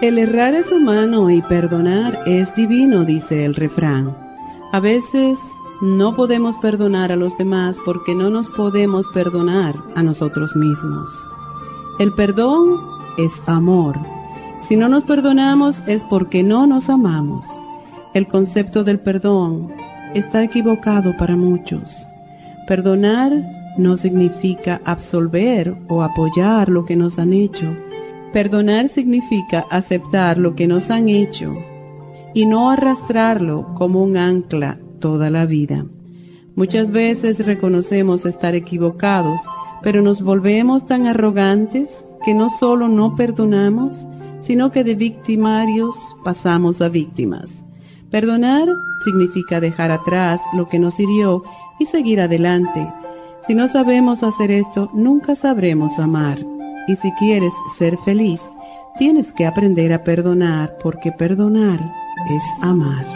El errar es humano y perdonar es divino, dice el refrán. A veces no podemos perdonar a los demás porque no nos podemos perdonar a nosotros mismos. El perdón es amor. Si no nos perdonamos es porque no nos amamos. El concepto del perdón está equivocado para muchos. Perdonar no significa absolver o apoyar lo que nos han hecho Perdonar significa aceptar lo que nos han hecho y no arrastrarlo como un ancla toda la vida. Muchas veces reconocemos estar equivocados, pero nos volvemos tan arrogantes que no solo no perdonamos, sino que de victimarios pasamos a víctimas. Perdonar significa dejar atrás lo que nos hirió y seguir adelante. Si no sabemos hacer esto, nunca sabremos amar. Y si quieres ser feliz, tienes que aprender a perdonar porque perdonar es amar.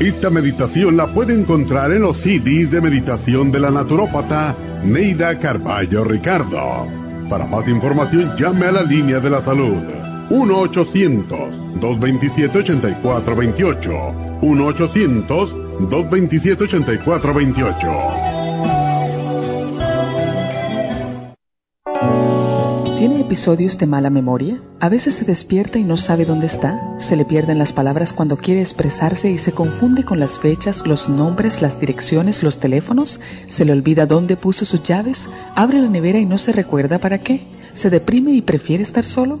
Esta meditación la puede encontrar en los CDs de meditación de la naturópata Neida Carballo Ricardo. Para más información llame a la línea de la salud 1-800-227-8428. 1-800 227-8428. ¿Tiene episodios de mala memoria? A veces se despierta y no sabe dónde está, se le pierden las palabras cuando quiere expresarse y se confunde con las fechas, los nombres, las direcciones, los teléfonos, se le olvida dónde puso sus llaves, abre la nevera y no se recuerda para qué, se deprime y prefiere estar solo.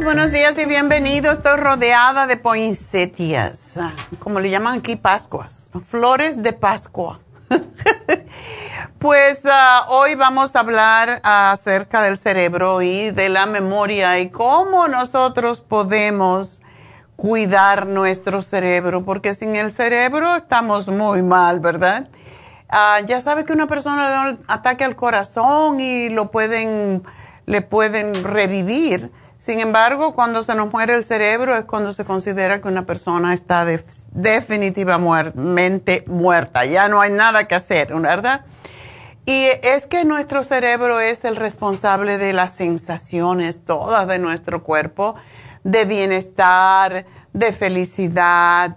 Y bienvenidos. Estoy rodeada de poinsettias, como le llaman aquí, Pascuas, flores de Pascua. pues ah, hoy vamos a hablar acerca del cerebro y de la memoria y cómo nosotros podemos cuidar nuestro cerebro, porque sin el cerebro estamos muy mal, ¿verdad? Ah, ya sabe que una persona le da un ataque al corazón y lo pueden, le pueden revivir sin embargo, cuando se nos muere el cerebro es cuando se considera que una persona está definitivamente muerta. Ya no hay nada que hacer, ¿verdad? Y es que nuestro cerebro es el responsable de las sensaciones todas de nuestro cuerpo, de bienestar, de felicidad,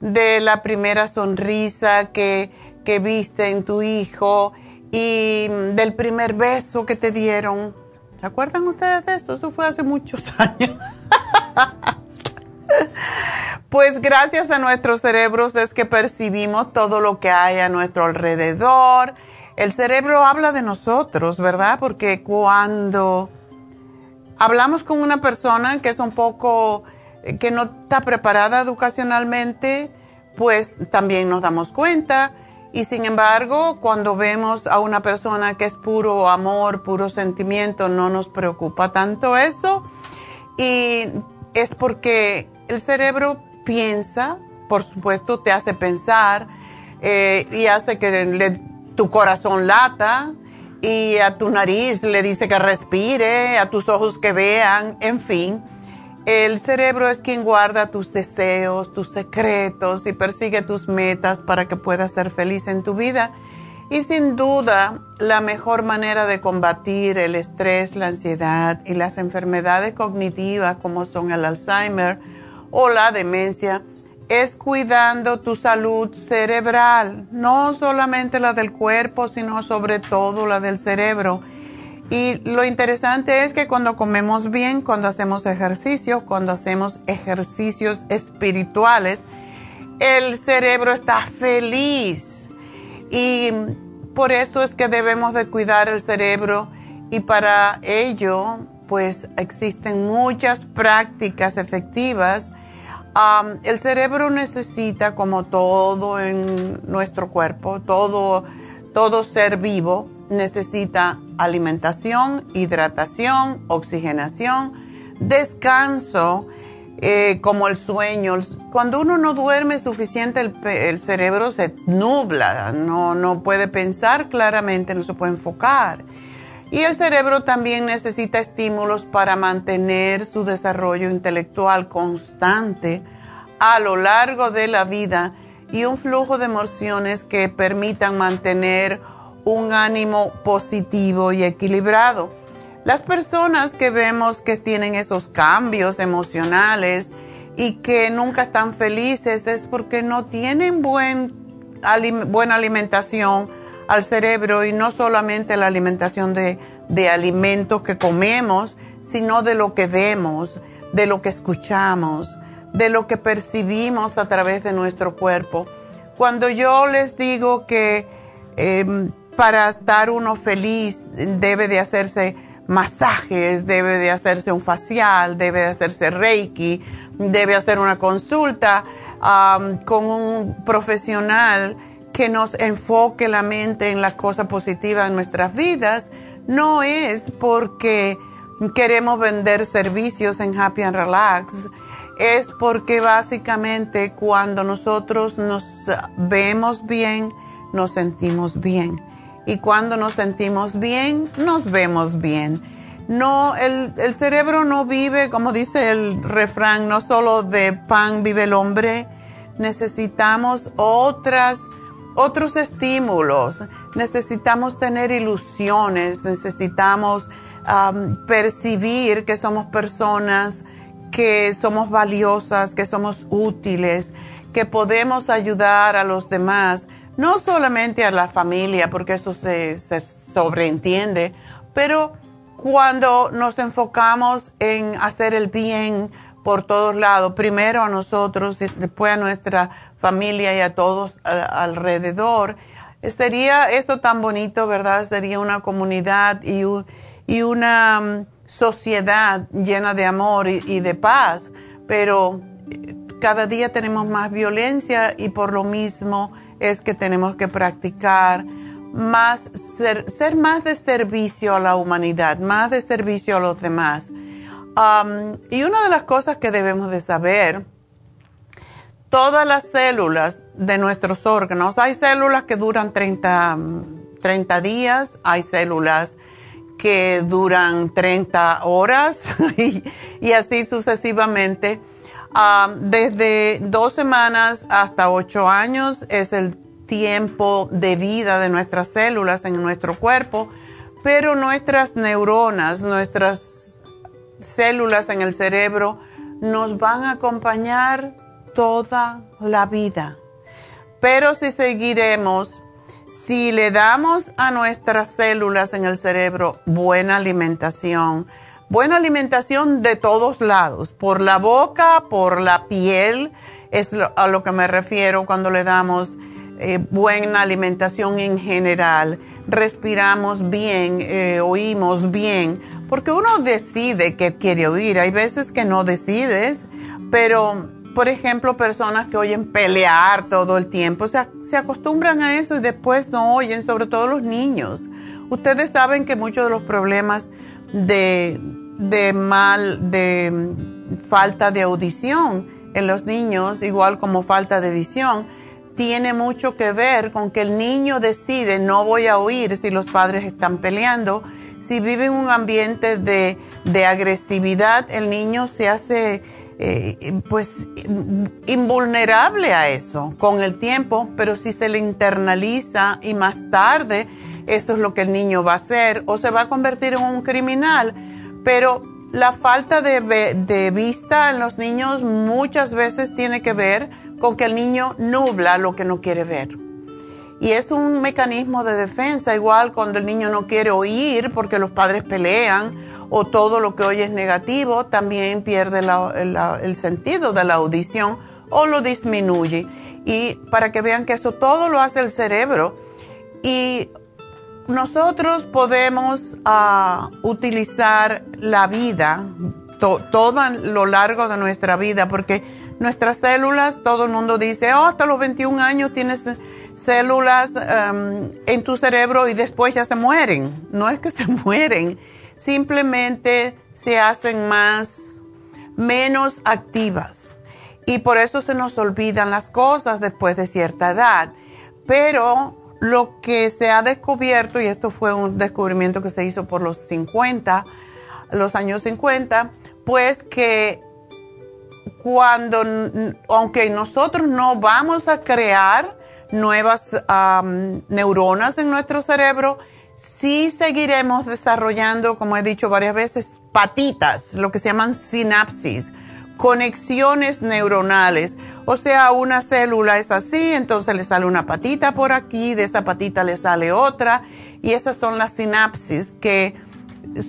de, la primera sonrisa que, que viste en tu hijo y del primer beso que te dieron ¿Se acuerdan ustedes de eso? Eso fue hace muchos años. pues gracias a nuestros cerebros es que percibimos todo lo que hay a nuestro alrededor. El cerebro habla de nosotros, ¿verdad? Porque cuando hablamos con una persona que es un poco, eh, que no está preparada educacionalmente, pues también nos damos cuenta. Y sin embargo, cuando vemos a una persona que es puro amor, puro sentimiento, no nos preocupa tanto eso. Y es porque el cerebro piensa, por supuesto, te hace pensar eh, y hace que tu corazón lata y a tu nariz le dice que respire, a tus ojos que vean, en fin. El cerebro es quien guarda tus deseos, tus secretos y persigue tus metas para que puedas ser feliz en tu vida. Y sin duda, la mejor manera de combatir el estrés, la ansiedad y las enfermedades cognitivas como son el Alzheimer o la demencia es cuidando tu salud cerebral, no solamente la del cuerpo, sino sobre todo la del cerebro. Y lo interesante es que cuando comemos bien, cuando hacemos ejercicio, cuando hacemos ejercicios espirituales, el cerebro está feliz. Y por eso es que debemos de cuidar el cerebro y para ello pues existen muchas prácticas efectivas el cerebro necesita, como todo en nuestro cuerpo, todo, todo ser vivo, necesita alimentación, hidratación, oxigenación, descanso, eh, como el sueño. Cuando uno no duerme suficiente, el, el, cerebro se nubla, no, no puede pensar claramente, no se puede enfocar. Y el cerebro también necesita estímulos para mantener su desarrollo intelectual constante a lo largo de la vida y un flujo de emociones que permitan mantener un ánimo positivo y equilibrado. Las personas que vemos que tienen esos cambios emocionales y que nunca están felices es porque no tienen buen, buena alimentación, al cerebro y no solamente la alimentación de, de alimentos que comemos, sino de lo que vemos, de lo que escuchamos, de lo que percibimos a través de nuestro cuerpo. Cuando yo les digo que em, para estar uno feliz debe de hacerse masajes, debe de hacerse un facial, debe de hacerse reiki, debe hacer una consulta con un profesional que nos enfoque la mente en las cosas positivas en nuestras vidas, no es porque queremos vender servicios en Happy and Relax, es porque básicamente cuando nosotros nos vemos bien, nos sentimos bien. Y cuando nos sentimos bien, nos vemos bien. No, el, el cerebro no vive, como dice el refrán, no solo de pan vive el hombre, necesitamos otras otros estímulos, necesitamos tener ilusiones, necesitamos percibir que somos personas, que somos valiosas, que somos útiles, que podemos ayudar a los demás, no solamente a la familia, porque eso se, sobreentiende, pero cuando nos enfocamos en hacer el bien, por todos lados, primero a nosotros, después a nuestra familia y a todos alrededor. Sería eso tan bonito, ¿verdad? Sería una comunidad y, y una mm, sociedad llena de amor y, de paz, pero eh, cada día tenemos más violencia y por lo mismo es que tenemos que practicar más, ser, ser más de servicio a la humanidad, más de servicio a los demás y una de las cosas que debemos de saber, todas las células de nuestros órganos, hay células que duran 30, 30 días, hay células que duran 30 horas y, así sucesivamente. Desde dos semanas hasta ocho años es el tiempo de vida de nuestras células en nuestro cuerpo, pero nuestras neuronas, nuestras células en el cerebro nos van a acompañar toda la vida. Pero si seguiremos, si le damos a nuestras células en el cerebro buena alimentación, buena alimentación de todos lados, por la boca, por la piel, es a lo que me refiero cuando le damos eh, buena alimentación en general, respiramos bien, eh, oímos bien, porque uno decide que quiere oír, hay veces que no decides, pero por ejemplo, personas que oyen pelear todo el tiempo, o sea, se acostumbran a eso y después no oyen, sobre todo los niños. Ustedes saben que muchos de los problemas de, de mal, de falta de audición en los niños, igual como falta de visión, tiene mucho que ver con que el niño decide no voy a oír si los padres están peleando. Si vive en un ambiente de, de agresividad, el niño se hace eh, pues invulnerable a eso con el tiempo, pero si se le internaliza y más tarde eso es lo que el niño va a hacer o se va a convertir en un criminal. Pero la falta de, de vista en los niños muchas veces tiene que ver con que el niño nubla lo que no quiere ver. Y es un mecanismo de defensa, igual cuando el niño no quiere oír porque los padres pelean o todo lo que oye es negativo, también pierde el sentido de la audición o lo disminuye. Y para que vean que eso todo lo hace el cerebro. Y nosotros podemos ah, utilizar la vida, todo a lo largo de nuestra vida, porque nuestras células, todo el mundo dice, oh, hasta los 21 años tienes células em, en tu cerebro y después ya se mueren. No es que se mueren, simplemente se hacen más, menos activas. Y por eso se nos olvidan las cosas después de cierta edad. Pero lo que se ha descubierto, y esto fue un descubrimiento que se hizo por los 50, los años 50, pues que cuando, aunque nosotros no vamos a crear nuevas neuronas en nuestro cerebro, sí seguiremos desarrollando, como he dicho varias veces, patitas, lo que se llaman sinapsis conexiones neuronales. O sea, una célula es así, entonces le sale una patita por aquí, de esa patita le sale otra, y esas son las sinapsis que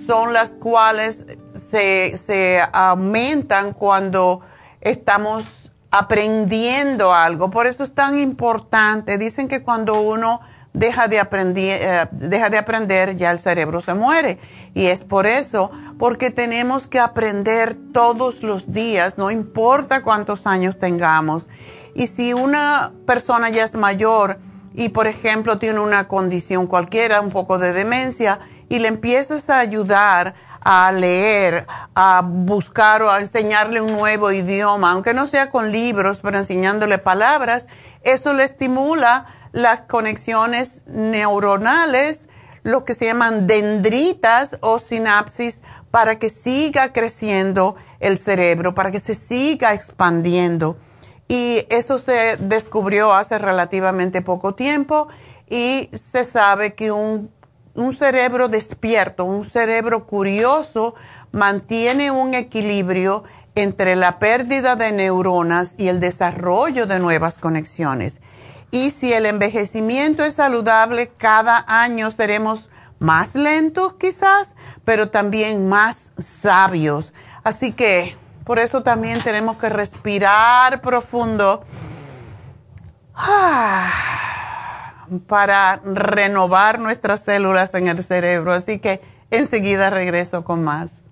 son las cuales se, se aumentan cuando estamos aprendiendo algo. Por eso es tan importante. Dicen que cuando uno deja de, aprender, eh, deja de aprender, ya el cerebro se muere. Y es por eso, porque tenemos que aprender todos los días, no importa cuántos años tengamos. Y si una persona ya es mayor y, por ejemplo, tiene una condición cualquiera, un poco de demencia, y le empiezas a ayudar a leer, a buscar o a enseñarle un nuevo idioma, aunque no sea con libros, pero enseñándole palabras, eso le estimula las conexiones neuronales, lo que se llaman dendritas o sinapsis, para que siga creciendo el cerebro, para que se siga expandiendo. Y eso se descubrió hace relativamente poco tiempo y se sabe que un, un cerebro despierto, un cerebro curioso, mantiene un equilibrio entre la pérdida de neuronas y el desarrollo de nuevas conexiones. Y si el envejecimiento es saludable, cada año seremos más lentos quizás, pero también más sabios. Así que por eso también tenemos que respirar profundo para renovar nuestras células en el cerebro. Así que enseguida regreso con más.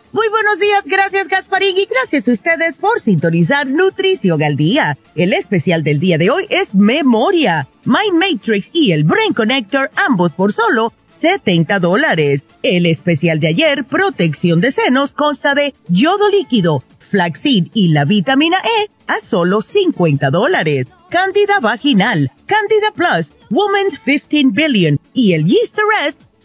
Muy buenos días, gracias Gasparín y gracias a ustedes por sintonizar Nutrición al Día. El especial del día de hoy es Memoria, Mind Matrix y el Brain Connector, ambos por solo 70 dólares. El especial de ayer, Protección de Senos, consta de yodo líquido, flaxseed y la vitamina E a solo 50 dólares. Candida vaginal, Candida Plus, Women's 15 Billion y el Yeast Rest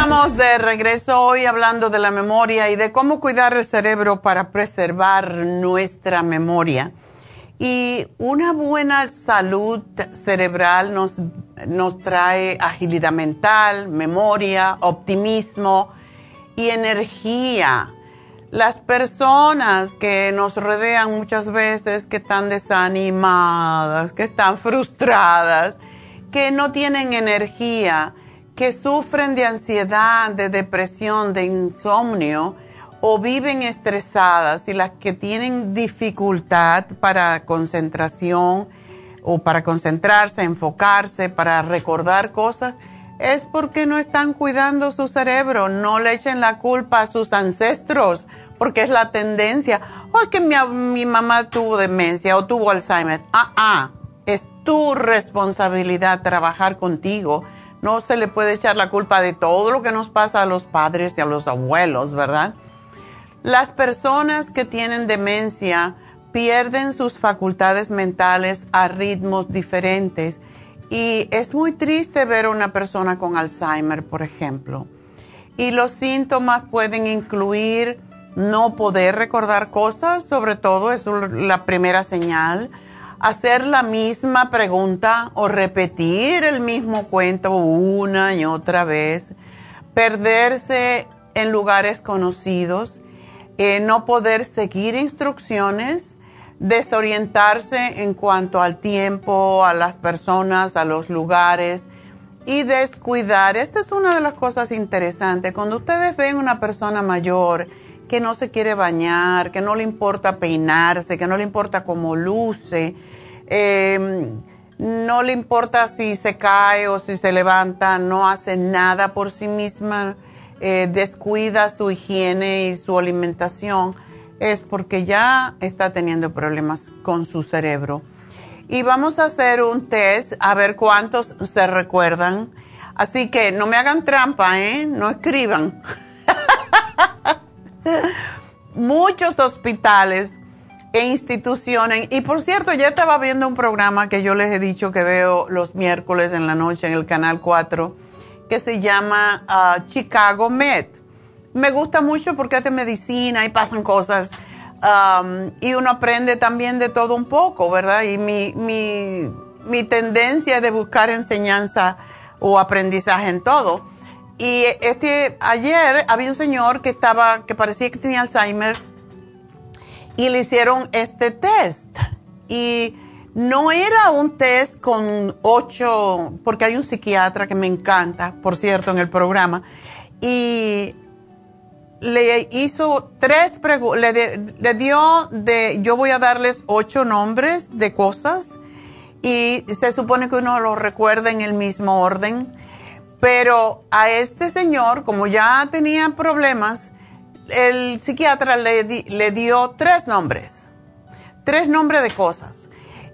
Estamos de regreso hoy hablando de la memoria y de cómo cuidar el cerebro para preservar nuestra memoria. Y una buena salud cerebral nos, nos trae agilidad mental, memoria, optimismo y energía. Las personas que nos rodean muchas veces que están desanimadas, que están frustradas, que no tienen energía, que sufren de ansiedad, de depresión, de insomnio o viven estresadas y las que tienen dificultad para concentración o para concentrarse, enfocarse, para recordar cosas, es porque no están cuidando su cerebro. No le echen la culpa a sus ancestros, porque es la tendencia. O oh, es que mi, mi mamá tuvo demencia o tuvo Alzheimer. Ah, ah, es tu responsabilidad trabajar contigo no se le puede echar la culpa de todo lo que nos pasa a los padres y a los abuelos, ¿verdad? Las personas que tienen demencia pierden sus facultades mentales a ritmos diferentes y es muy triste ver a una persona con Alzheimer, por ejemplo. Y los síntomas pueden incluir no poder recordar cosas, sobre todo es la primera señal hacer la misma pregunta o repetir el mismo cuento una y otra vez, perderse en lugares conocidos, eh, no poder seguir instrucciones, desorientarse en cuanto al tiempo, a las personas, a los lugares y descuidar. Esta es una de las cosas interesantes. Cuando ustedes ven una persona mayor que no se quiere bañar, que no le importa peinarse, que no le importa cómo luce, Em, no le importa si se cae o si se levanta, no hace nada por sí misma, eh, descuida su higiene y su alimentación, es porque ya está teniendo problemas con su cerebro. Y vamos a hacer un test a ver cuántos se recuerdan. Así que no me hagan trampa, ¿eh? No escriban. Muchos hospitales e. Y por cierto, ya estaba viendo un programa que yo les he dicho que veo los miércoles en la noche en el Canal 4, que se llama ah, Chicago Med. Me gusta mucho porque hace medicina y pasan cosas. y uno aprende también de todo un poco, ¿verdad? Y mi, mi, mi tendencia es de buscar enseñanza o aprendizaje en todo. Y este, ayer había un señor que estaba, que parecía que tenía Alzheimer y le hicieron este test. Y no era un test con ocho, porque hay un psiquiatra que me encanta, por cierto, en el programa, y le hizo tres preguntas, le, dio yo voy a darles ocho nombres de cosas y se supone que uno los recuerda en el mismo orden, pero a este señor, como ya tenía problemas, el psiquiatra le, dio tres nombres, tres nombres de cosas.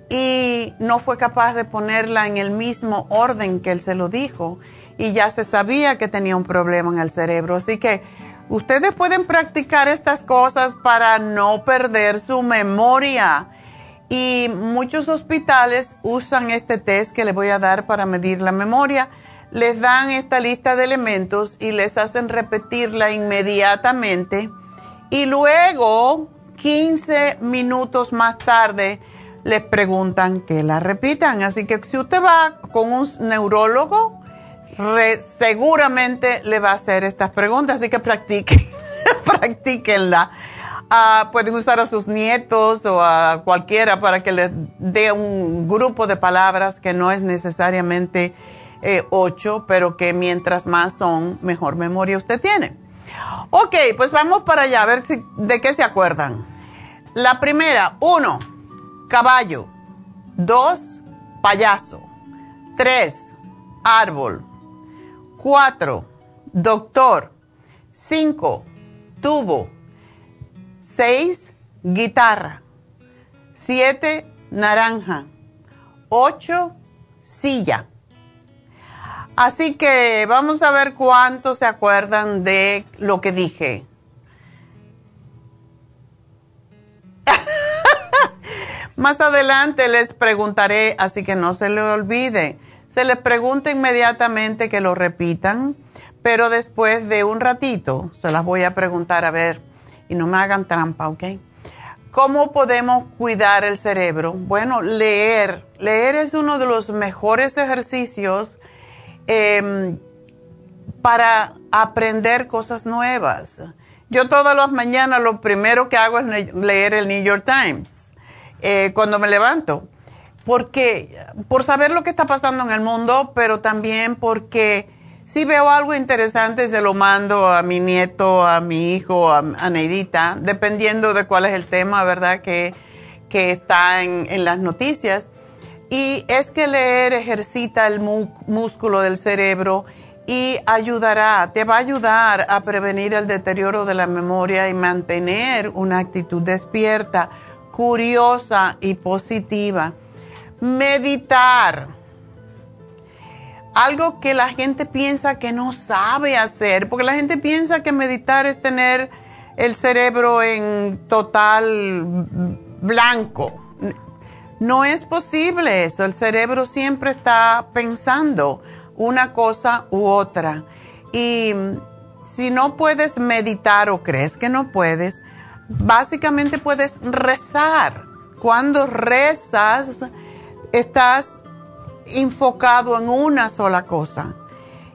y no fue capaz de ponerla en el mismo orden que él se lo dijo y ya se sabía que tenía un problema en el cerebro. Así que ustedes pueden practicar estas cosas para no perder su memoria. Y muchos hospitales usan este test que les voy a dar para medir la memoria. Les dan esta lista de elementos y les hacen repetirla inmediatamente. Y luego, 15 minutos más tarde, les preguntan que la repitan. Así que si usted va con un neurólogo, seguramente le va a hacer estas preguntas. Así que practiquen, practíquenla. Ah, pueden usar a sus nietos o a cualquiera para que les dé un grupo de palabras que no es necesariamente eh, ocho, pero que mientras más son, mejor memoria usted tiene. Ok, pues vamos para allá a ver si, de qué se acuerdan. La primera, uno caballo. Dos, payaso. Tres, árbol. Cuatro, doctor. Cinco, tubo. Seis, guitarra. Siete, naranja. Ocho, silla. Así que vamos a ver cuántos se acuerdan de lo que dije. Más adelante les preguntaré, así que no se le olvide. Se les pregunta inmediatamente que lo repitan, pero después de un ratito se las voy a preguntar a ver y no me hagan trampa, ¿ok? ¿Cómo podemos cuidar el cerebro? Bueno, leer. Leer es uno de los mejores ejercicios em, para aprender cosas nuevas. Yo todas las mañanas lo primero que hago es leer el New York Times eh, cuando me levanto. Porque, por saber lo que está pasando en el mundo, pero también porque si veo algo interesante, se lo mando a mi nieto, a mi hijo, a, Neidita, dependiendo de cuál es el tema, ¿verdad? Que, que está en, en, las noticias. Y es que leer ejercita el músculo del cerebro y ayudará, te va a ayudar a prevenir el deterioro de la memoria y mantener una actitud despierta curiosa y positiva. Meditar. Algo que la gente piensa que no sabe hacer, porque la gente piensa que meditar es tener el cerebro en total blanco. No es posible eso, el cerebro siempre está pensando una cosa u otra. Y si no puedes meditar o crees que no puedes, básicamente puedes rezar. Cuando rezas, estás enfocado en una sola cosa.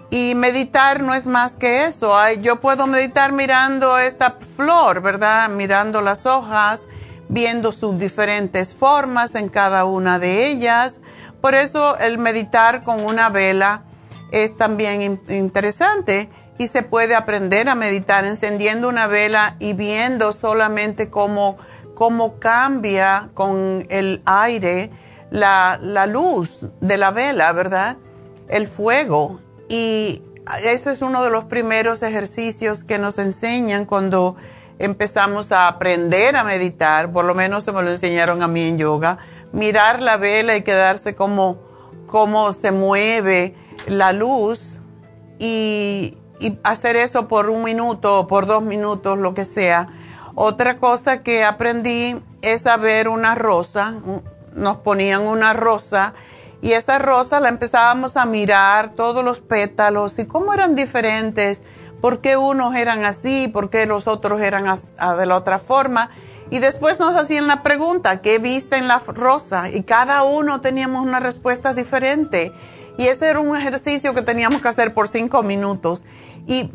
Y meditar no es más que eso. Yo puedo meditar mirando esta flor, ¿verdad? Mirando las hojas, viendo sus diferentes formas en cada una de ellas. Por eso el meditar con una vela es también interesante y se puede aprender a meditar encendiendo una vela y viendo solamente cómo, cómo cambia con el aire la, la luz de la vela, ¿verdad? El fuego. Y ese es uno de los primeros ejercicios que nos enseñan cuando empezamos a aprender a meditar, por lo menos se me lo enseñaron a mí en yoga, mirar la vela y quedarse como, como se mueve la luz y, y hacer eso por un minuto, por dos minutos, lo que sea. Otra cosa que aprendí es a ver una rosa, nos ponían una rosa y esa rosa la empezábamos a mirar, todos los pétalos y cómo eran diferentes, por qué unos eran así, por qué los otros eran de la otra forma. Y después nos hacían la pregunta, ¿qué viste en la rosa? Y cada uno teníamos una respuesta diferente. Y ese era un ejercicio que teníamos que hacer por cinco minutos. Y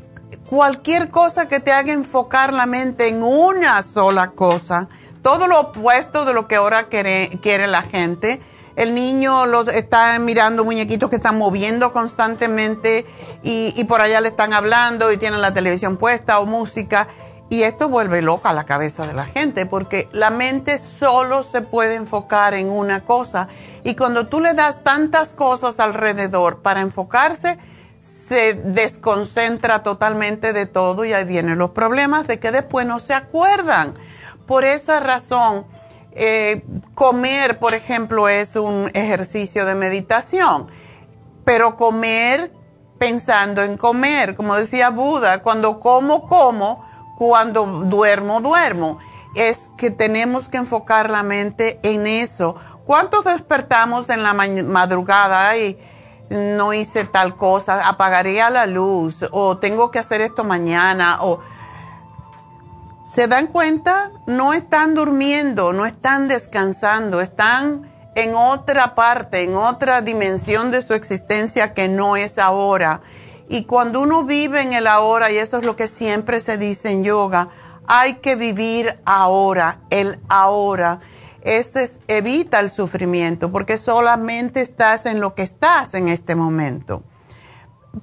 cualquier cosa que te haga enfocar la mente en una sola cosa, todo lo opuesto de lo que ahora quiere, quiere la gente. El niño lo, está mirando muñequitos que están moviendo constantemente y, y por allá le están hablando y tienen la televisión puesta o música. Y esto vuelve loca la cabeza de la gente porque la mente solo se puede enfocar en una cosa. Y cuando tú le das tantas cosas alrededor para enfocarse, se desconcentra totalmente de todo y ahí vienen los problemas de que después no se acuerdan. Por esa razón, Eh, comer, por ejemplo, es un ejercicio de meditación, pero comer pensando en comer, como decía Buda, cuando como, como, cuando duermo, duermo. Es que tenemos que enfocar la mente en eso. ¿Cuántos despertamos en la madrugada y no hice tal cosa, apagaría la luz o tengo que hacer esto mañana o se dan cuenta, no están durmiendo, no están descansando, están en otra parte, en otra dimensión de su existencia que no es ahora. Y cuando uno vive en el ahora, y eso es lo que siempre se dice en yoga, hay que vivir ahora, el ahora. Eso evita el sufrimiento porque solamente estás en lo que estás en este momento.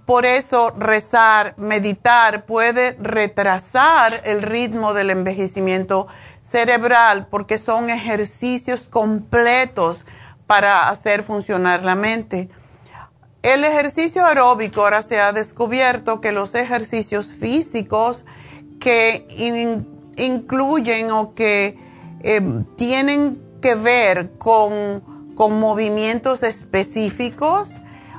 Por eso rezar, meditar puede retrasar el ritmo del envejecimiento cerebral porque son ejercicios completos para hacer funcionar la mente. El ejercicio aeróbico ahora se ha descubierto que los ejercicios físicos que incluyen o que eh, tienen que ver con, movimientos específicos.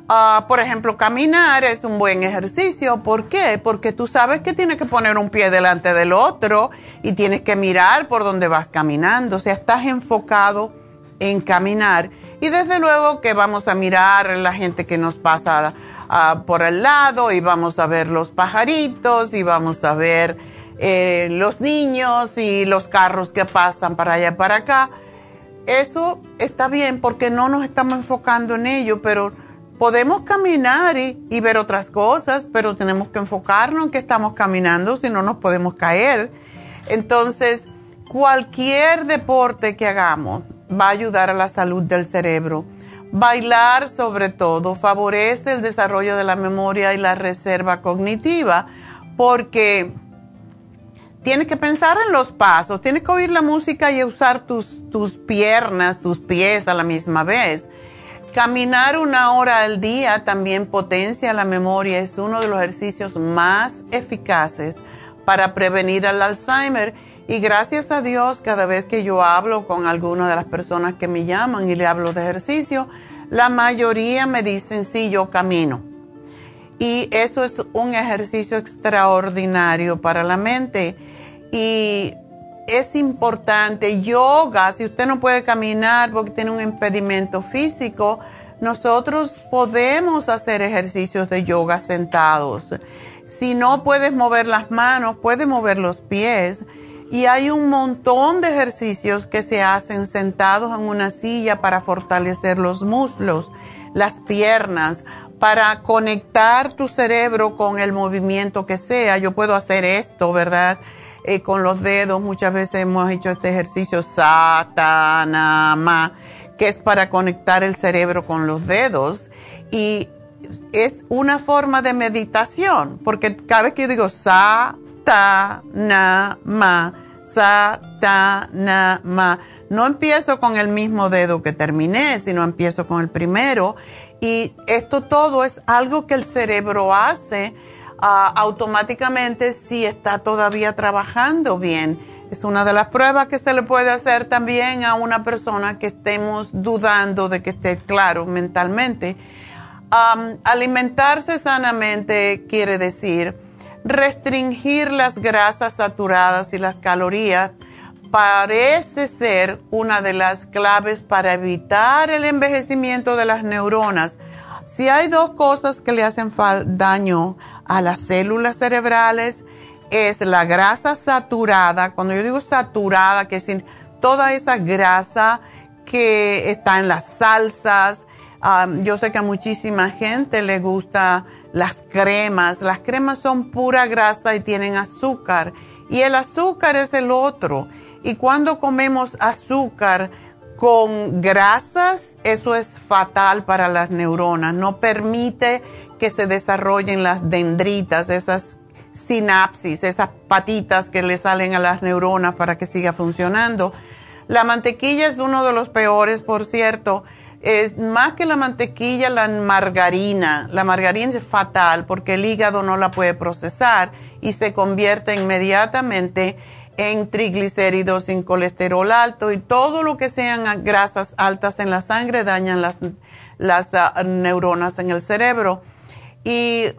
Ah, por ejemplo, caminar es un buen ejercicio. ¿Por qué? Porque tú sabes que tienes que poner un pie delante del otro y tienes que mirar por donde vas caminando. O sea, estás enfocado en caminar. Y desde luego que vamos a mirar la gente que nos pasa ah, por el lado y vamos a ver los pajaritos y vamos a ver eh, los niños y los carros que pasan para allá y para acá. Eso está bien porque no nos estamos enfocando en ello, pero podemos caminar y, ver otras cosas, pero tenemos que enfocarnos en que estamos caminando, si no nos podemos caer. Entonces, cualquier deporte que hagamos va a ayudar a la salud del cerebro. Bailar sobre todo favorece el desarrollo de la memoria y la reserva cognitiva porque tienes que pensar en los pasos, tienes que oír la música y usar tus piernas, tus pies a la misma vez. Caminar una hora al día también potencia la memoria, es uno de los ejercicios más eficaces para prevenir el Alzheimer. Y gracias a Dios, cada vez que yo hablo con alguna de las personas que me llaman y le hablo de ejercicio, la mayoría me dicen, sí, yo camino. Y eso es un ejercicio extraordinario para la mente y es importante, yoga, si usted no puede caminar porque tiene un impedimento físico, nosotros podemos hacer ejercicios de yoga sentados. Si no puedes mover las manos, puedes mover los pies. Y hay un montón de ejercicios que se hacen sentados en una silla para fortalecer los muslos, las piernas, para conectar tu cerebro con el movimiento que sea. Yo puedo hacer esto, ¿verdad? Eh, con los dedos. Muchas veces hemos hecho este ejercicio satanama, que es para conectar el cerebro con los dedos. Y es una forma de meditación, porque cada vez que yo digo satanama, satanama, no empiezo con el mismo dedo que terminé, sino empiezo con el primero. Y esto todo es algo que el cerebro hace automáticamente si está todavía trabajando bien. Es una de las pruebas que se le puede hacer también a una persona que estemos dudando de que esté claro mentalmente. alimentarse sanamente quiere decir restringir las grasas saturadas y las calorías parece ser una de las claves para evitar el envejecimiento de las neuronas. Si hay dos cosas que le hacen daño a las células cerebrales es la grasa saturada. Cuando yo digo saturada, que es toda esa grasa que está en las salsas. yo sé que a muchísima gente le gusta las cremas. Las cremas son pura grasa y tienen azúcar. Y el azúcar es el otro. Y cuando comemos azúcar con grasas, eso es fatal para las neuronas. No permite que se desarrollen las dendritas, esas sinapsis, esas patitas que le salen a las neuronas para que siga funcionando. La mantequilla es uno de los peores, por cierto. Es más que la mantequilla, la margarina. La margarina es fatal porque el hígado no la puede procesar y se convierte inmediatamente en triglicéridos, en colesterol alto y todo lo que sean grasas altas en la sangre dañan las, las ah, neuronas en el cerebro. Y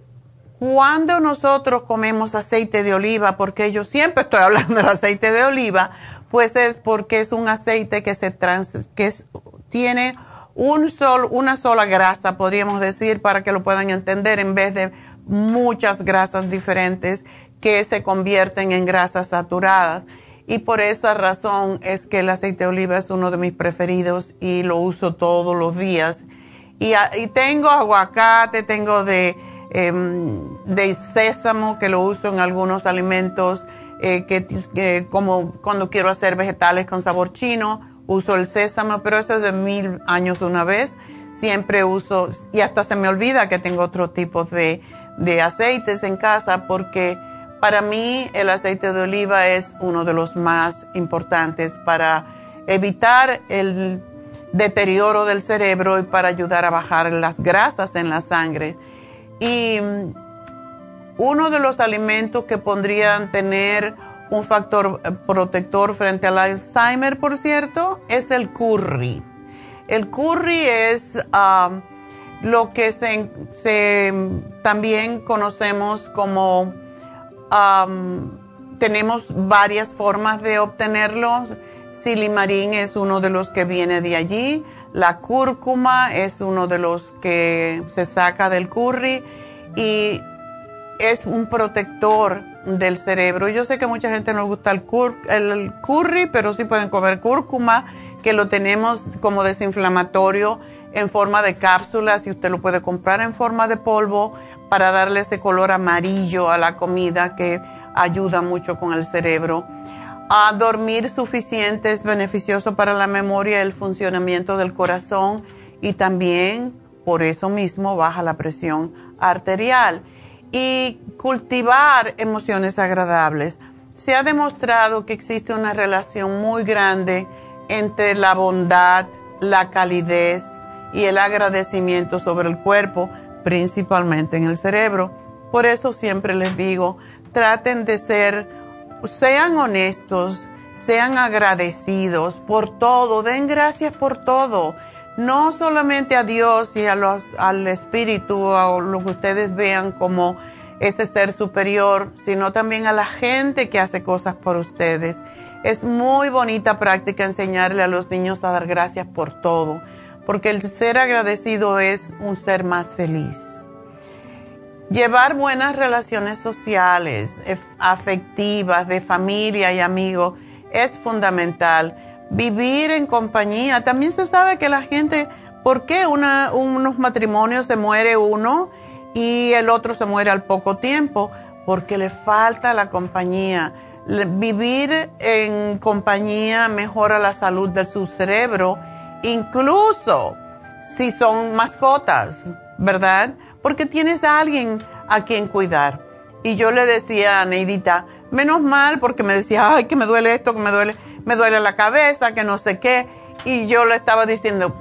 cuando nosotros comemos aceite de oliva, porque yo siempre estoy hablando del aceite de oliva, pues es porque es un aceite que se trans, que tiene un sol, una sola grasa, podríamos decir, para que lo puedan entender, en vez de muchas grasas diferentes que se convierten en grasas saturadas. Y por esa razón es que el aceite de oliva es uno de mis preferidos y lo uso todos los días. Y, tengo aguacate, tengo de, em, de sésamo que lo uso en algunos alimentos, eh, que, como cuando quiero hacer vegetales con sabor chino, uso el sésamo, pero eso es de mil años una vez. Siempre uso, y hasta se me olvida que tengo otro tipo de, de aceites en casa porque para mí el aceite de oliva es uno de los más importantes para evitar el deterioro del cerebro y para ayudar a bajar las grasas en la sangre. Y mm, uno de los alimentos que podrían tener un factor eh, protector frente al Alzheimer, por cierto, es el curry. El curry es ah, lo que se, también conocemos como tenemos varias formas de obtenerlo. Silimarín es uno de los que viene de allí. La cúrcuma es uno de los que se saca del curry y es un protector del cerebro. Yo sé que mucha gente no gusta el, el curry, pero sí pueden comer cúrcuma, que lo tenemos como desinflamatorio en forma de cápsulas y usted lo puede comprar en forma de polvo para darle ese color amarillo a la comida que ayuda mucho con el cerebro. A dormir suficiente es beneficioso para la memoria el funcionamiento del corazón y también por eso mismo baja la presión arterial. Y cultivar emociones agradables. Se ha demostrado que existe una relación muy grande entre la bondad, la calidez y el agradecimiento sobre el cuerpo principalmente en el cerebro. Por eso siempre les digo, traten de ser, sean honestos, sean agradecidos por todo, den gracias por todo. No solamente a Dios y a los, al Espíritu, o lo que ustedes vean como ese ser superior, sino también a la gente que hace cosas por ustedes. Es muy bonita práctica enseñarle a los niños a dar gracias por todo porque el ser agradecido es un ser más feliz. Llevar buenas relaciones sociales, afectivas, de familia y amigos es fundamental. Vivir en compañía. También se sabe que la gente, ¿por qué unos matrimonios se muere uno y el otro se muere al poco tiempo? Porque le falta la compañía. Vivir en compañía mejora la salud de su cerebro incluso si son mascotas, ¿verdad? Porque tienes a alguien a quien cuidar. Y yo le decía a Neidita, menos mal, porque me decía, ay, que me duele esto, que me duele, me duele la cabeza, que no sé qué. Y yo le estaba diciendo,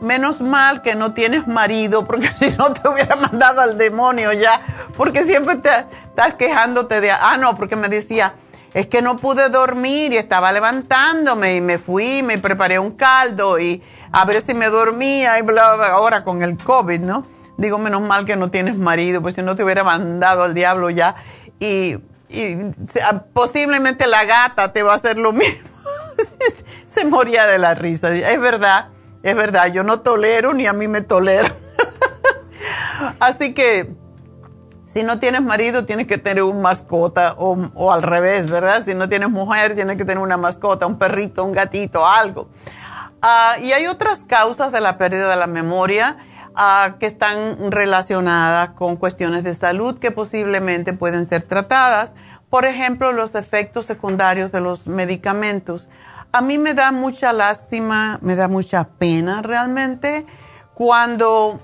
menos mal que no tienes marido, porque si no te hubiera mandado al demonio ya, porque siempre te estás quejándote de, ah, no, porque me decía, es que no pude dormir y estaba levantándome y me fui, me preparé un caldo y a ver si me dormía y bla, bla, ahora con el COVID, ¿no? Digo, menos mal que no tienes marido, pues si no te hubiera mandado al diablo ya. Y, posiblemente la gata te va a hacer lo mismo. Se moría de la risa. Es verdad, es verdad, yo no tolero ni a mí me tolero. Así que si no tienes marido, tienes que tener un mascota o, al revés, ¿verdad? Si no tienes mujer, tienes que tener una mascota, un perrito, un gatito, algo. Ah, y hay otras causas de la pérdida de la memoria ah, que están relacionadas con cuestiones de salud que posiblemente pueden ser tratadas. Por ejemplo, los efectos secundarios de los medicamentos. A mí me da mucha lástima, me da mucha pena realmente cuando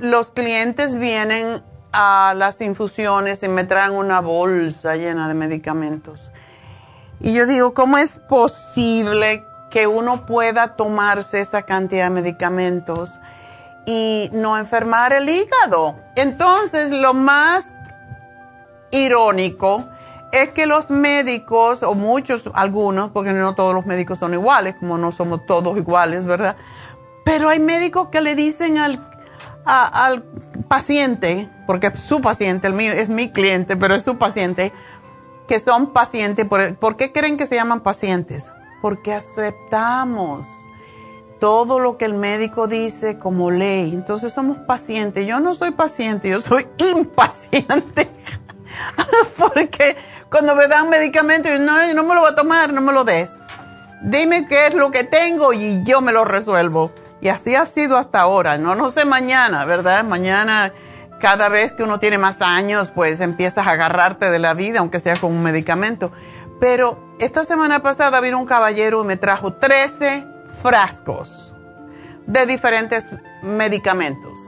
los clientes vienen a las infusiones y me traen una bolsa llena de medicamentos. Y yo digo, ¿cómo es posible que uno pueda tomarse esa cantidad de medicamentos y no enfermar el hígado? Entonces, lo más irónico es que los médicos, o muchos, algunos, porque no todos los médicos son iguales, como no somos todos iguales, ¿verdad? Pero hay médicos que le dicen al, al paciente, porque es su paciente, el mío es mi cliente, pero es su paciente, que son pacientes. ¿Por, ¿por qué creen que se llaman pacientes? Porque aceptamos todo lo que el médico dice como ley. Entonces somos pacientes. Yo no soy paciente, yo soy impaciente. Porque cuando me dan medicamento, yo no, no me lo voy a tomar, no me lo des. Dime qué es lo que tengo y yo me lo resuelvo. Y así ha sido hasta ahora. No, no sé mañana, ¿verdad? Mañana, cada vez que uno tiene más años, pues empiezas a agarrarte de la vida, aunque sea con un medicamento. Pero esta semana pasada vino un caballero y me trajo 13 frascos de diferentes medicamentos.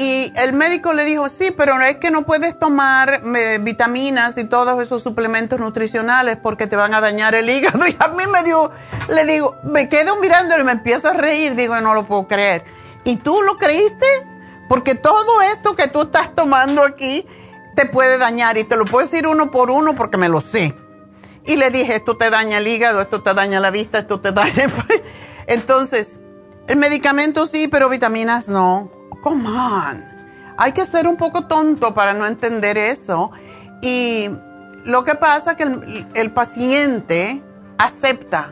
Y el médico le dijo, sí, pero es que no puedes tomar vitaminas y todos esos suplementos nutricionales porque te van a dañar el hígado. Y a mí me dio, le digo, me quedo mirándolo y me empiezo a reír. Digo, no lo puedo creer. ¿Y tú lo creíste? Porque todo esto que tú estás tomando aquí te puede dañar. Y te lo puedo decir uno por uno porque me lo sé. Y le dije, esto te daña el hígado, esto te daña la vista, esto te daña... Entonces, el medicamento sí, pero vitaminas no come on. Hay que ser un poco tonto para no entender eso. Y lo que pasa es que el, paciente acepta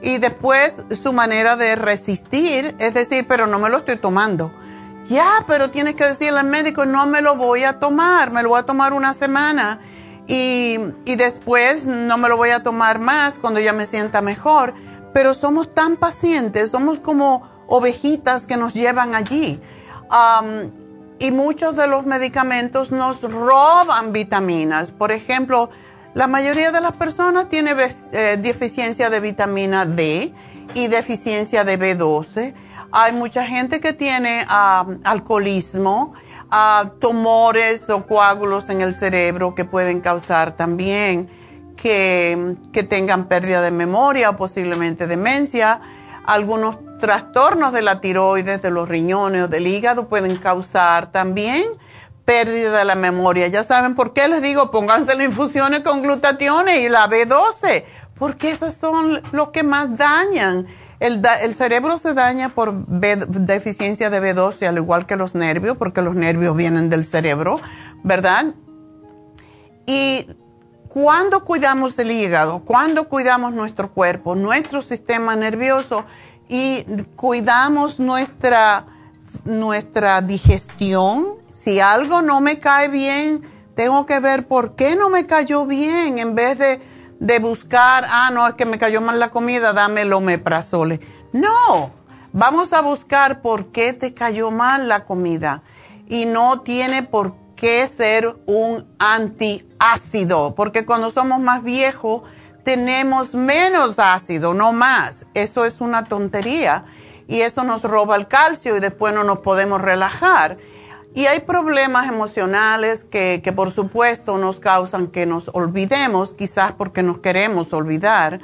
y después su manera de resistir es decir, pero no me lo estoy tomando. Ya, pero tienes que decirle al médico, no me lo voy a tomar, me lo voy a tomar una semana y, después no me lo voy a tomar más cuando ya me sienta mejor. Pero somos tan pacientes, somos como ovejitas que nos llevan allí y muchos de los medicamentos nos roban vitaminas. Por ejemplo, la mayoría de las personas tiene eh, deficiencia de vitamina D y deficiencia de B12. Hay mucha gente que tiene alcoholismo, tumores o coágulos en el cerebro que pueden causar también que, que tengan pérdida de memoria o posiblemente demencia. Algunos trastornos de la tiroides, de los riñones o del hígado pueden causar también pérdida de la memoria. Ya saben por qué les digo, pónganse las infusiones con glutatión y la B12, porque esas son los que más dañan. El, cerebro se daña por deficiencia de B12, al igual que los nervios, porque los nervios vienen del cerebro, ¿verdad? Y cuando cuidamos el hígado, cuando cuidamos nuestro cuerpo, nuestro sistema nervioso, y cuidamos nuestra, nuestra digestión. Si algo no me cae bien, tengo que ver por qué no me cayó bien en vez de, de buscar, ah, no, es que me cayó mal la comida, dame el omeprazole. No, vamos a buscar por qué te cayó mal la comida y no tiene por qué ser un antiácido, porque cuando somos más viejos, tenemos menos ácido, no más. Eso es una tontería y eso nos roba el calcio y después no nos podemos relajar. Y hay problemas emocionales que, por supuesto nos causan que nos olvidemos, quizás porque nos queremos olvidar.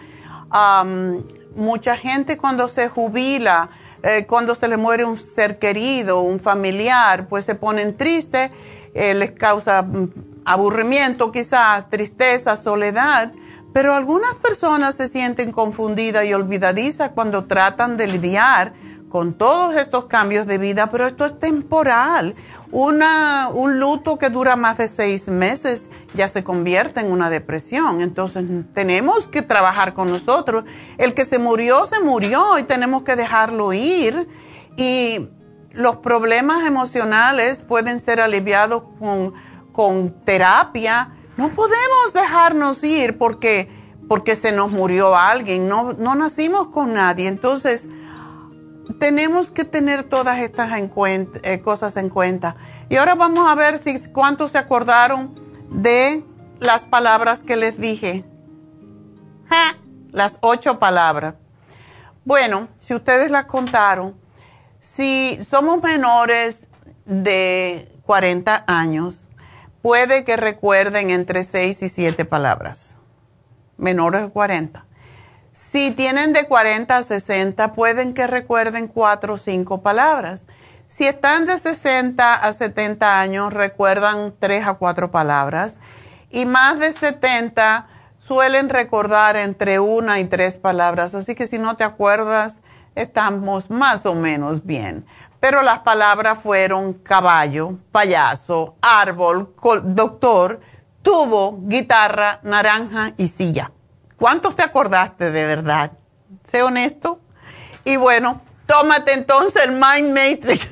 mucha gente cuando se jubila, eh, cuando se le muere un ser querido, un familiar, pues se ponen tristes, eh, les causa mm, aburrimiento quizás, tristeza, soledad pero algunas personas se sienten confundidas y olvidadizas cuando tratan de lidiar con todos estos cambios de vida, pero esto es temporal. Una, un luto que dura más de seis meses ya se convierte en una depresión. Entonces tenemos que trabajar con nosotros. El que se murió, se murió y tenemos que dejarlo ir. Y los problemas emocionales pueden ser aliviados con, terapia no podemos dejarnos ir porque, porque se nos murió alguien, no, no nacimos con nadie. Entonces, tenemos que tener todas estas eh, cosas en cuenta. Y ahora vamos a ver si cuántos se acordaron de las palabras que les dije. Las ocho palabras. Bueno, si ustedes las contaron, si somos menores de 40 años, puede que recuerden entre 6 y 7 palabras, menores de 40. Si tienen de 40 a 60, pueden que recuerden 4 o 5 palabras. Si están de 60 a 70 años, recuerdan 3 a 4 palabras. y más de 70 suelen recordar entre una y tres palabras, así que si no te acuerdas, estamos más o menos bien. Pero las palabras fueron caballo, payaso, árbol, doctor, tubo, guitarra, naranja y silla. ¿Cuántos te acordaste de verdad? Sé honesto. Y bueno, tómate entonces el Mind Matrix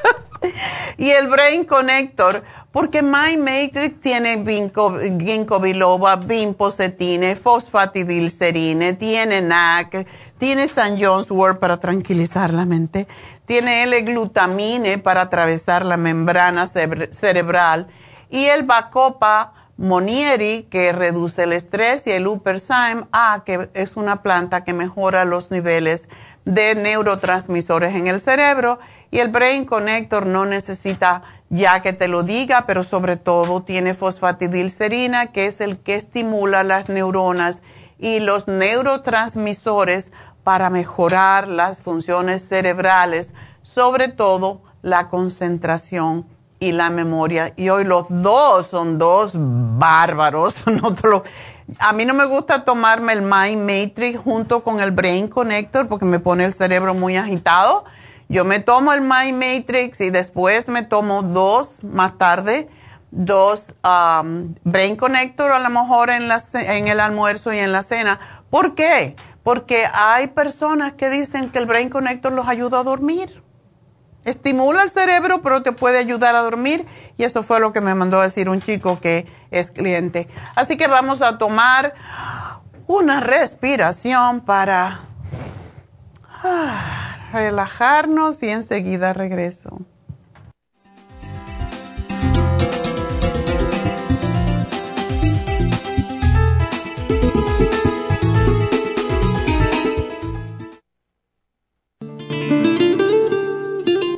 y el Brain Connector, porque Mind Matrix tiene ginkgo, biloba, bimposetine, fosfatidilcerine, tiene NAC, tiene St. John's Wort para tranquilizar la mente, tiene L-glutamine para atravesar la membrana cerebral y el Bacopa Monieri, que reduce el estrés, y el Uperzyme A, que es una planta que mejora los niveles de neurotransmisores en el cerebro. Y el Brain Connector no necesita ya que te lo diga, pero sobre todo tiene fosfatidilcerina, que es el que estimula las neuronas y los neurotransmisores para mejorar las funciones cerebrales, sobre todo la concentración y la memoria. Y hoy los dos son dos bárbaros. a mí no me gusta tomarme el Mind Matrix junto con el Brain Connector porque me pone el cerebro muy agitado. Yo me tomo el Mind Matrix y después me tomo dos más tarde, dos um, Brain Connector a lo mejor en, la, en el almuerzo y en la cena. ¿Por qué? Porque hay personas que dicen que el Brain Connector los ayuda a dormir estimula el cerebro, pero te puede ayudar a dormir. Y eso fue lo que me mandó a decir un chico que es cliente. Así que vamos a tomar una respiración para ah, relajarnos y enseguida regreso.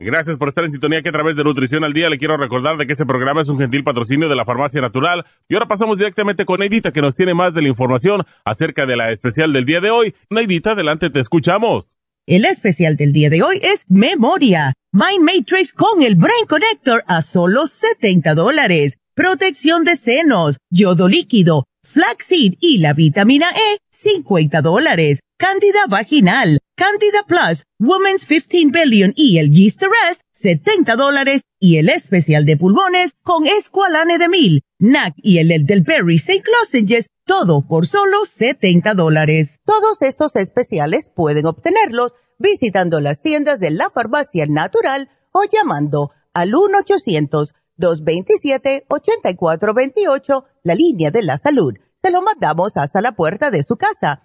Gracias por estar en sintonía que a través de Nutrición al Día le quiero recordar de que este programa es un gentil patrocinio de la Farmacia Natural. Y ahora pasamos directamente con Neidita que nos tiene más de la información acerca de la especial del día de hoy. Neidita, adelante, te escuchamos. El especial del día de hoy es Memoria. Mind Matrix con el Brain Connector a solo 70 dólares. Protección de senos, yodo líquido, flaxseed y la vitamina E, 50 dólares. Cándida vaginal, Candida Plus, Women's 15 Billion y el Yeast Rest, 70 dólares. Y el especial de pulmones con Esqualane de Mil, NAC y el del Berry St. Lozenges, todo por solo 70 dólares. Todos estos especiales pueden obtenerlos visitando las tiendas de la farmacia natural o llamando al 1-800-227-8428, la línea de la salud. Se lo mandamos hasta la puerta de su casa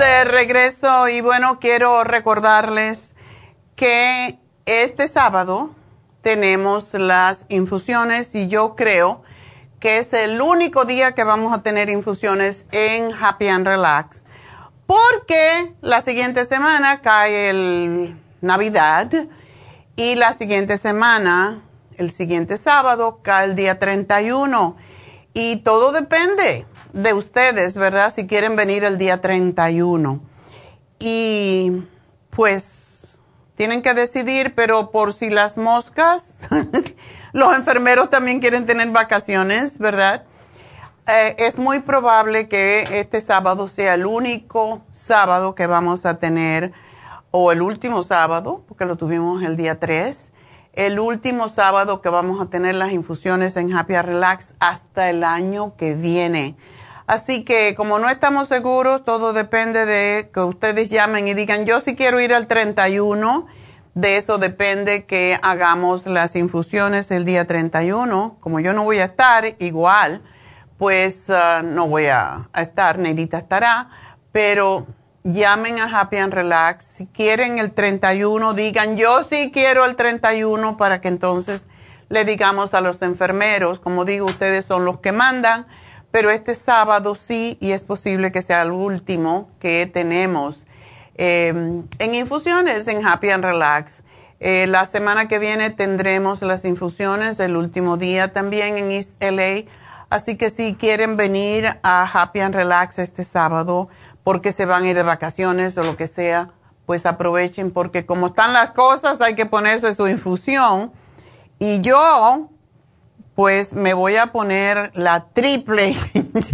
De regreso y bueno, quiero recordarles que este sábado tenemos las infusiones y yo creo que es el único día que vamos a tener infusiones en Happy and Relax porque la siguiente semana cae el Navidad y la siguiente semana, el siguiente sábado, cae el día 31 y todo depende de ustedes, ¿verdad? Si quieren venir el día 31. Y pues tienen que decidir, pero por si las moscas, los enfermeros también quieren tener vacaciones, ¿verdad? Eh, es muy probable que este sábado sea el único sábado que vamos a tener, o el último sábado, porque lo tuvimos el día 3, el último sábado que vamos a tener las infusiones en Happy Relax hasta el año que viene. Así que como no estamos seguros, todo depende de que ustedes llamen y digan, yo sí quiero ir al 31. De eso depende que hagamos las infusiones el día 31. Como yo no voy a estar igual, pues ah, no voy a, estar, Neidita estará, pero llamen a Happy and Relax. Si quieren el 31, digan, yo sí quiero el 31 para que entonces le digamos a los enfermeros, como digo, ustedes son los que mandan pero este sábado sí, y es posible que sea el último que tenemos em, en infusiones en Happy and Relax. Eh, la semana que viene tendremos las infusiones, el último día también en East LA. Así que si quieren venir a Happy and Relax este sábado porque se van a ir de vacaciones o lo que sea, pues aprovechen porque como están las cosas hay que ponerse su infusión. Y yo pues me voy a poner la triple,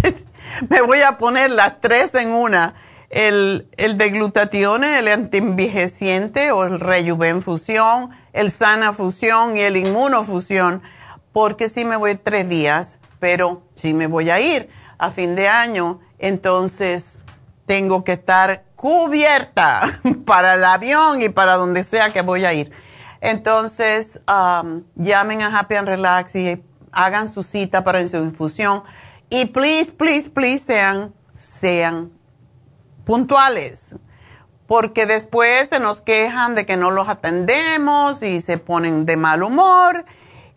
me voy a poner las tres en una. El, el de glutatione, el antienvejeciente o el rejuven fusión, el sana fusión y el inmunofusión, porque sí me voy tres días, pero sí me voy a ir a fin de año, entonces tengo que estar cubierta para el avión y para donde sea que voy a ir. Entonces, llamen a Happy and Relax y hagan su cita para su infusión y please, please, please sean, sean puntuales, porque después se nos quejan de que no los atendemos y se ponen de mal humor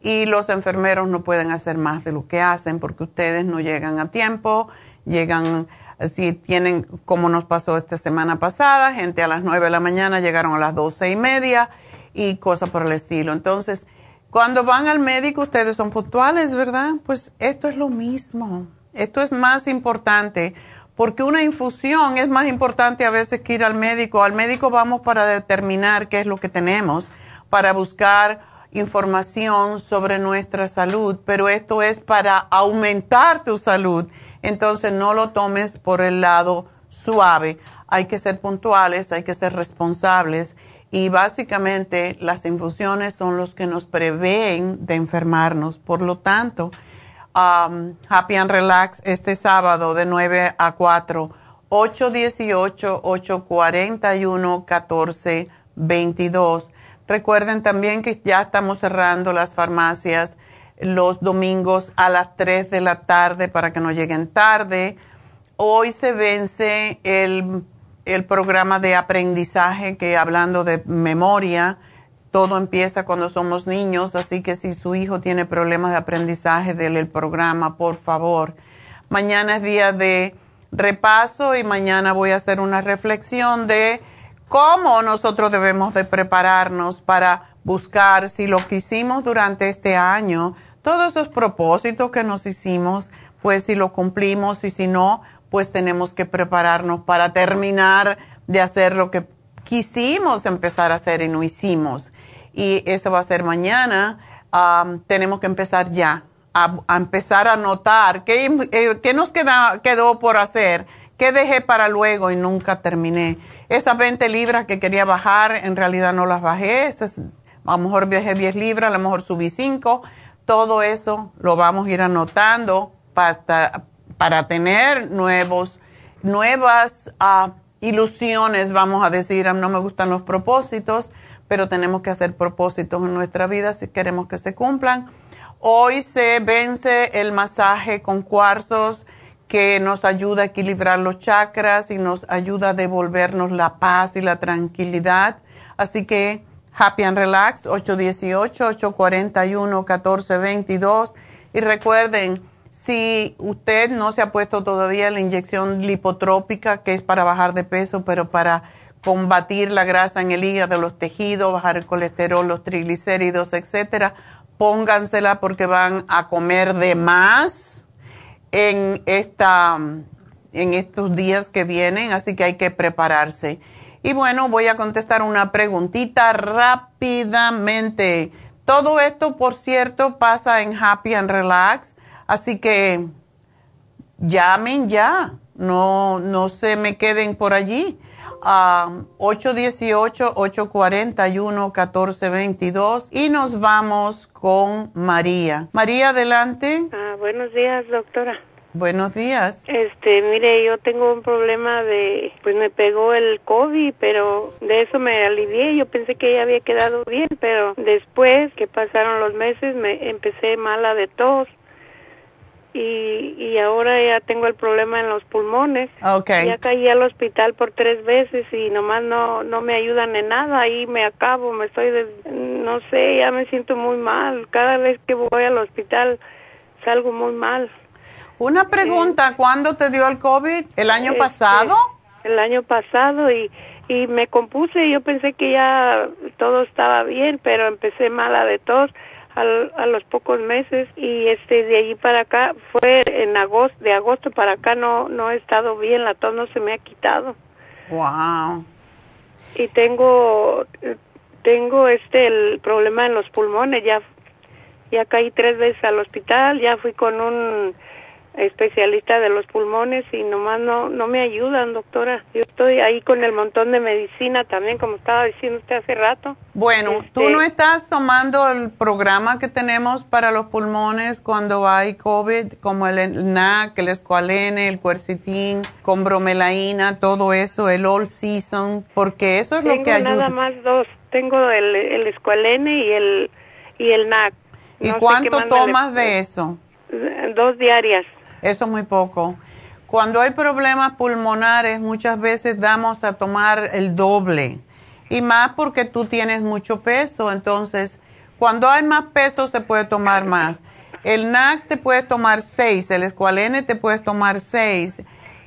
y los enfermeros no pueden hacer más de lo que hacen porque ustedes no llegan a tiempo, llegan, si tienen, como nos pasó esta semana pasada, gente a las 9 de la mañana llegaron a las doce y media y cosas por el estilo. Entonces, cuando van al médico, ustedes son puntuales, ¿verdad? Pues esto es lo mismo. Esto es más importante porque una infusión es más importante a veces que ir al médico. Al médico vamos para determinar qué es lo que tenemos, para buscar información sobre nuestra salud, pero esto es para aumentar tu salud. Entonces no lo tomes por el lado suave. Hay que ser puntuales, hay que ser responsables y básicamente las infusiones son los que nos prevén de enfermarnos. Por lo tanto, um, Happy and Relax este sábado de 9 a 4, 818-841-1422. Recuerden también que ya estamos cerrando las farmacias los domingos a las 3 de la tarde para que no lleguen tarde. Hoy se vence el el programa de aprendizaje que hablando de memoria, todo empieza cuando somos niños, así que si su hijo tiene problemas de aprendizaje, déle el programa, por favor. Mañana es día de repaso y mañana voy a hacer una reflexión de cómo nosotros debemos de prepararnos para buscar si lo que hicimos durante este año, todos esos propósitos que nos hicimos, pues si lo cumplimos y si no, pues tenemos que prepararnos para terminar de hacer lo que quisimos empezar a hacer y no hicimos. Y eso va a ser mañana. tenemos que empezar ya, a, empezar a notar qué, eh, nos queda, quedó por hacer, qué dejé para luego y nunca terminé. Esas 20 libras que quería bajar, en realidad no las bajé. a lo mejor viajé 10 libras, a lo mejor subí 5. Todo eso lo vamos a ir anotando para, para tener nuevos, nuevas ah, ilusiones, vamos a decir, no me gustan los propósitos, pero tenemos que hacer propósitos en nuestra vida si queremos que se cumplan. Hoy se vence el masaje con cuarzos que nos ayuda a equilibrar los chakras y nos ayuda a devolvernos la paz y la tranquilidad. Así que Happy and Relax 818-841-1422. Y recuerden, si usted no se ha puesto todavía la inyección lipotrópica, que es para bajar de peso, pero para combatir la grasa en el hígado, los tejidos, bajar el colesterol, los triglicéridos, etcétera, póngansela porque van a comer de más en, esta, en estos días que vienen, así que hay que prepararse. Y bueno, voy a contestar una preguntita rápidamente. Todo esto, por cierto, pasa en Happy and Relax, así que llamen ya, no, no se me queden por allí a 818-841-1422 y nos vamos con María. María, adelante. Ah, buenos días, doctora. Buenos días. Este, mire, yo tengo un problema de, pues me pegó el COVID, pero de eso me alivié. Yo pensé que ya había quedado bien, pero después que pasaron los meses me empecé mala de tos y, y ahora ya tengo el problema en los pulmones. Okay. Ya caí al hospital por tres veces y nomás no no me ayudan en nada. Ahí me acabo, me estoy, no sé, ya me siento muy mal. Cada vez que voy al hospital salgo muy mal. Una pregunta, ¿cuándo te dio el COVID? ¿El año Este, pasado? El año pasado y y me compuse. Yo pensé que ya todo estaba bien, pero empecé mala de tos al, a los pocos meses y este de allí para acá fue en agosto, de agosto para acá no no he estado bien, la tos no se me ha quitado Wow. y tengo tengo este el problema en los pulmones ya ya caí tres veces al hospital ya fui con un especialista de los pulmones y nomás no no me ayudan doctora. Yo estoy ahí con el montón de medicina también como estaba diciendo usted hace rato. Bueno, tú Este- no estás tomando el programa que tenemos para los pulmones cuando hay COVID, como el NAC, el Esqualene, el Quercetin, con bromelaína, todo eso, el All Season, porque eso es tengo lo que ayuda. nada más dos. Tengo el el escualene y el y el NAC ¿Y No cuánto tomas de eso? dos diarias Eso es muy poco. Cuando hay problemas pulmonares, muchas veces damos a tomar el doble. Y más porque tú tienes mucho peso. Entonces, cuando hay más peso, se puede tomar más. El NAC te puedes tomar seis, el Esqualene te puedes tomar seis.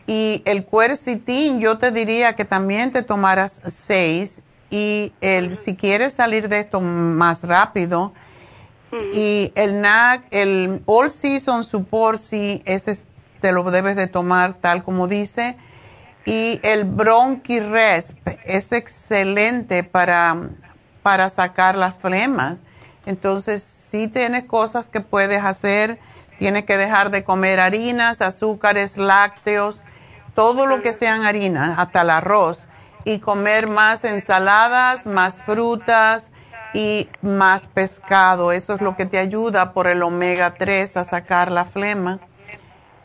Y el Quercitin, yo te diría que también te tomaras seis. Y el, si quieres salir de esto más rápido, y el NAC, el All Season Support, sí, ese te lo debes de tomar tal como dice. Y el Bronchiresp es excelente para, para sacar las flemas. Entonces, si tienes cosas que puedes hacer. Tienes que dejar de comer harinas, azúcares, lácteos, todo lo que sean harinas, hasta el arroz. Y comer más ensaladas, más frutas y más pescado. Eso es lo que te ayuda por el omega 3 a sacar la flema.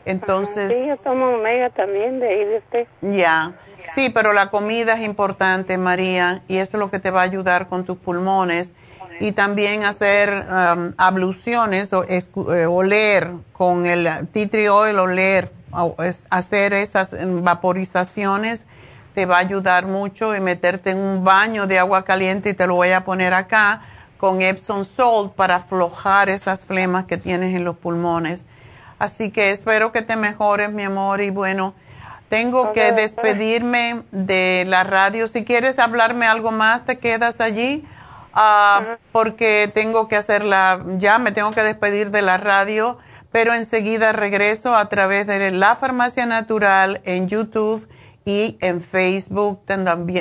Entonces, sí yo tomo omega también de ahí de usted ya. Sí, pero la comida es importante, María, y eso es lo que te va a ayudar con tus pulmones. Y también hacer um, abluciones o escu- eh, oler con el tea tree oil, oler, o es- hacer esas em, vaporizaciones te va a ayudar mucho y meterte en un baño de agua caliente y te lo voy a poner acá con Epsom Salt para aflojar esas flemas que tienes en los pulmones. Así que espero que te mejores, mi amor, y bueno, tengo que despedirme de la radio. Si quieres hablarme algo más, te quedas allí, ah, porque tengo que hacerla, ya me tengo que despedir de la radio, pero enseguida regreso a través de La Farmacia Natural en YouTube y en Facebook,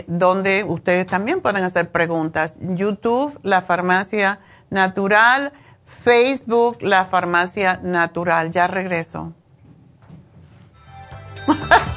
donde ustedes también pueden hacer preguntas. YouTube, La Farmacia Natural, Facebook, La Farmacia Natural. Ya regreso.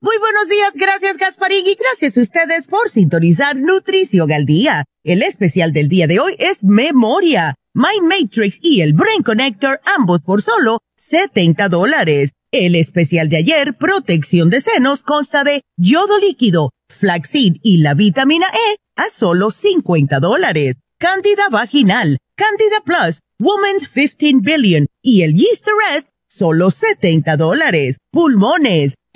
Muy buenos días, gracias Gasparín y gracias a ustedes por sintonizar Nutrición al Día. El especial del día de hoy es Memoria, Mind Matrix y el Brain Connector, ambos por solo 70 dólares. El especial de ayer, Protección de Senos, consta de yodo líquido, flaxseed y la vitamina E a solo 50 dólares. Candida vaginal, Candida Plus, Woman's 15 Billion y el Yeast Rest, solo 70 dólares. Pulmones,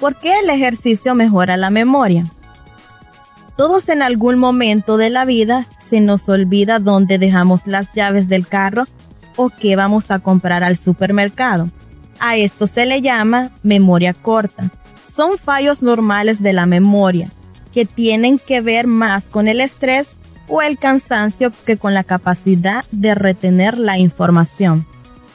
¿Por qué el ejercicio mejora la memoria? Todos en algún momento de la vida se nos olvida dónde dejamos las llaves del carro o qué vamos a comprar al supermercado. A esto se le llama memoria corta. Son fallos normales de la memoria que tienen que ver más con el estrés o el cansancio que con la capacidad de retener la información.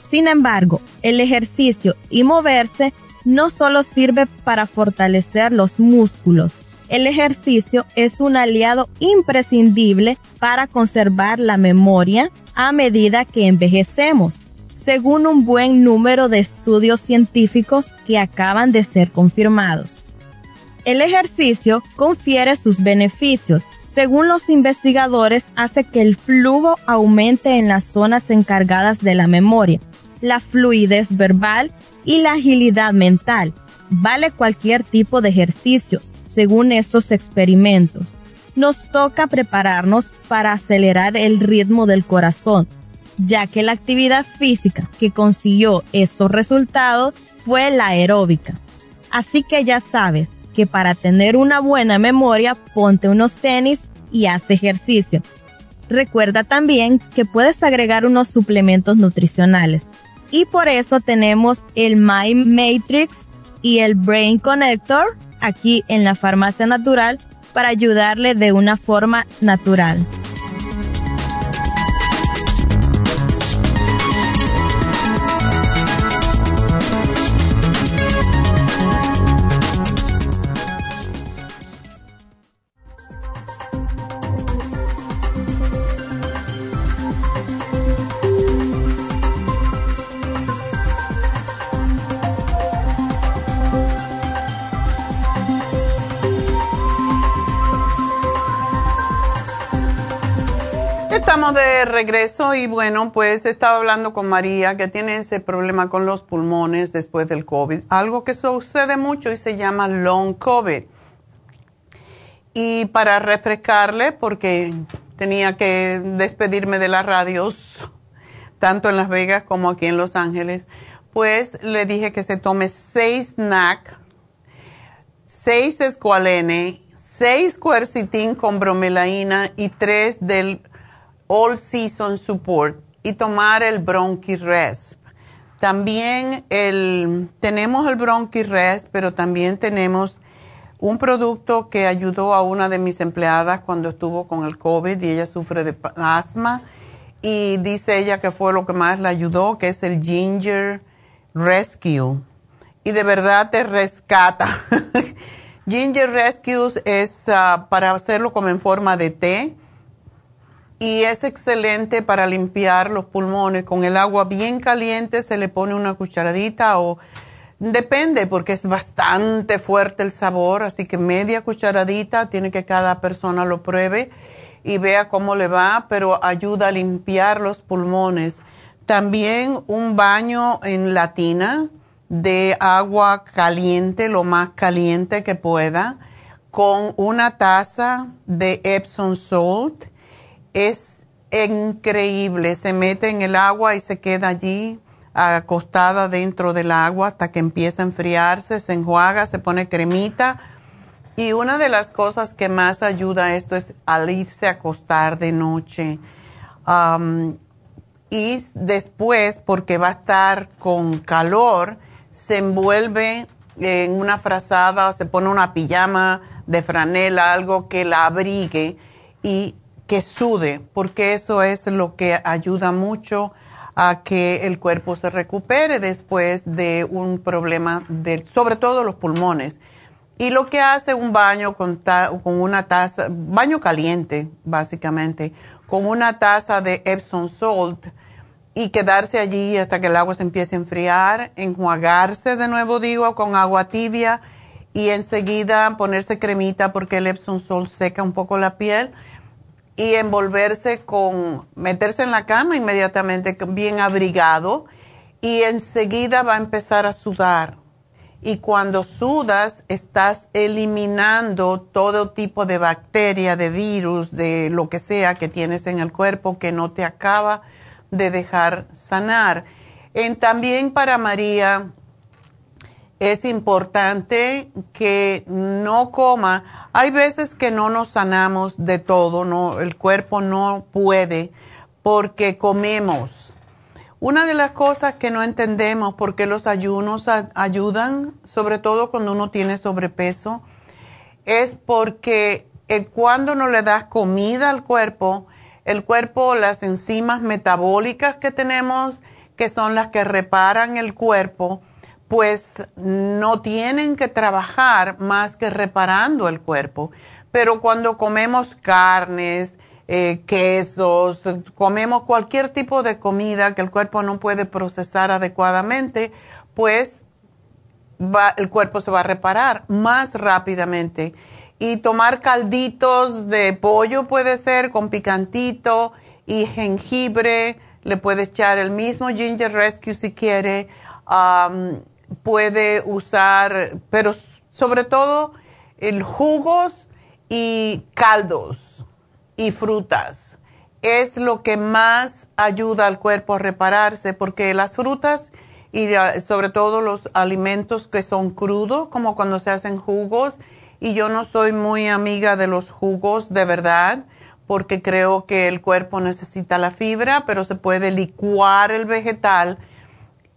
Sin embargo, el ejercicio y moverse no solo sirve para fortalecer los músculos, el ejercicio es un aliado imprescindible para conservar la memoria a medida que envejecemos, según un buen número de estudios científicos que acaban de ser confirmados. El ejercicio confiere sus beneficios. Según los investigadores, hace que el flujo aumente en las zonas encargadas de la memoria, la fluidez verbal y la agilidad mental. Vale cualquier tipo de ejercicios, según estos experimentos. Nos toca prepararnos para acelerar el ritmo del corazón, ya que la actividad física que consiguió estos resultados fue la aeróbica. Así que ya sabes que para tener una buena memoria, ponte unos tenis y haz ejercicio. Recuerda también que puedes agregar unos suplementos nutricionales y por eso tenemos el Mind Matrix y el Brain Connector aquí en la farmacia natural para ayudarle de una forma natural. De regreso y bueno, pues estaba hablando con María que tiene ese problema con los pulmones después del COVID, algo que sucede mucho y se llama long COVID. Y para refrescarle, porque tenía que despedirme de las radios, tanto en Las Vegas como aquí en Los Ángeles, pues le dije que se tome seis NAC, seis escualene, seis cuercitín con bromelaína y tres del All Season Support y tomar el Bronchi Resp. También el, tenemos el Bronchi Resp, pero también tenemos un producto que ayudó a una de mis empleadas cuando estuvo con el COVID y ella sufre de asma y dice ella que fue lo que más la ayudó, que es el Ginger Rescue. Y de verdad te rescata. Ginger Rescue es ah, para hacerlo como en forma de té y es excelente para limpiar los pulmones. Con el agua bien caliente se le pone una cucharadita o depende porque es bastante fuerte el sabor, así que media cucharadita tiene que cada persona lo pruebe y vea cómo le va, pero ayuda a limpiar los pulmones. También un baño en latina de agua caliente, lo más caliente que pueda, con una taza de Epsom Salt es increíble. Se mete en el agua y se queda allí acostada dentro del agua hasta que empieza a enfriarse, se enjuaga, se pone cremita. Y una de las cosas que más ayuda a esto es al irse a acostar de noche. y después, porque va a estar con calor, se envuelve en una frazada, se pone una pijama de franela, algo que la abrigue y que sude, porque eso es lo que ayuda mucho a que el cuerpo se recupere después de un problema, de, sobre todo los pulmones. Y lo que hace un baño con, con una taza, baño caliente básicamente, con una taza de Epsom Salt y quedarse allí hasta que el agua se empiece a enfriar, enjuagarse de nuevo, digo, con agua tibia y enseguida ponerse cremita porque el Epsom Salt seca un poco la piel y envolverse con, meterse en la cama inmediatamente bien abrigado y enseguida va a empezar a sudar. Y cuando sudas, estás eliminando todo tipo de bacteria, de virus, de lo que sea que tienes en el cuerpo que no te acaba de dejar sanar. En, también para María, es importante que no coma. Hay veces que no nos sanamos de todo, no, el cuerpo no puede porque comemos. Una de las cosas que no entendemos porque los ayunos ayudan, sobre todo cuando uno tiene sobrepeso, es porque cuando no le das comida al cuerpo, el cuerpo, las enzimas metabólicas que tenemos, que son las que reparan el cuerpo, pues no tienen que trabajar más que reparando el cuerpo. Pero cuando comemos carnes, eh, quesos, comemos cualquier tipo de comida que el cuerpo no puede procesar adecuadamente, pues el cuerpo se va a reparar más rápidamente. Y tomar calditos de pollo puede ser con picantito y jengibre, le puede echar el mismo ginger rescue si quiere puede usar, pero sobre todo el jugos y caldos y frutas. Es lo que más ayuda al cuerpo a repararse porque las frutas y sobre todo los alimentos que son crudos, como cuando se hacen jugos, y yo no soy muy amiga de los jugos de verdad, porque creo que el cuerpo necesita la fibra, pero se puede licuar el vegetal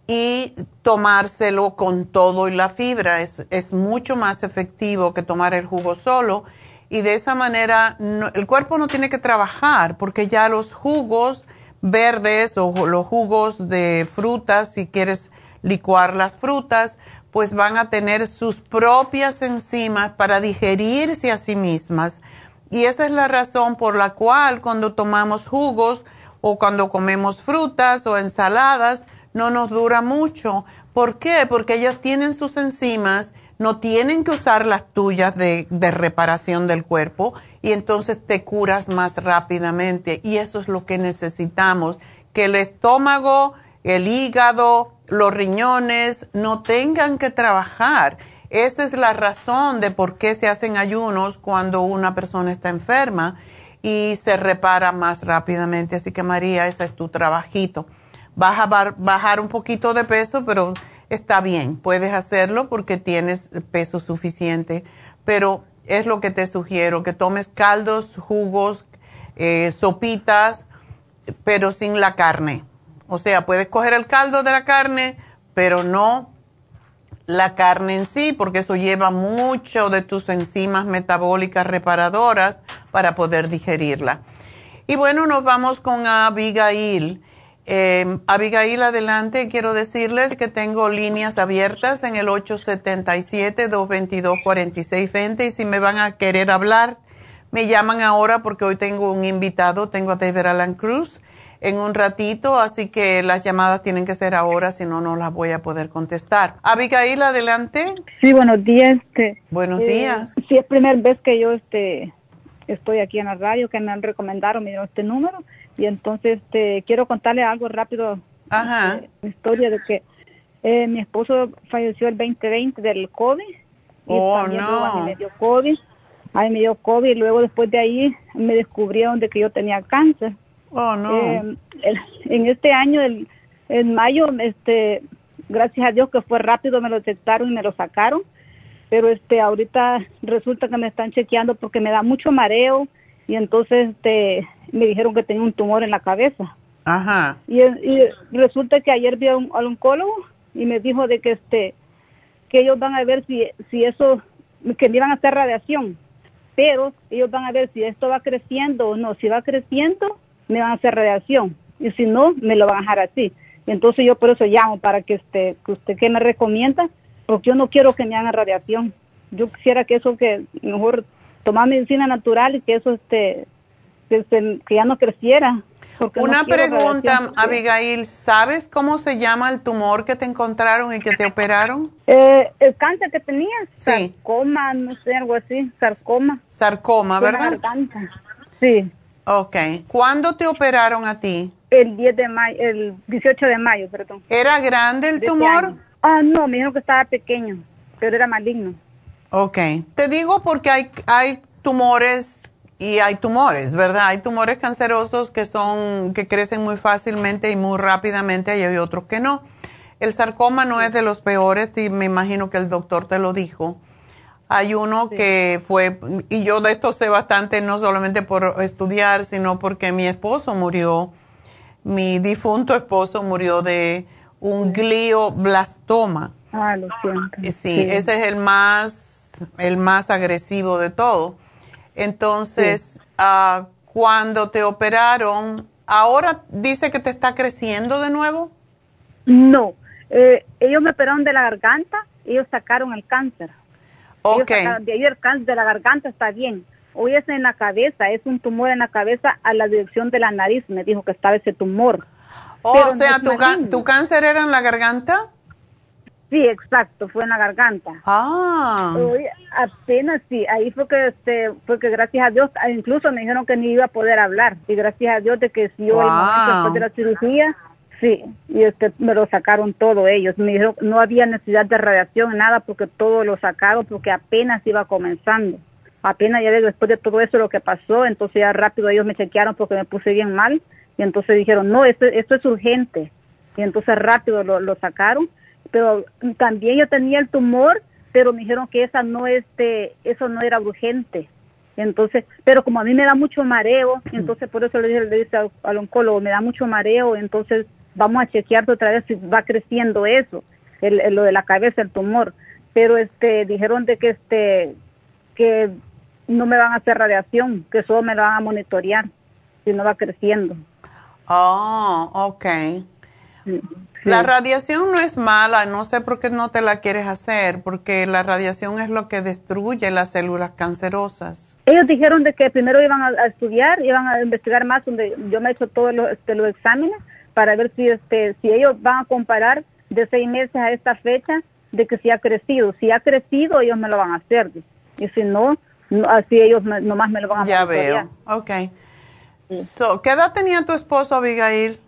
y tomárselo con todo y la fibra. Es, es, mucho más efectivo que tomar el jugo solo. Y de esa manera el cuerpo no tiene que trabajar porque ya los jugos verdes o los jugos de frutas, si quieres licuar las frutas, pues van a tener sus propias enzimas para digerirse a sí mismas. Y esa es la razón por la cual cuando tomamos jugos o cuando comemos frutas o ensaladas, no nos dura mucho. ¿Por qué? Porque ellos tienen sus enzimas, no tienen que usar las tuyas de, de, reparación del cuerpo y entonces te curas más rápidamente. Y eso es lo que necesitamos, que el estómago, el hígado, los riñones no tengan que trabajar. Esa es la razón de por qué se hacen ayunos cuando una persona está enferma y se repara más rápidamente. Así que María, ese es tu trabajito. Vas a bajar un poquito de peso, pero está bien, puedes hacerlo porque tienes peso suficiente. Pero es lo que te sugiero, que tomes caldos, jugos, eh, sopitas, pero sin la carne. O sea, puedes coger el caldo de la carne, pero no la carne en sí, porque eso lleva mucho de tus enzimas metabólicas reparadoras para poder digerirla. Y bueno, nos vamos con Abigail. Eh, Abigail, adelante. Quiero decirles que tengo líneas abiertas en el 877-222-4620 y si me van a querer hablar, me llaman ahora porque hoy tengo un invitado, tengo a David Alan Cruz en un ratito, así que las llamadas tienen que ser ahora, si no, no las voy a poder contestar. Abigail, adelante. Sí, buenos días. Este, buenos eh, días. Sí, es primera vez que yo este, estoy aquí en la radio, que me han recomendado, me dieron este número, y entonces este, quiero contarle algo rápido. Ajá. Eh, historia de que eh, mi esposo falleció el 2020 del COVID. Oh, no. Mí me dio COVID. A mí me dio COVID y luego después de ahí me descubrieron de que yo tenía cáncer. Oh, no. Eh, en este año, el, en mayo, este, gracias a Dios que fue rápido, me lo detectaron y me lo sacaron. Pero este, ahorita resulta que me están chequeando porque me da mucho mareo y entonces este, me dijeron que tenía un tumor en la cabeza. Ajá. Y, resulta que ayer vi a un, al oncólogo y me dijo de que este que ellos van a ver si si eso que me iban a hacer radiación, pero ellos van a ver si esto va creciendo o no. Si va creciendo, me van a hacer radiación y si no, me lo van a dejar así. Entonces yo por eso llamo para que, este, que usted que me recomienda, porque yo no quiero que me hagan radiación. Yo quisiera que eso, que mejor tomar medicina natural y que eso, este, que, que ya no creciera. Una pregunta, Abigail, ¿sabes cómo se llama el tumor que te encontraron y que te operaron? Eh, el cáncer que tenía, sí. sarcoma, no sé, algo así, sarcoma. Sarcoma, ¿verdad? Sí. Ok. ¿Cuándo te operaron a ti? El 10 de mayo, el 18 de mayo, perdón. ¿Era grande el este tumor? Ah, no, me dijeron que estaba pequeño, pero era maligno. Ok. Te digo porque hay, hay tumores y hay tumores, ¿verdad? Hay tumores cancerosos que son, que crecen muy fácilmente y muy rápidamente y hay otros que no. El sarcoma no es de los peores y me imagino que el doctor te lo dijo. Hay uno que fue, y yo de esto sé bastante, no solamente por estudiar, sino porque mi esposo murió, mi difunto esposo murió de un glioblastoma. Ah, lo siento. Sí, sí, ese es el más, el más agresivo de todo. Entonces, uh, cuando te operaron, ¿ahora dice que te está creciendo de nuevo? No, eh, ellos me operaron de la garganta, ellos sacaron el cáncer. Okay. de ahí el cáncer de la garganta está bien. Hoy es en la cabeza, es un tumor en la cabeza a la dirección de la nariz, me dijo que estaba ese tumor. Oh, o sea, tu, tu, cáncer era en la garganta? Sí, exacto, fue en la garganta. Ah. Apenas sí, ahí fue que, este, fue que gracias a Dios, incluso me dijeron que ni iba a poder hablar. Y gracias a Dios de que si yo momento después de la cirugía, Sí, y este, me lo sacaron todo ellos. Me dijeron no había necesidad de radiación, nada, porque todo lo sacaron porque apenas iba comenzando. Apenas ya después de todo eso lo que pasó, entonces ya rápido ellos me chequearon porque me puse bien mal y entonces dijeron, no, esto, esto es urgente. Y entonces rápido lo, lo sacaron, pero también yo tenía el tumor, pero me dijeron que esa no este, eso no era urgente. Entonces, pero como a mí me da mucho mareo, entonces por eso le dije, le dije al, al, oncólogo, me da mucho mareo, entonces vamos a chequearte otra vez si va creciendo eso, el, lo de la cabeza, el tumor. Pero este dijeron de que este que no me van a hacer radiación, que solo me lo van a monitorear si no va creciendo. Oh, ok. La radiación no es mala, no sé por qué no te la quieres hacer, porque la radiación es lo que destruye las células cancerosas. Ellos dijeron de que primero iban a, estudiar, iban a investigar más, donde yo me he hecho todos los, este, los exámenes para ver si este si ellos van a comparar de seis meses a esta fecha de que si ha crecido. Si ha crecido, ellos me lo van a hacer. Y si no, así ellos nomás me lo van a Ya veo, ok. So, ¿Qué edad tenía tu esposo, Abigail?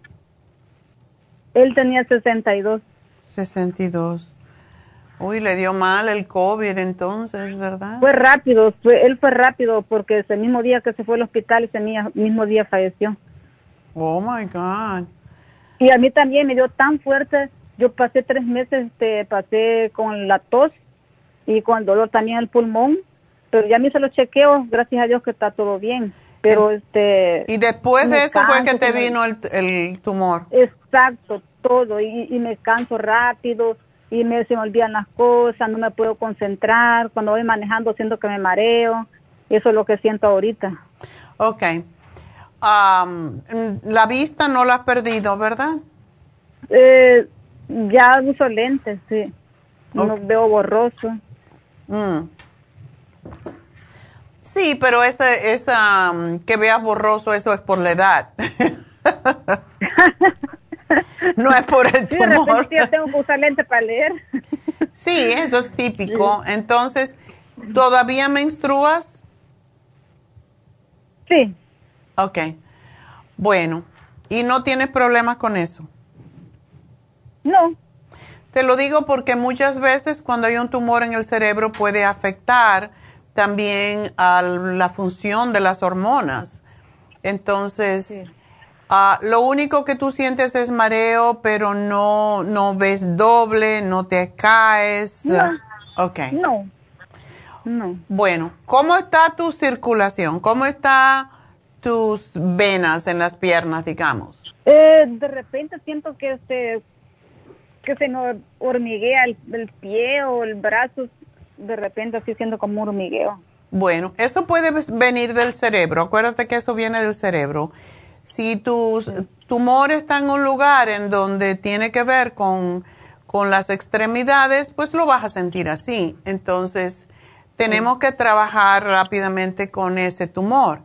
Él tenía 62. 62. Uy, le dio mal el COVID entonces, ¿verdad? Fue rápido, fue, él fue rápido porque ese mismo día que se fue al hospital, ese mismo día falleció. Oh, my God. Y a mí también me dio tan fuerte, yo pasé tres meses, este, pasé con la tos y con dolor también el pulmón, pero ya me hice los chequeos, gracias a Dios que está todo bien. Pero este... Y después de eso fue que te vino el, el tumor. Exacto, todo, y, y me canso rápido y me, se me olvidan las cosas, no me puedo concentrar, cuando voy manejando siento que me mareo, eso es lo que siento ahorita. Ok. la vista no la has perdido, ¿verdad? Eh, ya uso lentes, sí. No veo borroso. Mm. Sí, pero ese, esa, que veas borroso, eso es por la edad. no es por el tumor. Sí, tengo que usar lente para leer. sí, eso es típico. Entonces, ¿todavía menstruas? Sí. Ok. Bueno, ¿y no tienes problemas con eso? No. Te lo digo porque muchas veces cuando hay un tumor en el cerebro puede afectar también a la función de las hormonas. Entonces, Ah, lo único que tú sientes es mareo, pero no, no ves doble, no te caes. No. Ok. No. No. Bueno, ¿cómo está tu circulación? ¿Cómo están tus venas en las piernas, digamos? Eh, de repente siento que este que se me hormiguea el, el, pie o el brazo, de repente así siento como un hormigueo. Bueno, eso puede venir del cerebro. Acuérdate que eso viene del cerebro. Si tu tumor está en un lugar en donde tiene que ver con, las extremidades, pues lo vas a sentir así. Entonces, tenemos que trabajar rápidamente con ese tumor.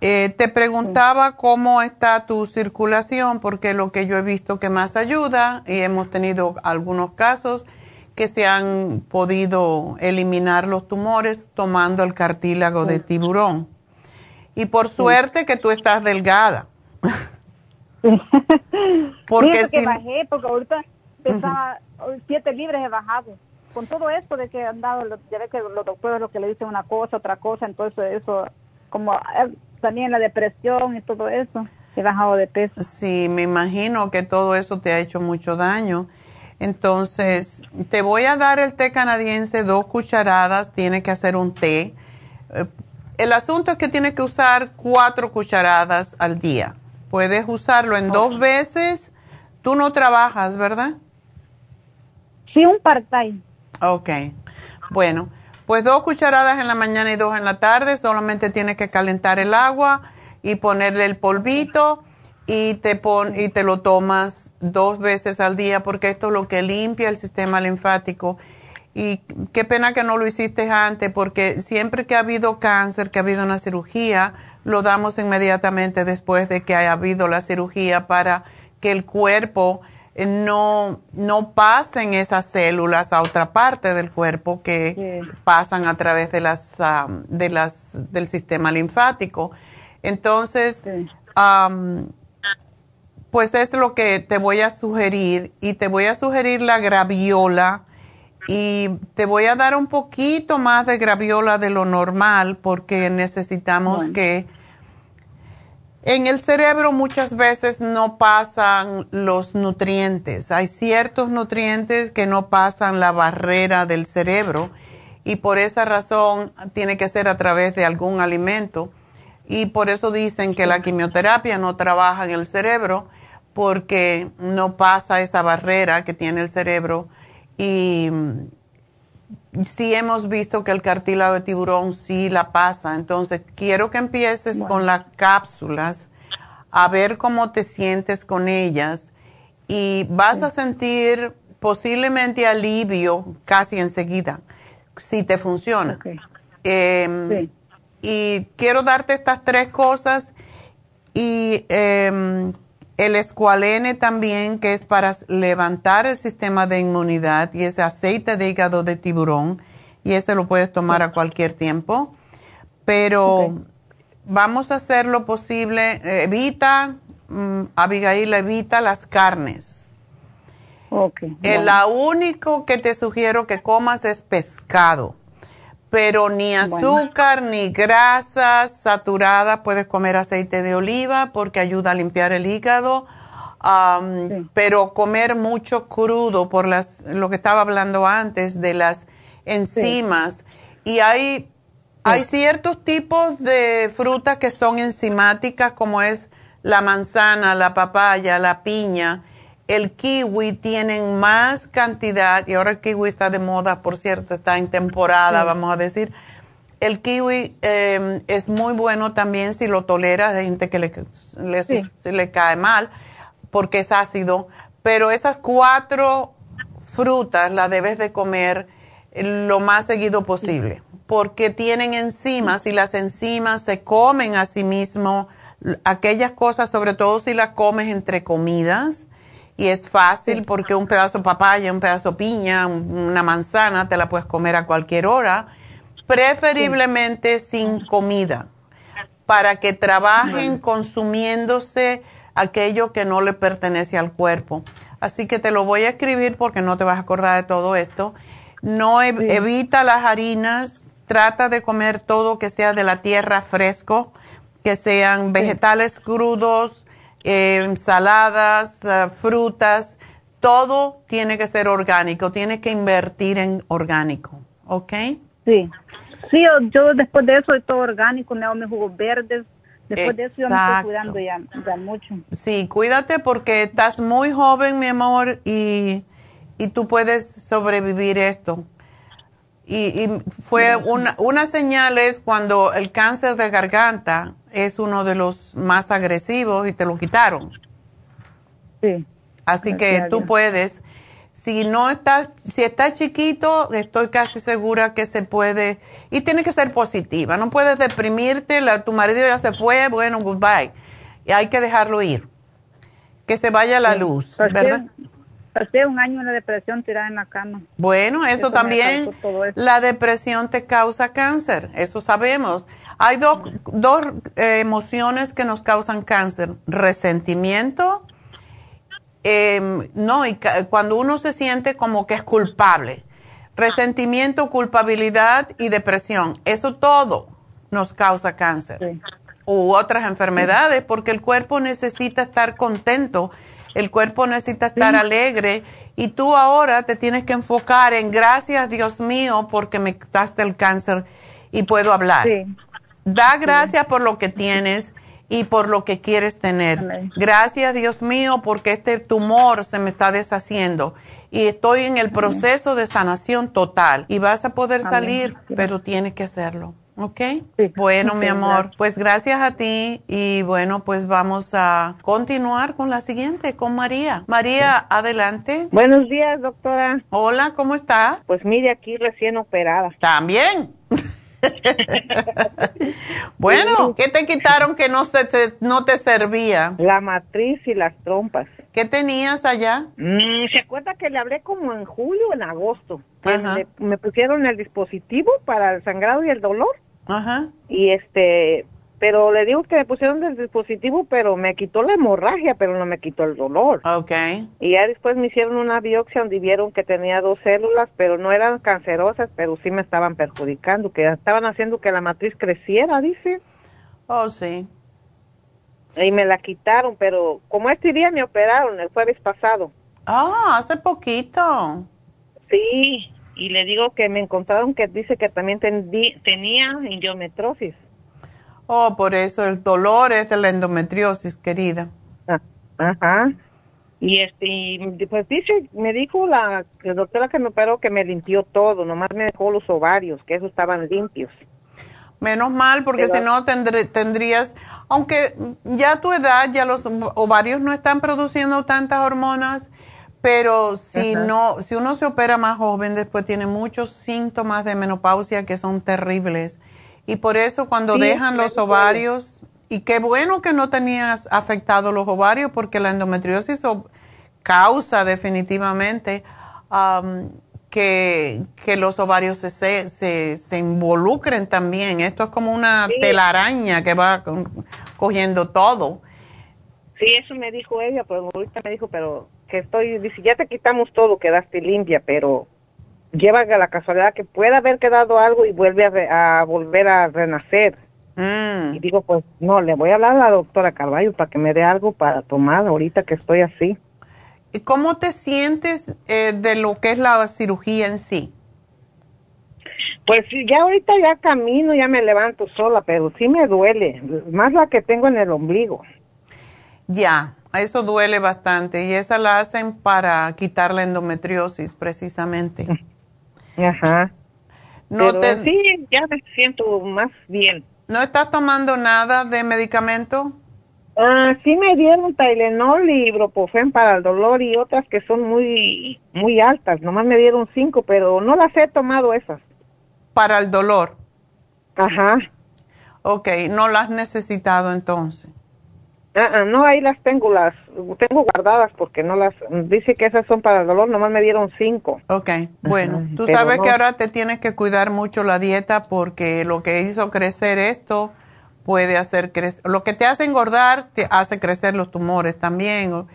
Eh, te preguntaba cómo está tu circulación, porque lo que yo he visto que más ayuda, y hemos tenido algunos casos que se han podido eliminar los tumores tomando el cartílago de tiburón. Y por suerte que tú estás delgada. porque si... que bajé, porque ahorita pesaba siete libres he bajado. Con todo esto de que han dado, ya ve que los doctores lo que le dicen una cosa, otra cosa, entonces eso, como eh, también la depresión y todo eso, he bajado de peso. Sí, me imagino que todo eso te ha hecho mucho daño. Entonces, te voy a dar el té canadiense, dos cucharadas, tiene que hacer un té. Eh, el asunto es que tiene que usar cuatro cucharadas al día. Puedes usarlo en dos veces. Tú no trabajas, ¿verdad? Sí, un part-time. Ok. Bueno, pues dos cucharadas en la mañana y dos en la tarde. Solamente tienes que calentar el agua y ponerle el polvito y te, pon, y te lo tomas dos veces al día porque esto es lo que limpia el sistema linfático. Y qué pena que no lo hiciste antes, porque siempre que ha habido cáncer, que ha habido una cirugía, lo damos inmediatamente después de que haya habido la cirugía para que el cuerpo eh, no, no pasen esas células a otra parte del cuerpo que pasan a través de las, de las, del sistema linfático. Entonces, pues es lo que te voy a sugerir y te voy a sugerir la graviola y te voy a dar un poquito más de graviola de lo normal porque necesitamos que en el cerebro muchas veces no pasan los nutrientes. Hay ciertos nutrientes que no pasan la barrera del cerebro y por esa razón tiene que ser a través de algún alimento. Y por eso dicen que la quimioterapia no trabaja en el cerebro porque no pasa esa barrera que tiene el cerebro. Y mm, sí hemos visto que el cartílago de tiburón sí la pasa. Entonces, quiero que empieces con las cápsulas, a ver cómo te sientes con ellas. Y vas a sentir posiblemente alivio casi enseguida, si te funciona. Em, y quiero darte estas tres cosas y em, El escualene también, que es para levantar el sistema de inmunidad, y ese aceite de hígado de tiburón, y ese lo puedes tomar a cualquier tiempo. Pero vamos a hacer lo posible. Evita, mm, Abigail, evita las carnes. Okay, El la único que te sugiero que comas es pescado pero ni azúcar ni grasas saturadas. Puedes comer aceite de oliva porque ayuda a limpiar el hígado, pero comer mucho crudo por las, lo que estaba hablando antes de las enzimas. Y hay, hay ciertos tipos de frutas que son enzimáticas, como es la manzana, la papaya, la piña el kiwi tienen más cantidad, y ahora el kiwi está de moda, por cierto, está en temporada, vamos a decir. El kiwi em, es muy bueno también si lo toleras, hay gente que le, le, cae mal porque es ácido, pero esas cuatro frutas las debes de comer lo más seguido posible, porque tienen enzimas y las enzimas se comen a sí mismo aquellas cosas, sobre todo si las comes entre comidas, y es fácil porque un pedazo de papaya, un pedazo de piña, una manzana te la puedes comer a cualquier hora, preferiblemente sin comida, para que trabajen consumiéndose aquello que no le pertenece al cuerpo. Así que te lo voy a escribir porque no te vas a acordar de todo esto. No evita las harinas, trata de comer todo que sea de la tierra fresco, que sean vegetales crudos, eh, ensaladas, eh, frutas, todo tiene que ser orgánico, tiene que invertir en orgánico, ¿ok? Sí, sí, yo, después de eso todo orgánico, me hago mis jugos verdes, después de eso yo me estoy cuidando ya, mucho. Sí, cuídate porque estás muy joven, mi amor, y, y tú puedes sobrevivir esto. Y, y fue una, una señal es cuando el cáncer de garganta es uno de los más agresivos y te lo quitaron. Sí. Así que tú puedes. Si no estás, si estás chiquito, estoy casi segura que se puede, y tiene que ser positiva, no puedes deprimirte, la, tu marido ya se fue, bueno, goodbye, y hay que dejarlo ir, que se vaya la luz, ¿verdad? Pasé un año en la depresión tirada en la cama. Bueno, eso, también, la depresión te causa cáncer, eso sabemos. Hay dos eh, emociones que nos causan cáncer, resentimiento, em, no, y cuando uno se siente como que es culpable, resentimiento, culpabilidad y depresión, eso todo nos causa cáncer. U otras enfermedades, porque el cuerpo necesita estar contento el cuerpo necesita estar alegre y tú ahora te tienes que enfocar en gracias Dios mío porque me quitaste el cáncer y puedo hablar. Da gracias por lo que tienes y por lo que quieres tener. Gracias Dios mío porque este tumor se me está deshaciendo y estoy en el proceso de sanación total y vas a poder salir, pero tienes que hacerlo. ¿Ok? bueno, mi amor, pues gracias a ti y bueno, pues vamos a continuar con la siguiente, con María. María, adelante. Buenos días, doctora. Hola, ¿cómo estás? Pues mire, aquí recién operada. También. bueno, ¿qué te quitaron que no, se te, no te servía? La matriz y las trompas. ¿Qué tenías allá? Mm, ¿Se acuerda que le hablé como en julio o en agosto? Me, me pusieron el dispositivo para el sangrado y el dolor. Ajá. Y este, pero le digo que me pusieron el dispositivo, pero me quitó la hemorragia, pero no me quitó el dolor. Ok. Y ya después me hicieron una biopsia donde vieron que tenía dos células, pero no eran cancerosas, pero sí me estaban perjudicando, que estaban haciendo que la matriz creciera, dice. Oh, sí. Y me la quitaron, pero como este día me operaron el jueves pasado. Ah, hace poquito. Sí, y le digo que me encontraron que dice que también tenía endometriosis. Oh, por eso el dolor es de la endometriosis, querida. Ah, ajá. Y este, pues dice, me dijo la, doctora que me operó que me limpió todo, nomás me dejó los ovarios, que esos estaban limpios. Menos mal, porque si no tendrías, aunque ya a tu edad, ya los ovarios no están produciendo tantas hormonas, pero si no, si uno se opera más joven, después tiene muchos síntomas de menopausia que son terribles. Y por eso cuando dejan los ovarios y qué bueno que no tenías afectado los ovarios porque la endometriosis causa definitivamente que, los ovarios se, se, involucren también. Esto es como una telaraña que va cogiendo todo. Sí, eso me dijo ella, pero ahorita me dijo, pero que estoy, dice, ya te quitamos todo, quedaste limpia, pero lleva a la casualidad que puede haber quedado algo y vuelve a, volver a renacer. Mm. Y digo, pues no, le voy a hablar a la doctora Carballo para que me dé algo para tomar ahorita que estoy así. ¿Y cómo te sientes eh, de lo que es la cirugía en sí? Pues ya ahorita ya camino, ya me levanto sola, pero sí me duele, más la que tengo en el ombligo. Ya, eso duele bastante y esa la hacen para quitar la endometriosis precisamente. Ajá. No te... Sí, ya me siento más bien. ¿No estás tomando nada de medicamento? Ah, sí me dieron Tylenol y Ibuprofen para el dolor y otras que son muy muy altas. Nomás me dieron cinco, pero no las he tomado esas. ¿Para el dolor? Ajá. Ok, no las has necesitado entonces. Ah, ah, no, ahí las tengo, las tengo guardadas porque no las, dice que esas son para el dolor, nomás me dieron cinco. Ok, bueno, tú sabes que ahora te tienes que cuidar mucho la dieta porque lo que hizo crecer esto puede hacer crecer, lo que te hace engordar te hace crecer los tumores también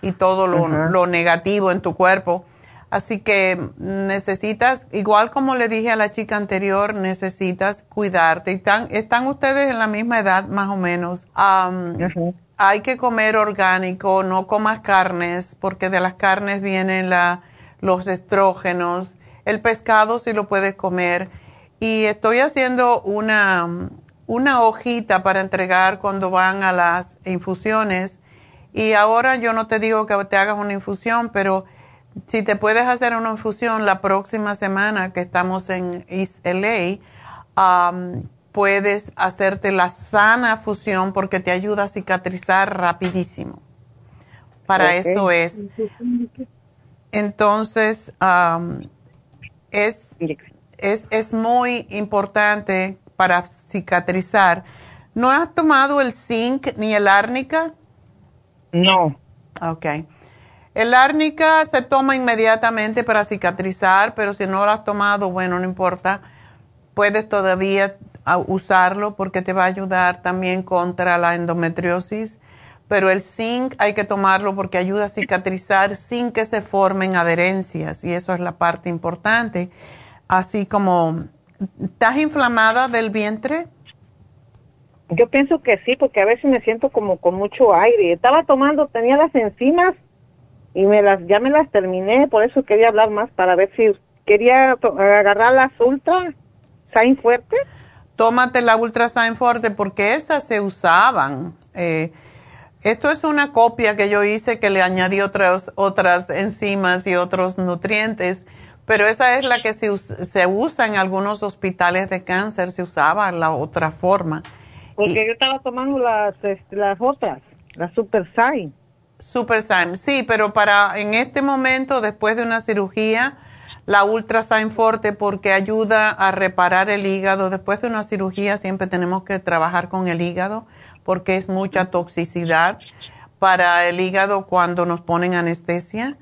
y todo lo, lo negativo en tu cuerpo. Así que necesitas, igual como le dije a la chica anterior, necesitas cuidarte. Están, están ustedes en la misma edad más o menos. Hay que comer orgánico, no comas carnes, porque de las carnes vienen los estrógenos. El pescado sí lo puedes comer. Y estoy haciendo una, una hojita para entregar cuando van a las infusiones. Y ahora yo no te digo que te hagas una infusión, pero si te puedes hacer una infusión la próxima semana que estamos en East LA, um, puedes hacerte la sana fusión porque te ayuda a cicatrizar rapidísimo. Para eso es. Entonces, um, es, es, es muy importante para cicatrizar. ¿No has tomado el zinc ni el árnica? No. Ok. El árnica se toma inmediatamente para cicatrizar, pero si no lo has tomado, bueno, no importa. Puedes todavía ah, usarlo porque te va a ayudar también contra la endometriosis. Pero el zinc hay que tomarlo porque ayuda a cicatrizar sin que se formen adherencias y eso es la parte importante. Así como, ¿estás inflamada del vientre? Yo pienso que sí, porque a veces me siento como con mucho aire. Estaba tomando, tenía las enzimas y me las ya me las terminé, por eso quería hablar más para ver si quería agarrar las Ultra Sign Fuerte. Tómate la Ultra Sign Fuerte porque esas se usaban. Eh, esto es una copia que yo hice que le añadí otras otras enzimas y otros nutrientes, pero esa es la que se, se usa en algunos hospitales de cáncer, se usaba la otra forma. Porque yo estaba tomando las, este, las otras, las Super Sign. Super sí, pero para en este momento, después de una cirugía, la Ultrasign Forte porque ayuda a reparar el hígado. Después de una cirugía siempre tenemos que trabajar con el hígado porque es mucha toxicidad para el hígado cuando nos ponen anestesia.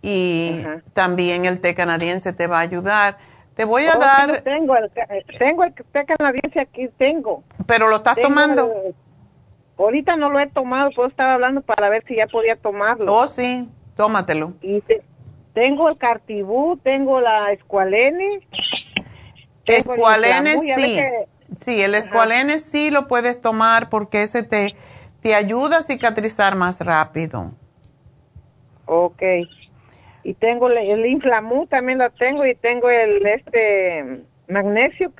Y también el té canadiense te va a ayudar. Te voy a oh, dar... tengo, el, tengo el té canadiense aquí, tengo. ¿Pero lo estás tomando? Ahorita no lo he tomado, puedo estar hablando para ver si ya podía tomarlo. Oh, sí, tómatelo. Y tengo el cartibú, tengo la escualene. Escualene sí. Sí, el escualene sí lo puedes tomar porque ese te, te ayuda a cicatrizar más rápido. Ok. Y tengo el, el inflamú, también lo tengo, y tengo el este magnesio.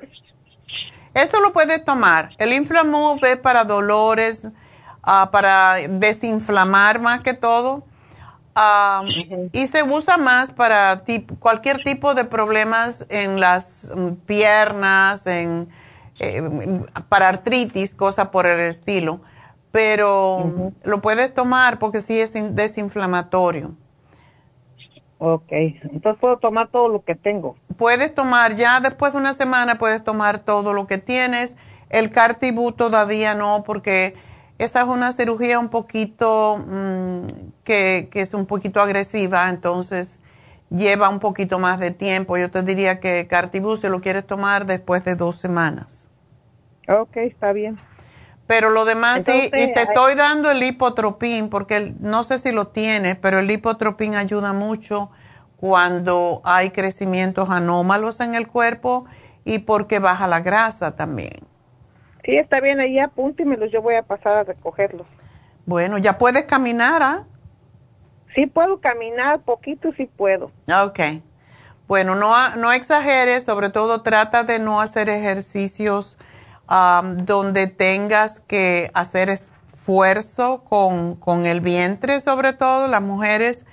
Eso lo puedes tomar. El Inflamove es para dolores, ah, para desinflamar más que todo. Y se usa más para cualquier tipo de problemas en las mm, piernas, en, eh, para artritis, cosa por el estilo. Pero lo puedes tomar porque sí es desinflamatorio. Ok, entonces puedo tomar todo lo que tengo. Puedes tomar, ya después de una semana puedes tomar todo lo que tienes. El Cartibú todavía no, porque esa es una cirugía un poquito mm, que, que, es un poquito agresiva, entonces lleva un poquito más de tiempo. Yo te diría que Cartibú se lo quieres tomar después de dos semanas. Ok, está bien. Pero lo demás sí, y te estoy dando el hipotropín, porque no sé si lo tienes, pero el hipotropín ayuda mucho cuando hay crecimientos anómalos en el cuerpo y porque baja la grasa también. Sí, está bien, ahí apúntimelo, yo voy a pasar a recogerlos. Bueno, ¿ya puedes caminar? ¿ah? Sí puedo caminar, poquito sí puedo. Ok. Bueno, no, no exageres, sobre todo trata de no hacer ejercicios donde tengas que hacer esfuerzo con, con, el vientre, sobre todo las mujeres.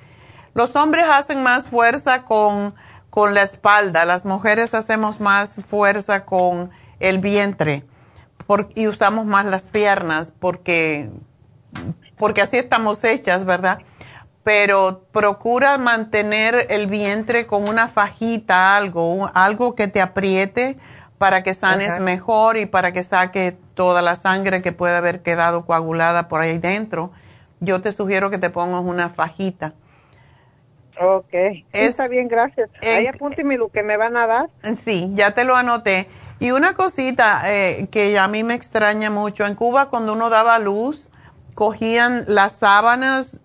Los hombres hacen más fuerza con, con la espalda, las mujeres hacemos más fuerza con el vientre y usamos más las piernas porque, porque así estamos hechas, ¿verdad? Pero procura mantener el vientre con una fajita, algo, algo que te apriete para que sanes mejor y para que saque toda la sangre que puede haber quedado coagulada por ahí dentro. Yo te sugiero que te pongas una fajita. Ok, está bien, gracias. Ahí apúnteme lo que me van a dar. Sí, ya te lo anoté. Y una cosita eh, que a mí me extraña mucho, en Cuba cuando uno daba luz, cogían las sábanas,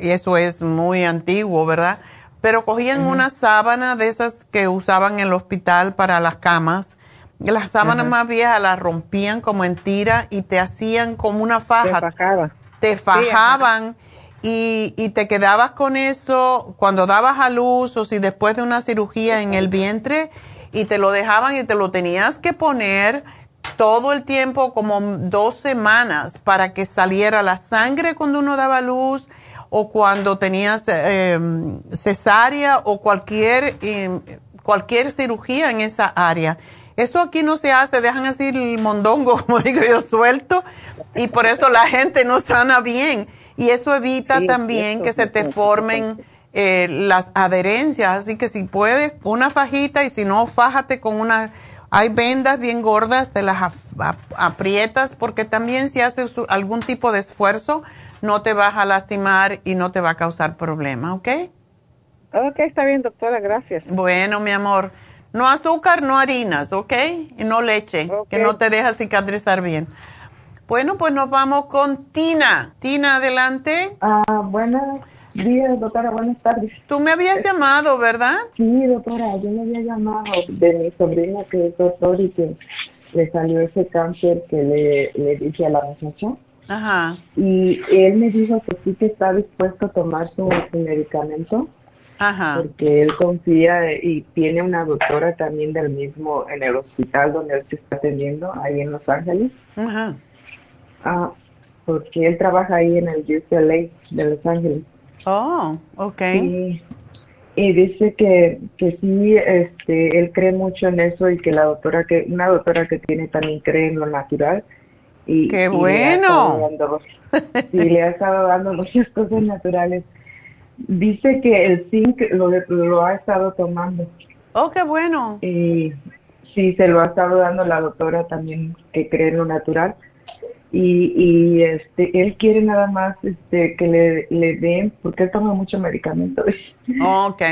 eso es muy antiguo, ¿verdad? Pero cogían una sábana de esas que usaban en el hospital para las camas, las sábanas más viejas las rompían como en tira y te hacían como una faja. Te, fajaban. y, y, te quedabas con eso cuando dabas a luz o si después de una cirugía en el vientre y te lo dejaban y te lo tenías que poner todo el tiempo como dos semanas para que saliera la sangre cuando uno daba luz o cuando tenías em, cesárea o cualquier, em, cualquier cirugía en esa área. Eso aquí no se hace, dejan así el mondongo, como digo yo, suelto, y por eso la gente no sana bien. Y eso evita también que se te formen eh, las adherencias. Así que si puedes, una fajita y si no, fájate con una... Hay vendas bien gordas, te las aprietas porque también si haces algún tipo de esfuerzo no te vas a lastimar y no te va a causar problema, ¿ok? Ok, está bien, doctora, gracias. Bueno, mi amor. No azúcar, no harinas, ¿ok? Y no leche, que no te deja cicatrizar bien. Bueno, pues nos vamos con Tina. Tina, adelante. Ah, buenas días, doctora, buenas tardes. Tú me habías llamado, ¿verdad? Sí, doctora, yo me había llamado de mi sobrina que es doctor y que le salió ese cáncer que le, le dije a la muchacha. Ajá. Y él me dijo que sí que está dispuesto a tomar su, medicamento. Ajá. Porque él confía y tiene una doctora también del mismo, en el hospital donde él se está atendiendo, ahí en Los Ángeles. Ajá. Ah, porque él trabaja ahí en el UCLA de Los Ángeles. Oh, ok. Y, dice que, que sí, este, él cree mucho en eso y que la doctora, que una doctora que tiene también cree en lo natural. Y, ¡Qué bueno! Y le ha estado dando muchas cosas naturales. Dice que el zinc lo, lo ha estado tomando. ¡Oh, qué bueno! Y sí, se lo ha estado dando la doctora también que cree en lo natural y, y este él quiere nada más este que le, le den porque él toma mucho medicamento ok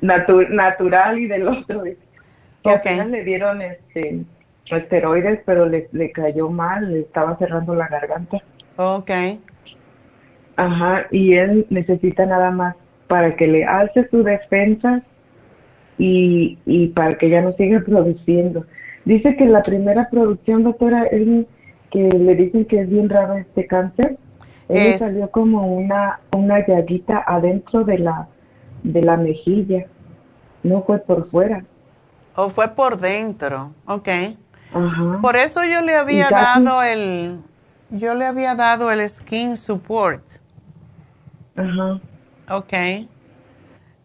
natural y del otro que le dieron este esteroides pero le, le cayó mal le estaba cerrando la garganta ok ajá y él necesita nada más para que le alce su defensa y, y para que ya no siga produciendo dice que la primera producción doctora él que le dicen que es bien raro este cáncer. Él salió como una, una llaguita adentro de la, de la mejilla. No fue por fuera. O fue por dentro, ok. Por eso yo le había dado el, yo le había dado el skin support. Ajá. Ok.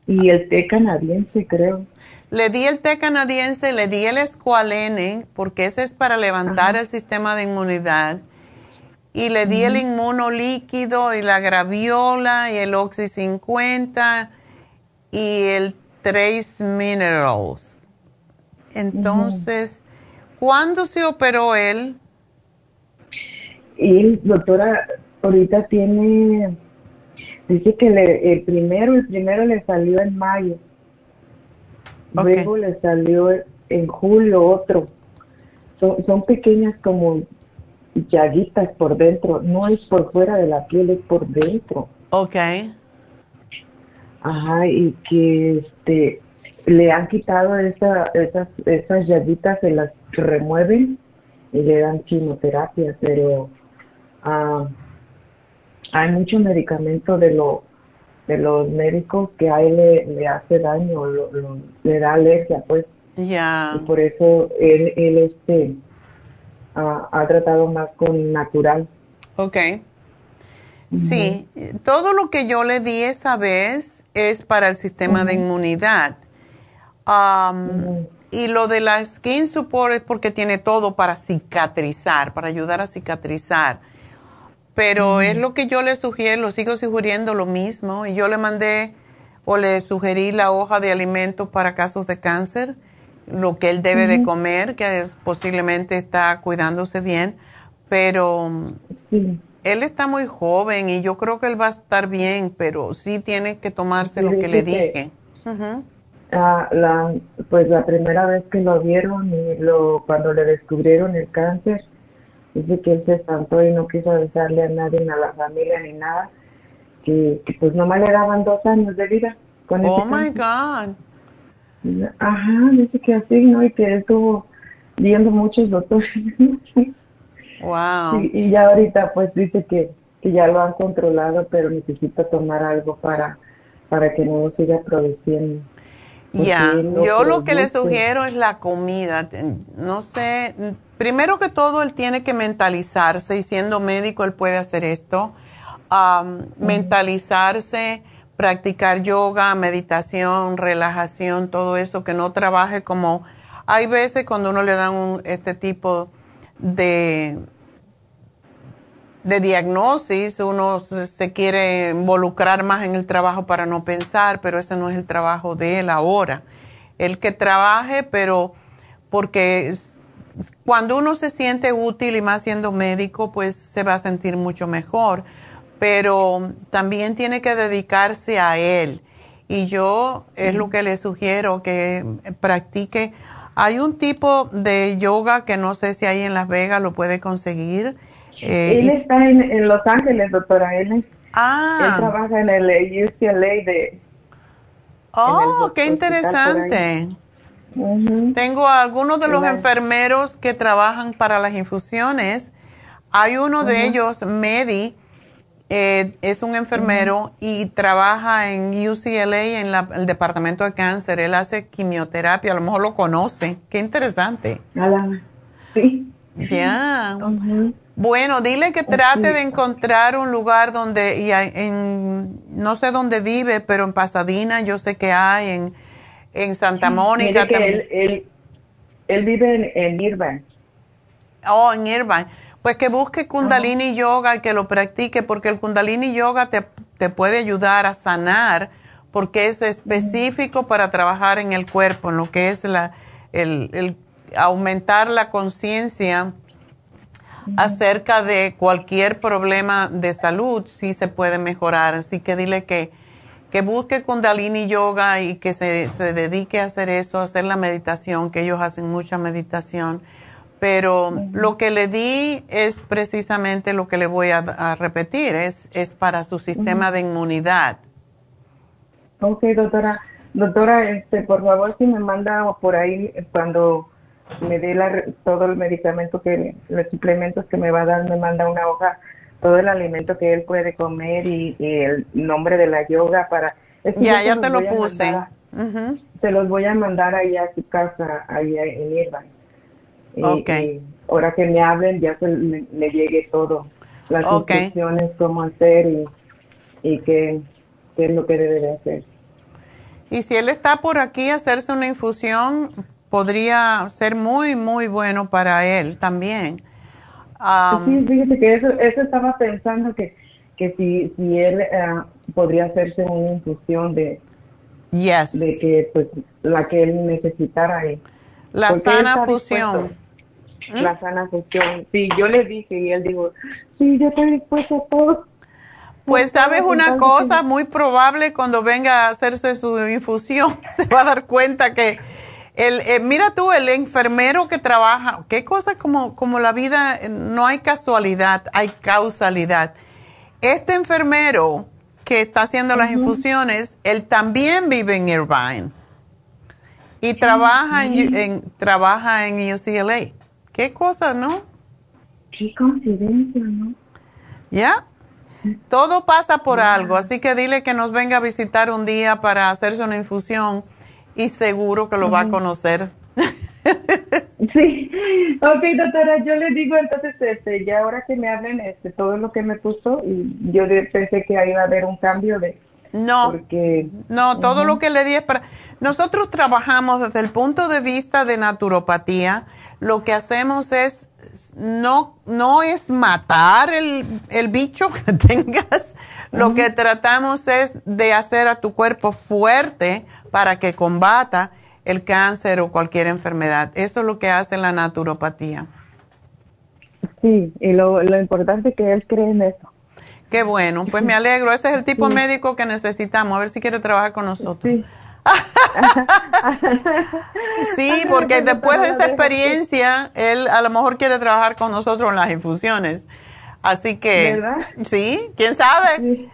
Y el té canadiense, creo. Le di el té canadiense, le di el escualene, porque ese es para levantar el sistema de inmunidad. Y le di el inmunolíquido y la graviola y el Oxy 50 y el Trace Minerals. Entonces, ¿cuándo se operó él? y doctora, ahorita tiene, dice que le, el primero, el primero le salió en mayo. Luego le salió en julio otro. Son, son pequeñas como llaguitas por dentro. No es por fuera de la piel, es por dentro. Ok. Ajá, y que este le han quitado esa, esas, esas llaguitas, se las remueven y le dan quimioterapia, pero ah, hay mucho medicamento de lo de los médicos que a él le, hace daño, le da alergia, pues. Ya. Y por eso él, él este, ha tratado más con natural. Ok. Sí, todo lo que yo le di esa vez es para el sistema de inmunidad. Y lo de la skin support es porque tiene todo para cicatrizar, para ayudar a cicatrizar. Pero es lo que yo le sugiero, sigo sugiriendo lo mismo. Y yo le mandé o le sugerí la hoja de alimentos para casos de cáncer, lo que él debe de comer, que posiblemente está cuidándose bien. Pero él está muy joven y yo creo que él va a estar bien, pero sí tiene que tomarse lo que le dije. Ah, la, pues la primera vez que lo vieron y lo, cuando le descubrieron el cáncer, dice que él se espantó y no quiso avisarle a nadie, ni a la familia, ni nada, que, pues nomás le daban dos años de vida. Con oh my God. Ajá, dice que así, ¿no? Y que estuvo viendo muchos doctores. Wow. Y, ya ahorita pues dice que, que ya lo han controlado, pero necesita tomar algo para, para que no siga produciendo. Ya, yo lo que le sugiero es la comida. No sé, primero que todo él tiene que mentalizarse y siendo médico él puede hacer esto. Mentalizarse, practicar yoga, meditación, relajación, todo eso, que no trabaje como... Hay veces cuando uno le dan un, este tipo de, de diagnosis, uno se quiere involucrar más en el trabajo para no pensar, pero ese no es el trabajo de él ahora. El que trabaje, pero porque cuando uno se siente útil y más siendo médico, pues se va a sentir mucho mejor, pero también tiene que dedicarse a él. Y yo es lo que le sugiero, que practique hay un tipo de yoga que no sé si ahí en Las Vegas lo puede conseguir. Eh, él está en, Los Ángeles, doctora. Él, ah. trabaja en el UCLA de... Oh, qué interesante. Tengo algunos de los enfermeros que trabajan para las infusiones. Hay uno de ellos, Medi, eh, es un enfermero y trabaja en UCLA en el departamento de cáncer. Él hace quimioterapia, a lo mejor lo conoce. Qué interesante. Sí. Ya. Bueno, dile que trate de encontrar un lugar donde, y en, no sé dónde vive, pero en Pasadena yo sé que hay, en, en Santa Mónica también. Él, él, vive en, en Irvine. Oh, en Irvine. Pues que busque Kundalini Yoga y que lo practique, porque el Kundalini Yoga te, puede ayudar a sanar, porque es específico para trabajar en el cuerpo, en lo que es la, el, aumentar la conciencia acerca de cualquier problema de salud, sí se puede mejorar. Así que dile que, que busque Kundalini Yoga y que se, se dedique a hacer eso, a hacer la meditación, que ellos hacen mucha meditación pero lo que le di es precisamente lo que le voy a, repetir, es, es para su sistema de inmunidad. Ok, doctora. Doctora, este, por favor, si me manda por ahí cuando me dé la, todo el medicamento que, los suplementos que me va a dar, me manda una hoja, todo el alimento que él puede comer y, el nombre de la yoga para... ya, ya te lo puse. Se los voy a mandar ahí a su casa, ahí en Irvine. Y, ahora que me hablen ya se me, llegue todo, las instrucciones, cómo hacer y, y qué, qué es lo que debe de hacer. Y si él está por aquí hacerse una infusión, podría ser muy, muy bueno para él también. sí, fíjese que eso, eso estaba pensando que, que si, si él uh, podría hacerse una infusión de, yes. de que pues la que él necesitara. la sana fusión. ¿Mm? La sana función. Sí, yo le dije y él dijo, sí, yo estoy dispuesto a todo. Pues sabes una cosa, muy probable cuando venga a hacerse su infusión, se va a dar cuenta que el, eh, mira tú, el enfermero que trabaja, qué cosa como, como la vida, no hay casualidad, hay causalidad. Este enfermero que está haciendo las infusiones, él también vive en Irvine y trabaja en, trabaja en UCLA. Qué cosa, ¿no? Qué coincidencia, ¿no? Ya. Todo pasa por algo, así que dile que nos venga a visitar un día para hacerse una infusión y seguro que lo va a conocer. sí, ok doctora, yo le digo entonces, este, ya ahora que me hablen este, todo lo que me puso, y yo pensé que ahí iba a haber un cambio de... No, no, todo lo que le di es para... Nosotros trabajamos desde el punto de vista de naturopatía, lo que hacemos es no, no es matar el, el bicho que tengas, lo que tratamos es de hacer a tu cuerpo fuerte para que combata el cáncer o cualquier enfermedad. Eso es lo que hace la naturopatía. Sí, y lo, lo importante es que él cree en eso. Qué bueno, pues me alegro. Ese es el tipo médico que necesitamos. A ver si quiere trabajar con nosotros. Sí. sí, porque después de esa experiencia, él a lo mejor quiere trabajar con nosotros en las infusiones. Así que, ¿verdad? sí, quién sabe.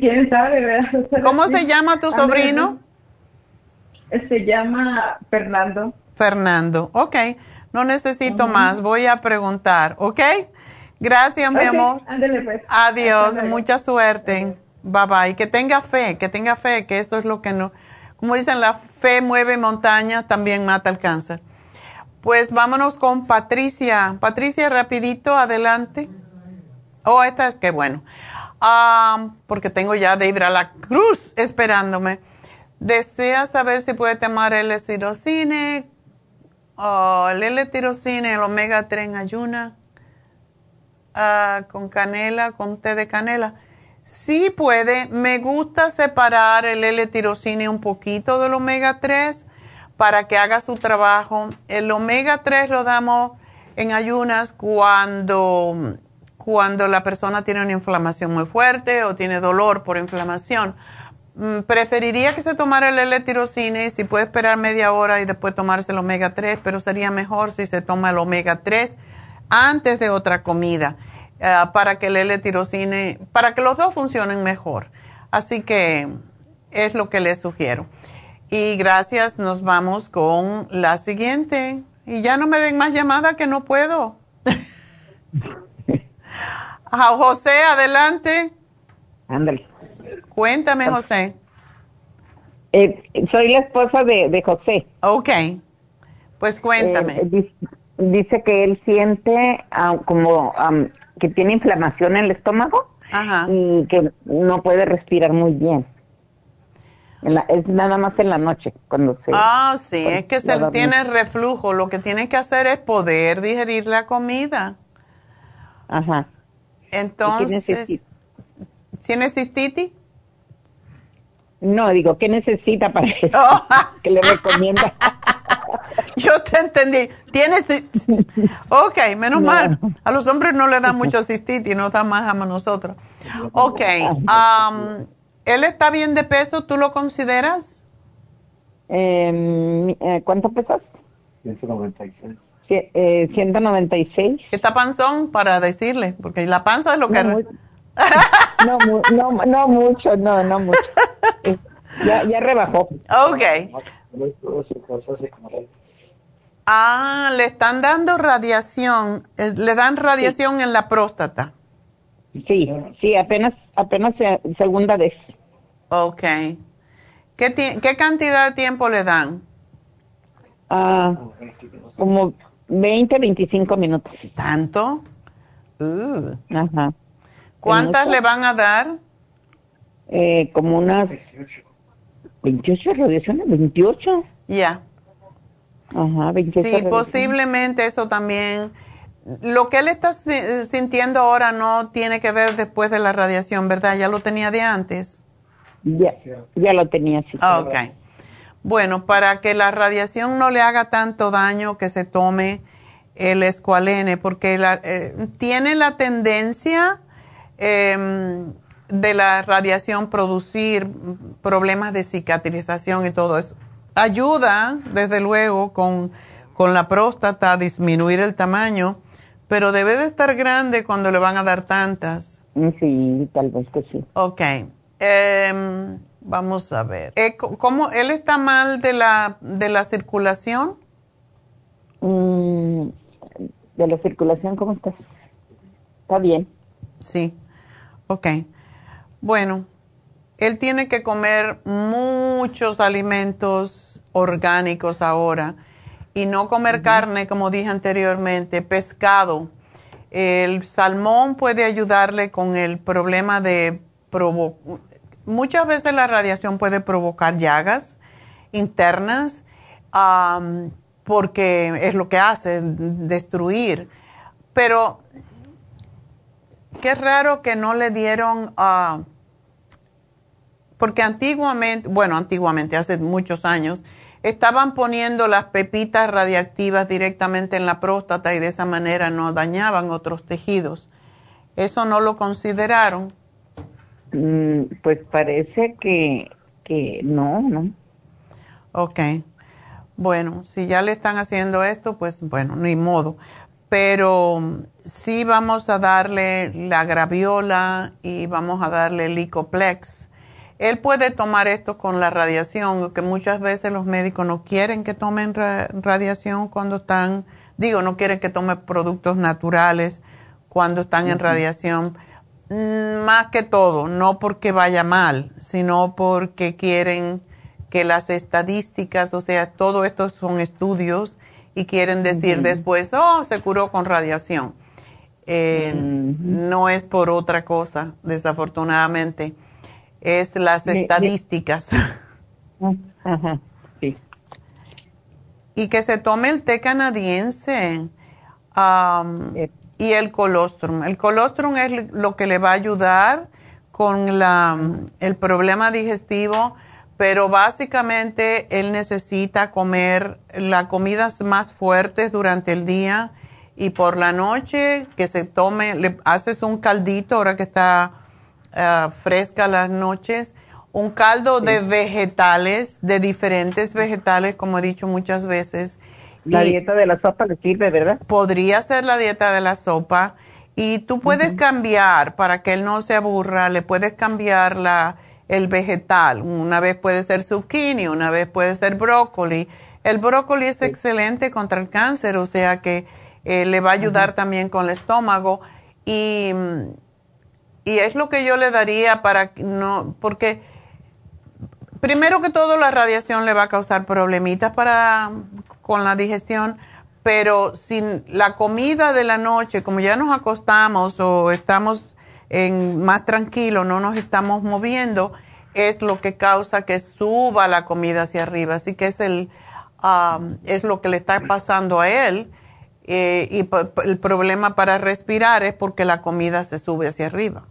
Quién sabe, ¿verdad? ¿Cómo se llama tu sobrino? Se llama Fernando. Fernando, ok. No necesito más, voy a preguntar, ¿ok? Gracias, mi amor. Pues. Adiós, mucha suerte. Bye bye. Que tenga fe, que tenga fe, que eso es lo que no. Como dicen, la fe mueve montañas, también mata el cáncer. Pues vámonos con Patricia. Patricia, rapidito, adelante. Oh, esta es que bueno. Ah, porque tengo ya de a la Cruz esperándome. Desea saber si puede tomar el estirocine, oh, el L-tirocine, el omega 3 en ayuna, ah, con canela, con té de canela. Sí puede, me gusta separar el L-tirocine un poquito del omega 3 para que haga su trabajo. El omega 3 lo damos en ayunas cuando, cuando la persona tiene una inflamación muy fuerte o tiene dolor por inflamación. Mm, preferiría que se tomara el L-tirocine si puede esperar media hora y después tomarse el omega 3, pero sería mejor si se toma el omega 3 antes de otra comida. Eh, para que el L-tirocine, para que los dos funcionen mejor. Así que es lo que les sugiero. Y gracias, nos vamos con la siguiente. Y ya no me den más llamada que no puedo. Ah, José, adelante. Ándale. Cuéntame, José. Eh, soy la esposa de, José. Ok. Pues cuéntame. Eh, dice, que él siente ah, como que tiene inflamación en el estómago y que no puede respirar muy bien. es nada más en la noche cuando se... Ah, sí, es que se tiene reflujo. Lo que tiene que hacer es poder digerir la comida. Ajá. Entonces, ¿tiene cistitis? No, digo, ¿qué necesita para eso? Oh. ¿Qué le recomienda? Yo te entendí. Tienes. Ok, menos mal. A los hombres no le dan mucho cistitis, no da más a nosotros. Ok. Um, ¿Él está bien de peso? ¿Tú lo consideras? Em, eh, ¿Cuánto pesas? 196. Eh, 196. ¿Está panzón para decirle? Porque la panza es lo que... No, no, no, mucho, no, no mucho. Ya, ya rebajó. Ok. Ah, le están dando radiación, eh, le dan radiación en la próstata. Sí, sí, apenas, apenas segunda vez. Ok. ¿Qué, ¿Qué cantidad de tiempo le dan? Ah, como 20, 25 minutos. ¿Tanto? Uh. Ajá. ¿Cuántas le van a dar? Eh, como unas 28 radiaciones, 28. Ya. Ajá, 28 Sí, posiblemente eso también. Lo que él está sintiendo ahora no tiene que ver después de la radiación, ¿verdad? Ya lo tenía de antes. Ya, ya lo tenía, sí. Ah, ok. Bueno, para que la radiación no le haga tanto daño, que se tome el escualene, porque eh, tiene la tendencia em, de la radiación producir problemas de cicatrización y todo eso. Ayuda, desde luego, con, con la próstata a disminuir el tamaño, pero debe de estar grande cuando le van a dar tantas. Sí, tal vez que sí. Ok. Em, vamos a ver. Eh, ¿Cómo él está mal de la, de la circulación? Mm, de la circulación, ¿cómo estás? Está bien. Sí. Ok. Bueno, él tiene que comer muchos alimentos orgánicos ahora y no comer carne, como dije anteriormente, pescado. El salmón puede ayudarle con el problema de provocar. Muchas veces la radiación puede provocar llagas internas porque es lo que hace, destruir. Pero qué raro que no le dieron, uh, porque antiguamente, bueno, antiguamente, hace muchos años, estaban poniendo las pepitas radiactivas directamente en la próstata y de esa manera no dañaban otros tejidos. ¿Eso no lo consideraron? Mm, pues parece que, que no, ¿no? Ok. Bueno, si ya le están haciendo esto, pues bueno, ni modo pero sí vamos a darle la graviola y vamos a darle el licoplex. Él puede tomar esto con la radiación, que muchas veces los médicos no quieren que tomen radiación cuando están, digo, no quieren que tome productos naturales cuando están en radiación. Mm, más que todo, no porque vaya mal, sino porque quieren que las estadísticas, o sea, todo esto son estudios y quieren decir después, oh, se curó con radiación. Eh, no es por otra cosa, desafortunadamente. Es las estadísticas. Ajá, sí. Y que se tome el té canadiense y el colostrum. El colostrum es lo que le va a ayudar con la, el problema digestivo pero básicamente él necesita comer las comidas más fuertes durante el día y por la noche que se tome, le haces un caldito ahora que está ah, fresca las noches, un caldo de vegetales, de diferentes vegetales, como he dicho muchas veces. La dieta de la sopa le sirve, ¿verdad? Podría ser la dieta de la sopa y tú puedes cambiar para que él no se aburra, le puedes cambiar la el vegetal. Una vez puede ser zucchini, una vez puede ser brócoli. El brócoli es excelente contra el cáncer, o sea que eh, le va a ayudar también con el estómago. Y, y, es lo que yo le daría para no, porque primero que todo la radiación le va a causar problemitas para con la digestión, pero sin la comida de la noche, como ya nos acostamos o estamos en más tranquilo, no nos estamos moviendo, es lo que causa que suba la comida hacia arriba. Así que es, el, es lo que le está pasando a él. Eh, y el problema para respirar es porque la comida se sube hacia arriba.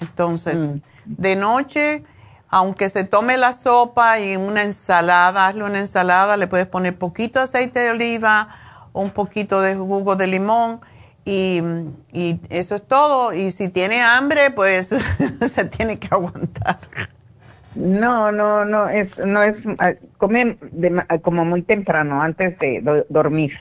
Entonces, mm. de noche, aunque se tome la sopa y una ensalada, hazle una ensalada, le puedes poner poquito aceite de oliva, un poquito de jugo de limón y, eso es todo. Y si tiene hambre, pues se tiene que aguantar. No, no, no, es, no es, ah, come como muy temprano, antes de dormir.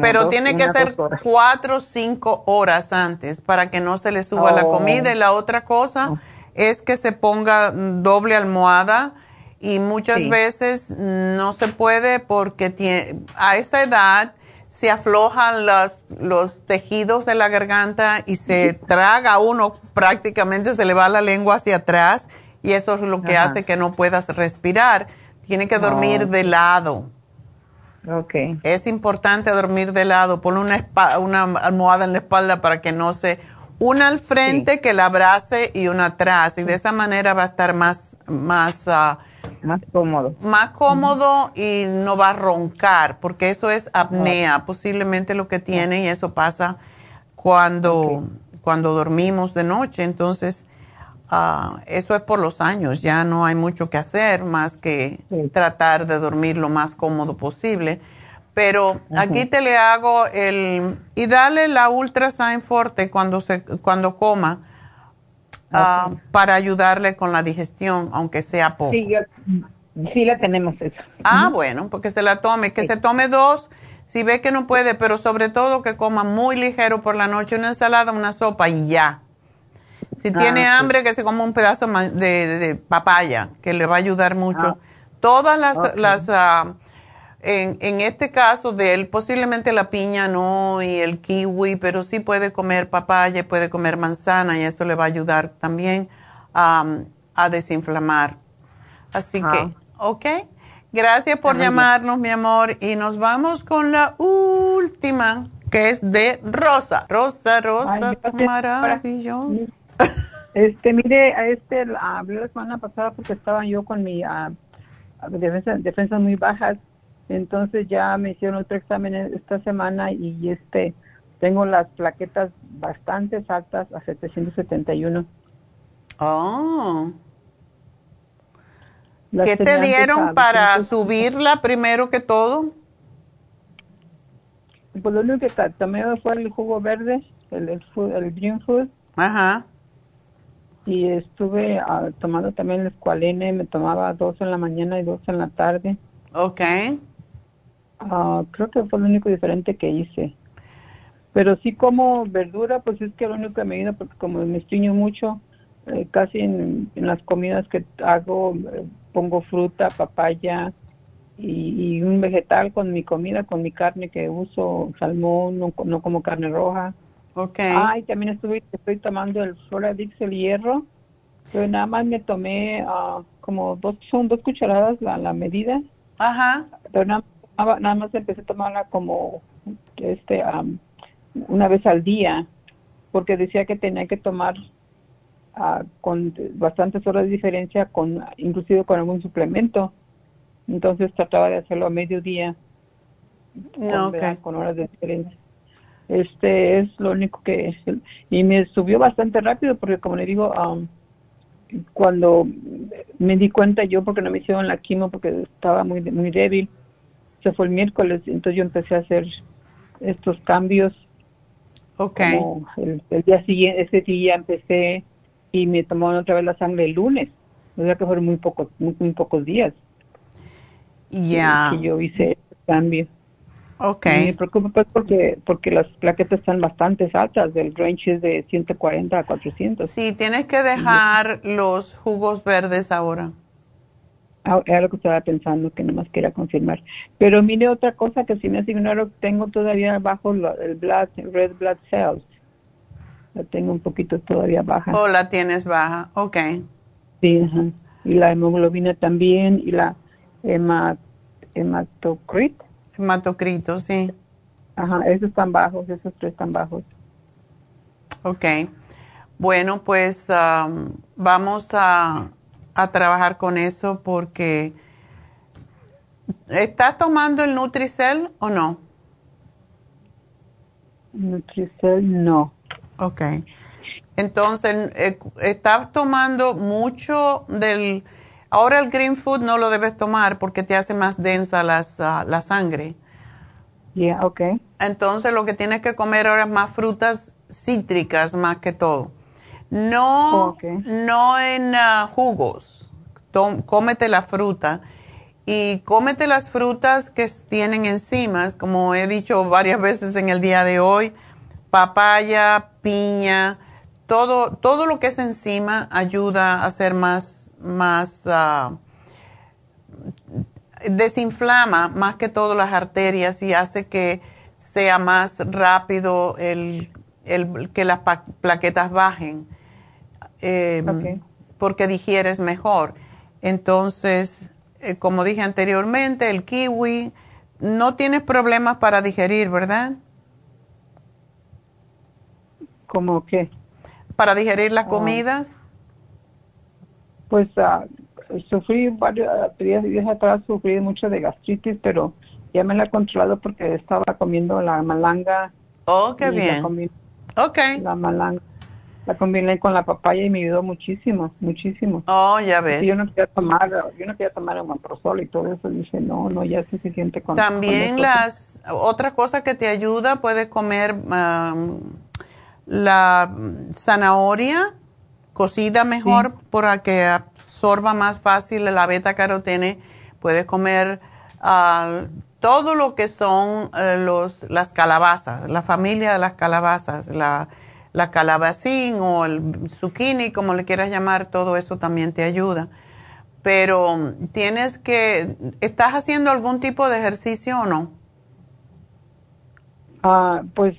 Pero tiene que ser cuatro o cinco horas antes para que no se le suba la comida. Y la otra cosa oh. es que se ponga doble almohada y muchas veces no se puede porque tiene, a esa edad se aflojan los, los tejidos de la garganta y se traga uno, prácticamente se le va la lengua hacia atrás y eso es lo que hace que no puedas respirar. Tiene que dormir de lado. Okay. Es importante dormir de lado. Pon una, una almohada en la espalda para que no se... Una al frente que la abrace y una atrás. Y de esa manera va a estar más... Más, ah, más cómodo. Más cómodo y no va a roncar, porque eso es apnea, posiblemente lo que tiene, y eso pasa cuando, cuando dormimos de noche. Entonces, Ah, eso es por los años, ya no hay mucho que hacer más que tratar de dormir lo más cómodo posible. Pero aquí te le hago el... Y dale la Ultrasign Forte cuando, se, cuando coma ah, para ayudarle con la digestión, aunque sea poco. Sí, sí la tenemos eso. Ah, bueno, porque se la tome, que se tome dos si ve que no puede, pero sobre todo que coma muy ligero por la noche, una ensalada, una sopa y ya. Si tiene ah, hambre, que se coma un pedazo de, papaya, que le va a ayudar mucho. Ah. Todas las, las ah, en, en, este caso de él, posiblemente la piña no y el kiwi, pero sí puede comer papaya, puede comer manzana y eso le va a ayudar también a desinflamar. Así que, ¿ok? Gracias por llamarnos, mi amor. Y nos vamos con la última, que es de Rosa. Rosa, Rosa, maravilloso. Este, mire, a este hablé la semana pasada porque estaba yo con mi uh, defensa, defensas muy bajas. Entonces ya me hicieron otro examen esta semana y este tengo las plaquetas bastante altas a 771. Oh. ¿Qué te dieron para subirla primero que todo? Pues lo único que tomé fue el jugo verde, el, el, green food. Ajá. Y estuve ah, tomando también el escualene, me tomaba dos en la mañana y dos en la tarde. Ok. Uh, creo que fue lo único diferente que hice. Pero sí como verdura, pues es que lo único que me ayuda, porque como me estriño mucho, eh, casi en, en, las comidas que hago, eh, pongo fruta, papaya y, un vegetal con mi comida, con mi carne que uso, salmón, no, como carne roja. Ok. Ah, y también estuve, estoy tomando el Floradix, el hierro, pero nada más me tomé uh, como dos, son dos cucharadas la, la medida. Ajá. Pero nada, nada más empecé a tomarla como este una vez al día, porque decía que tenía que tomar con bastantes horas de diferencia, con inclusive con algún suplemento. Entonces trataba de hacerlo a mediodía, no, con, horas de diferencia. Este es lo único que... Y me subió bastante rápido porque como le digo, um, cuando me di cuenta yo porque no me hicieron la quimo porque estaba muy muy débil, se fue el miércoles, entonces yo empecé a hacer estos cambios. Ok. el, el, día siguiente, ese día empecé y me tomaron otra vez la sangre el lunes. O sea que fueron muy pocos, muy, pocos días. Ya. Que yo hice el cambio. Ok. me preocupa pues porque, porque las plaquetas están bastante altas, del range es de 140 a 400. Sí, tienes que dejar los jugos verdes ahora. Ah, era lo que estaba pensando, que nomás quería confirmar. Pero mire otra cosa que si me asignaron, tengo todavía bajo el blood, red blood cells la tengo un poquito todavía baja. ¿O la tienes baja? Ok. Sí, ajá. Y la hemoglobina también y la hemat hematocrito. Sí. Ajá, esos están bajos, esos tres están bajos. Ok. Bueno, pues um, vamos a, a trabajar con eso porque... ¿Estás tomando el Nutricel o no? Nutricel no. Ok. Entonces, eh, estás tomando mucho del... Ahora el green food no lo debes tomar porque te hace más densa las, ah, la sangre. Yeah, okay. Entonces lo que tienes que comer ahora es más frutas cítricas más que todo. No, no en ah, jugos. cómete la fruta y cómete las frutas que tienen enzimas, como he dicho varias veces en el día de hoy papaya, piña, todo, todo lo que es encima ayuda a hacer más, más, ah, desinflama más que todo las arterias y hace que sea más rápido el, el que las plaquetas bajen, em, porque digieres mejor. Entonces, eh, como dije anteriormente, el kiwi, no tienes problemas para digerir, ¿verdad? ¿Cómo qué? ¿Para digerir las ah. comidas? Pues uh, sufrí varios días, atrás, sufrí mucho de gastritis, pero ya me la he controlado porque estaba comiendo la malanga. Oh, qué bien. La ok. La malanga. la combiné con la papaya y me ayudó muchísimo, muchísimo. Oh, ya ves. yo no quería tomar, yo no quería tomar el y todo eso. Dije, no, no, ya es suficiente con También las, otra cosa que te ayuda, puedes comer la zanahoria cocida mejor para que absorba más fácil la beta carotene. Puedes comer uh, todo lo que son eh, los, las calabazas, la familia de las calabazas, la la calabacín o el zucchini, como le quieras llamar, todo eso también te ayuda. Pero tienes que, ¿estás haciendo algún tipo de ejercicio o no? Ah, pues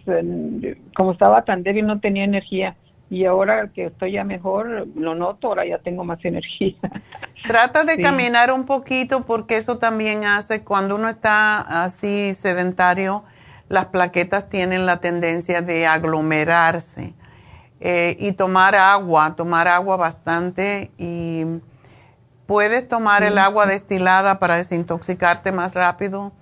como estaba tan débil no tenía energía y ahora que estoy ya mejor lo noto, ahora ya tengo más energía. Trata de caminar un poquito porque eso también hace cuando uno está así sedentario, las plaquetas tienen la tendencia de aglomerarse. Eh, y tomar agua, tomar agua bastante y puedes tomar el agua destilada para desintoxicarte más rápido.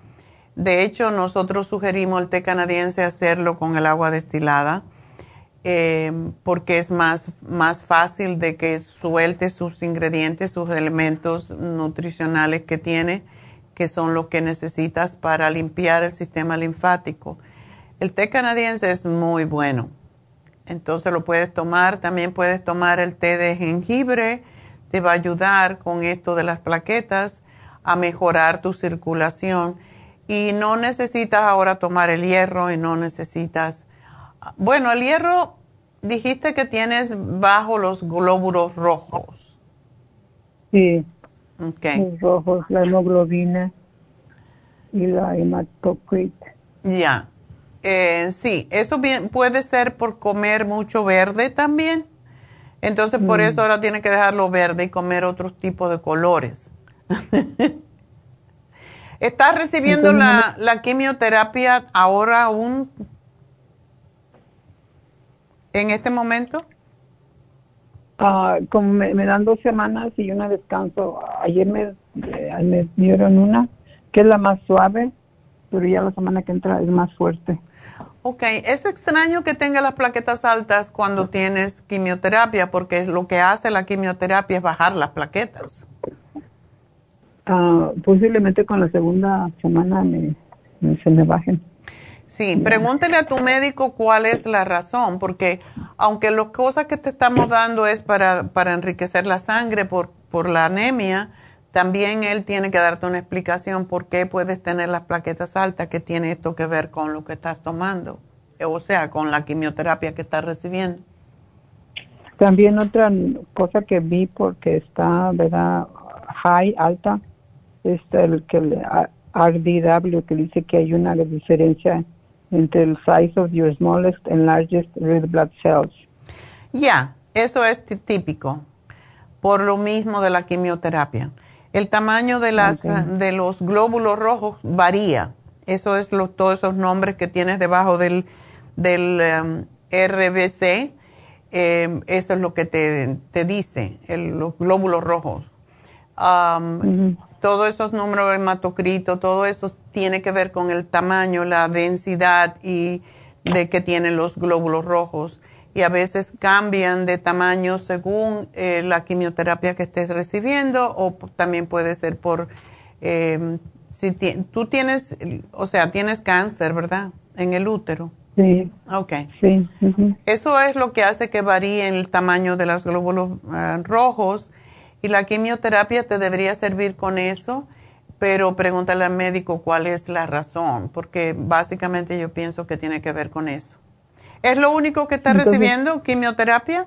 De hecho, nosotros sugerimos el té canadiense hacerlo con el agua destilada eh, porque es más, más fácil de que suelte sus ingredientes, sus elementos nutricionales que tiene que son los que necesitas para limpiar el sistema linfático. El té canadiense es muy bueno. Entonces lo puedes tomar. También puedes tomar el té de jengibre. Te va a ayudar con esto de las plaquetas a mejorar tu circulación. Y no necesitas ahora tomar el hierro y no necesitas... Bueno, el hierro dijiste que tienes bajo los glóbulos rojos. Sí. Los rojos, la hemoglobina y la hematocrita. Ya. Eh, sí, eso bien, puede ser por comer mucho verde también. Entonces, por eso mm. ahora tiene que dejarlo verde y comer otro tipo de colores. ¿Estás recibiendo la, la, quimioterapia ahora aún? ¿En este momento? Ah, como me, dan dos semanas y una descanso. Ayer me, eh, me dieron una, que es la más suave, pero ya la semana que entra es más fuerte. Ok, es extraño que tenga las plaquetas altas cuando tienes quimioterapia, porque lo que hace la quimioterapia es bajar las plaquetas. Ah, posiblemente con la segunda semana se me bajen. Sí, pregúntele a tu médico cuál es la razón, porque aunque las cosas que te estamos dando es para, para enriquecer la sangre por, por la anemia, también él tiene que darte una explicación por qué puedes tener las plaquetas altas, que tiene esto que ver con lo que estás tomando, o sea, con la quimioterapia que estás recibiendo. También otra cosa que vi porque está, ¿verdad? High, alta, es el que RDW, que dice que hay una diferencia entre el size of your smallest and largest red blood cells. Ya, eso es típico, por lo mismo de la quimioterapia. El tamaño de, las, de los glóbulos rojos varía. Eso es lo, todos esos nombres que tienes debajo del, del um, RBC. Em, eso es lo que te, te dice, los glóbulos rojos. Um, todos esos números de hematocrito, todo eso tiene que ver con el tamaño, la densidad y de que tienen los glóbulos rojos. Y a veces cambian de tamaño según eh, la quimioterapia que estés recibiendo o también puede ser por, em, si tú tienes, o sea, tienes cáncer, ¿verdad? En el útero. Sí. Ok. Sí. Eso es lo que hace que varíe el tamaño de los glóbulos ah, rojos y la quimioterapia te debería servir con eso, pero pregúntale al médico cuál es la razón, porque básicamente yo pienso que tiene que ver con eso. ¿Es lo único que está recibiendo, quimioterapia?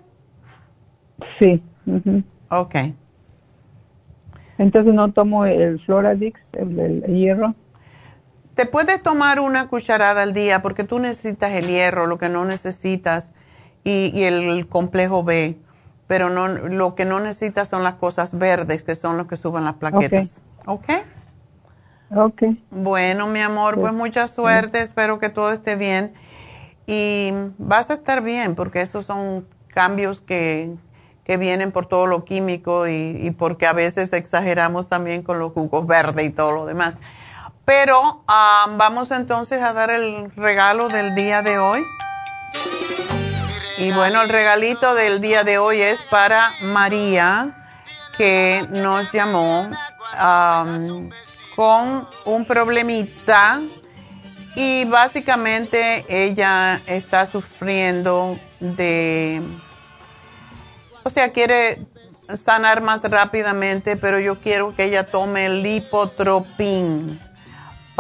Sí. Ok. Entonces no tomo el Floradix, el, hierro. Te puedes tomar una cucharada al día porque tú necesitas el hierro, lo que no necesitas, y, y el complejo B pero no, lo que no necesitas son las cosas verdes, que son los que suben las plaquetas. ¿Ok? Ok. Bueno, mi amor, pues mucha suerte, espero que todo esté bien. Y vas a estar bien, porque esos son cambios que, que vienen por todo lo químico y, porque a veces exageramos también con los jugos verdes y todo lo demás. Pero ah, vamos entonces a dar el regalo del día de hoy. Y bueno, el regalito del día de hoy es para María, que nos llamó con un problemita y básicamente ella está sufriendo de, o sea, quiere sanar más rápidamente, pero yo quiero que ella tome el lipotropín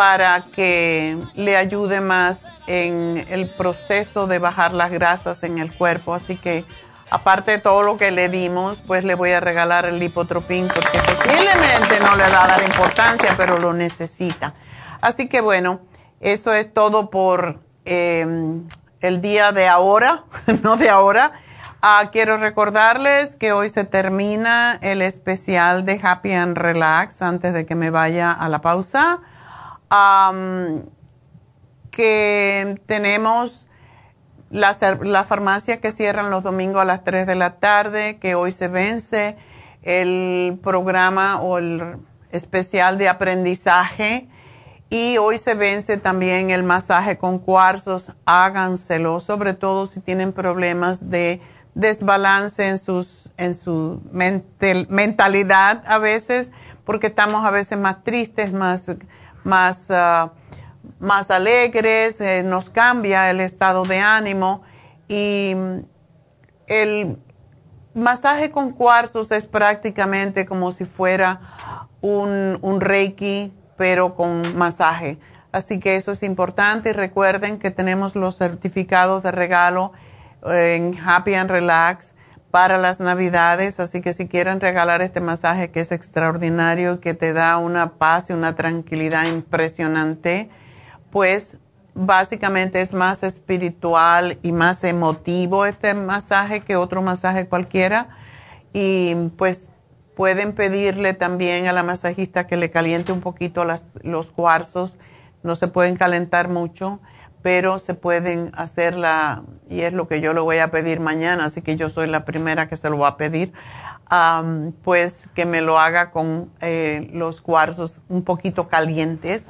para que le ayude más en el proceso de bajar las grasas en el cuerpo. Así que aparte de todo lo que le dimos, pues le voy a regalar el lipotropín porque posiblemente no le va a dar importancia, pero lo necesita. Así que bueno, eso es todo por em, el día de ahora, no de ahora. Ah, quiero recordarles que hoy se termina el especial de Happy and Relax antes de que me vaya a la pausa. Que tenemos la, la farmacia que cierran los domingos a las 3 de la tarde, que hoy se vence el programa o el especial de aprendizaje y hoy se vence también el masaje con cuarzos. Háganselo, sobre todo si tienen problemas de desbalance en, sus, en su mentalidad a veces, porque estamos a veces más tristes, más, más, ah, más alegres, eh, nos cambia el estado de ánimo. Y el masaje con cuarzos es prácticamente como si fuera un, un reiki pero con masaje. Así que eso es importante y recuerden que tenemos los certificados de regalo eh, en Happy and Relax para las navidades, así que si quieren regalar este masaje que es extraordinario, que te da una paz y una tranquilidad impresionante, pues básicamente es más espiritual y más emotivo este masaje que otro masaje cualquiera. Y pues Pueden pedirle también a la masajista que le caliente un poquito los cuarzos. No se pueden calentar mucho, pero se pueden hacerla, y es lo que yo le voy a pedir mañana, así que yo soy la primera que se lo va a pedir, pues que me lo haga con eh, los cuarzos un poquito calientes,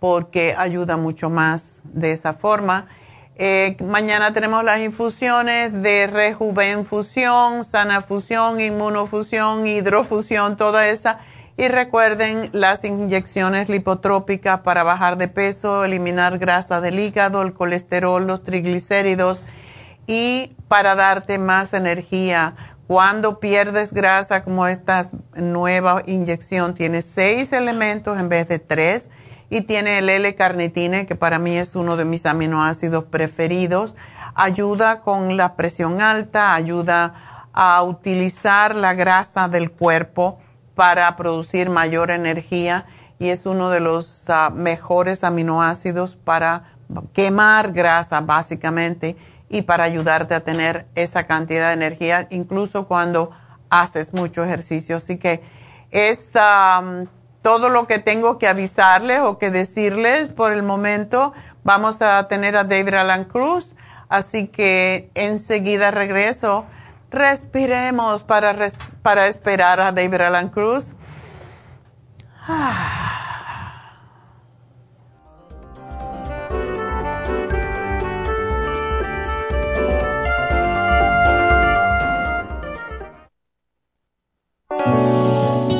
porque ayuda mucho más de esa forma eh, mañana tenemos las infusiones de rejuvenfusión, sanafusión, inmunofusión, hidrofusión, toda esa. Y recuerden las inyecciones lipotrópicas para bajar de peso, eliminar grasa del hígado, el colesterol, los triglicéridos y para darte más energía. Cuando pierdes grasa, como esta nueva inyección, tiene seis elementos en vez de tres y tiene el L-carnitine, que para mí es uno de mis aminoácidos preferidos. Ayuda con la presión alta, ayuda a utilizar la grasa del cuerpo para producir mayor energía y es uno de los ah, mejores aminoácidos para quemar grasa básicamente y para ayudarte a tener esa cantidad de energía incluso cuando haces mucho ejercicio. Así que esta todo lo que tengo que avisarles o que decirles por el momento. Vamos a tener a David Alan Cruz, así que enseguida regreso. Respiremos para, para esperar a David Alan Cruz. Ah.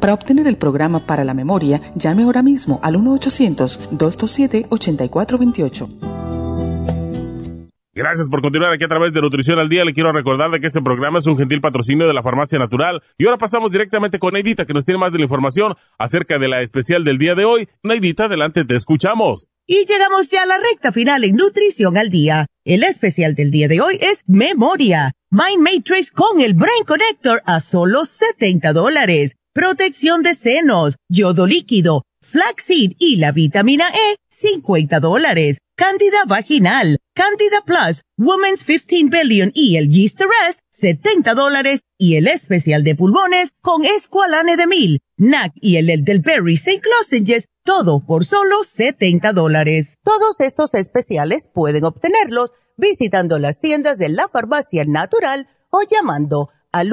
para obtener el programa para la memoria, llame ahora mismo al 1-800-227-8428. Gracias por continuar aquí a través de Nutrición al Día. Le quiero recordar de que este programa es un gentil patrocinio de la Farmacia Natural. Y ahora pasamos directamente con Neidita, que nos tiene más de la información acerca de la especial del día de hoy. Neidita, adelante, te escuchamos. Y llegamos ya a la recta final en Nutrición al Día. El especial del día de hoy es Memoria. Mind Matrix con el Brain Connector a solo 70 dólares. Protección de senos, yodo líquido, flaxseed y la vitamina E, 50 dólares. Cándida vaginal, Candida Plus, Women's 15 Billion y el Yeast Rest, 70 dólares. Y el especial de pulmones con Esqualane de Mil, NAC y el Elderberry St. Lozenges, todo por solo 70 dólares. Todos estos especiales pueden obtenerlos visitando las tiendas de la farmacia natural o llamando al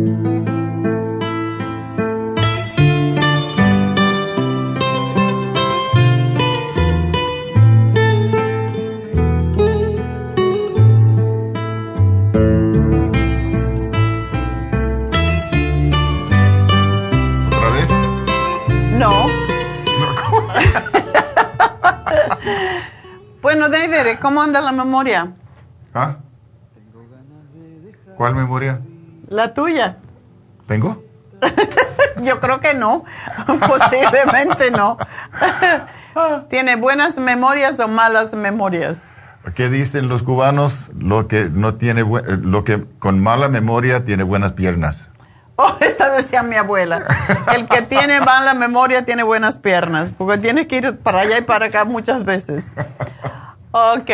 Bueno, David, ¿cómo anda la memoria? ¿Ah? ¿Cuál memoria? La tuya. ¿Tengo? Yo creo que no. Posiblemente no. ¿Tiene buenas memorias o malas memorias? ¿Qué dicen los cubanos? Lo que no tiene lo que con mala memoria tiene buenas piernas. Oh, esa decía mi abuela. El que tiene mala memoria tiene buenas piernas, porque tiene que ir para allá y para acá muchas veces. Ok,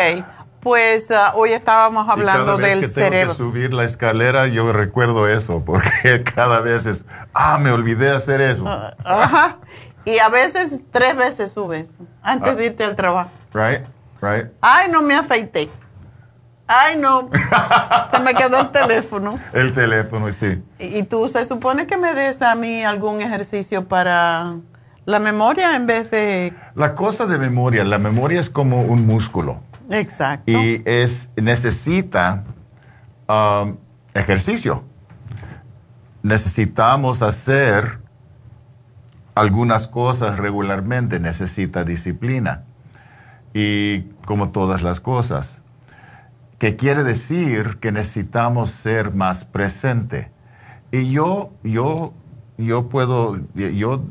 pues uh, hoy estábamos hablando y cada vez del que cerebro. Que subir la escalera, yo recuerdo eso, porque cada vez es, ah, me olvidé hacer eso. Uh, ajá. Y a veces tres veces subes antes de irte al trabajo. Right, right. Ay, no me afeité. Ay, no. Se me quedó el teléfono. El teléfono, sí. Y tú se supone que me des a mí algún ejercicio para la memoria en vez de... La cosa de memoria, la memoria es como un músculo. Exacto. Y es, necesita um, ejercicio. Necesitamos hacer algunas cosas regularmente, necesita disciplina. Y como todas las cosas. Que quiere decir que necesitamos ser más presente. Y yo, yo, yo puedo, yo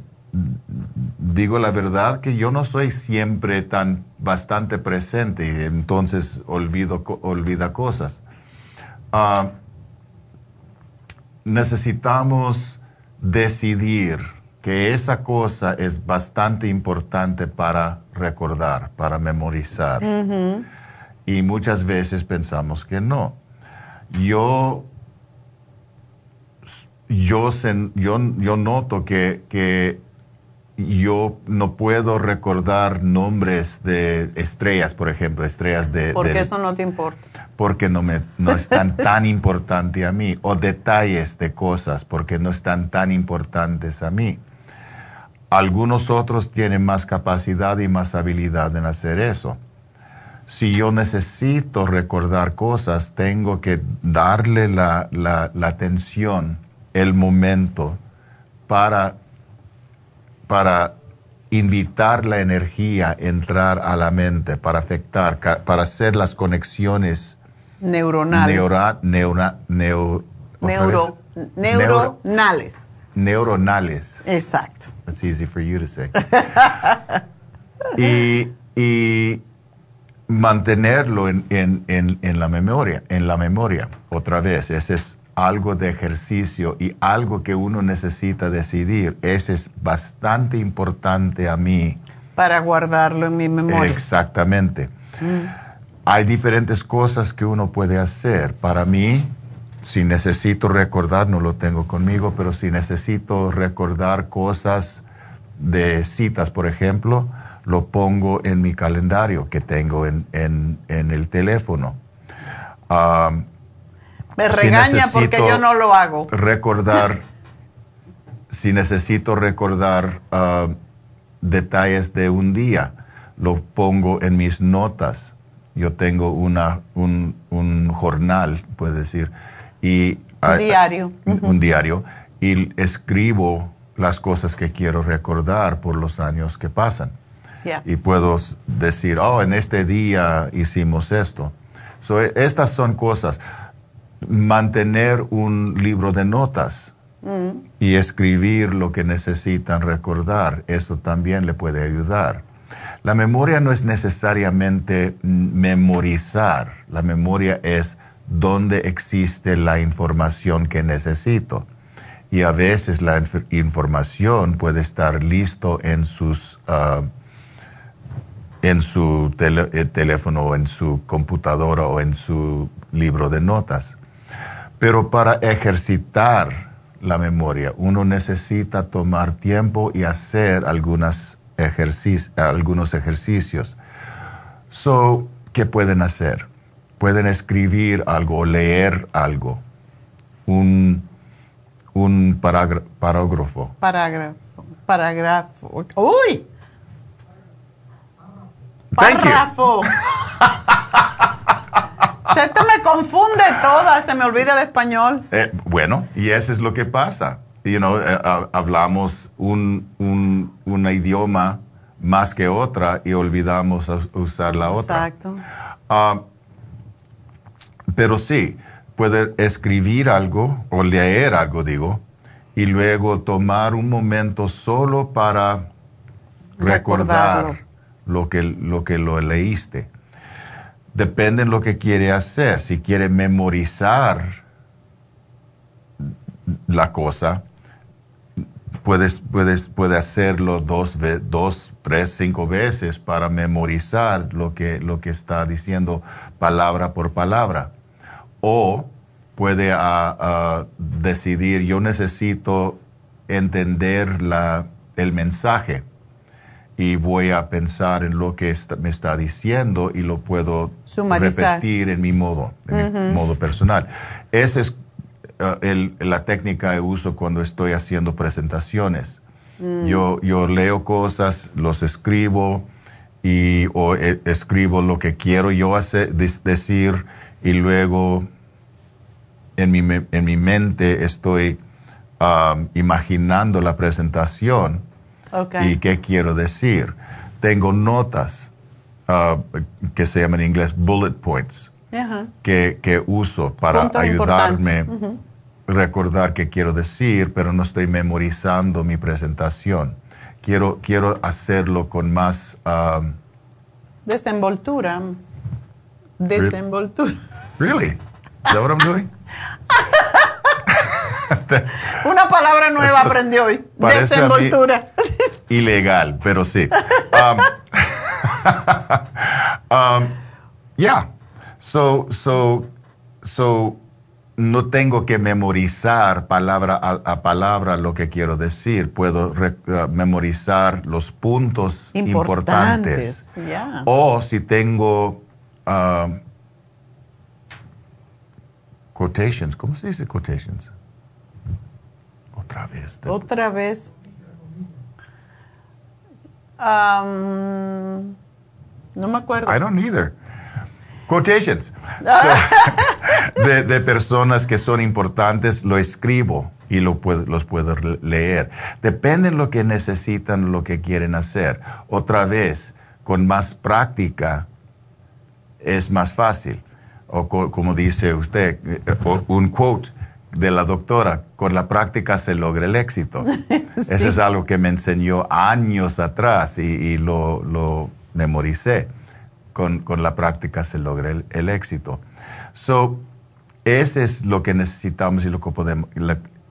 digo la verdad que yo no soy siempre tan bastante presente y entonces olvido olvida cosas. Uh, necesitamos decidir que esa cosa es bastante importante para recordar, para memorizar. Y muchas veces pensamos que no. Yo yo, yo, yo noto que, que yo no puedo recordar nombres de estrellas, por ejemplo, estrellas de... Porque de, eso no te importa. Porque no, me, no es tan, tan importante a mí. O detalles de cosas, porque no están tan importantes a mí. Algunos otros tienen más capacidad y más habilidad en hacer eso. Si yo necesito recordar cosas, tengo que darle la, la, la atención, el momento, para para invitar la energía a entrar a la mente, para afectar, para hacer las conexiones neuronales. Neura, neura, neo, Neuro, neuronales. Neuronales. Exacto. That's easy for you to say. y, y, mantenerlo en, en, en, en, la memoria, en la memoria, otra vez, ese es algo de ejercicio y algo que uno necesita decidir. Ese es bastante importante a mí. Para guardarlo en mi memoria. Exactamente. Mm. Hay diferentes cosas que uno puede hacer. Para mí, si necesito recordar, no lo tengo conmigo, pero si necesito recordar cosas de citas, por ejemplo, lo pongo en mi calendario que tengo en, en, en el teléfono. Um, me regaña si porque yo no lo hago. Recordar, si necesito recordar uh, detalles de un día, lo pongo en mis notas. Yo tengo una, un, un jornal, puede decir, y un diario. Un, uh -huh. un diario, y escribo las cosas que quiero recordar por los años que pasan. Y puedo decir, oh, en este día hicimos esto. So, e, estas son cosas. Mantener un libro de notas mm. y escribir lo que necesitan recordar, eso también le puede ayudar. La memoria no es necesariamente memorizar, la memoria es dónde existe la información que necesito. Y a veces la información puede estar listo en sus uh, en su eh, teléfono o en su computadora o en su libro de notas. Pero para ejercitar la memoria, uno necesita tomar tiempo y hacer algunas algunos ejercicios. So, ¿qué pueden hacer? Pueden escribir algo, leer algo, un, un parágrafo. Parágrafo. Parágrafo. ¡Uy! Párrafo. se te me confunde toda, se me olvida el español. Eh, bueno, y eso es lo que pasa. You know, eh, hablamos un, un, idioma más que otra y olvidamos usar la otra. Exacto. Ah, pero sí, puede escribir algo o leer algo, digo, y luego tomar un momento solo para recordar lo que lo, que lo leíste. Depende de lo que quiere hacer. Si quiere memorizar la cosa, puedes, puedes, puede hacerlo dos, dos, tres, cinco veces para memorizar lo que, lo que está diciendo palabra por palabra. O puede ah, ah, decidir, yo necesito entender la, el mensaje y voy a pensar en lo que me está diciendo y lo puedo repetir en mi modo, en mi modo personal. Esa es uh, la técnica que uso cuando estoy haciendo presentaciones. Mm. Yo, yo leo cosas, los escribo y o eh, escribo lo que quiero yo hacer, decir y luego en mi, en mi mente estoy um, imaginando la presentación ¿Y qué quiero decir? Tengo notas uh, que se llaman en inglés bullet points, que, uso para ayudarme a recordar qué quiero decir, pero no estoy memorizando mi presentación. Quiero, quiero hacerlo con más... Um, Desenvoltura. Desenvoltura. Really? Is that what I'm doing? Una palabra nueva aprendí hoy. Desenvoltura. Ilegal, pero sí. Um, um, yeah. So, so, so, no tengo que memorizar palabra a, palabra lo que quiero decir. Puedo uh, memorizar los puntos importantes. O si tengo um, quotations, ¿cómo se dice quotations? Otra vez. Otra vez. Um, no me acuerdo. I don't either. Quotations. de, personas que son importantes, lo escribo y lo los puedo leer. Depende de lo que necesitan, lo que quieren hacer. Otra vez, con más práctica, es más fácil. O como dice usted, eh, un quote de la doctora, con la práctica se logra el éxito. Eso es algo que me enseñó años atrás y, lo, memoricé. Con, la práctica se logra el, éxito. So, ese es lo que necesitamos y lo que podemos,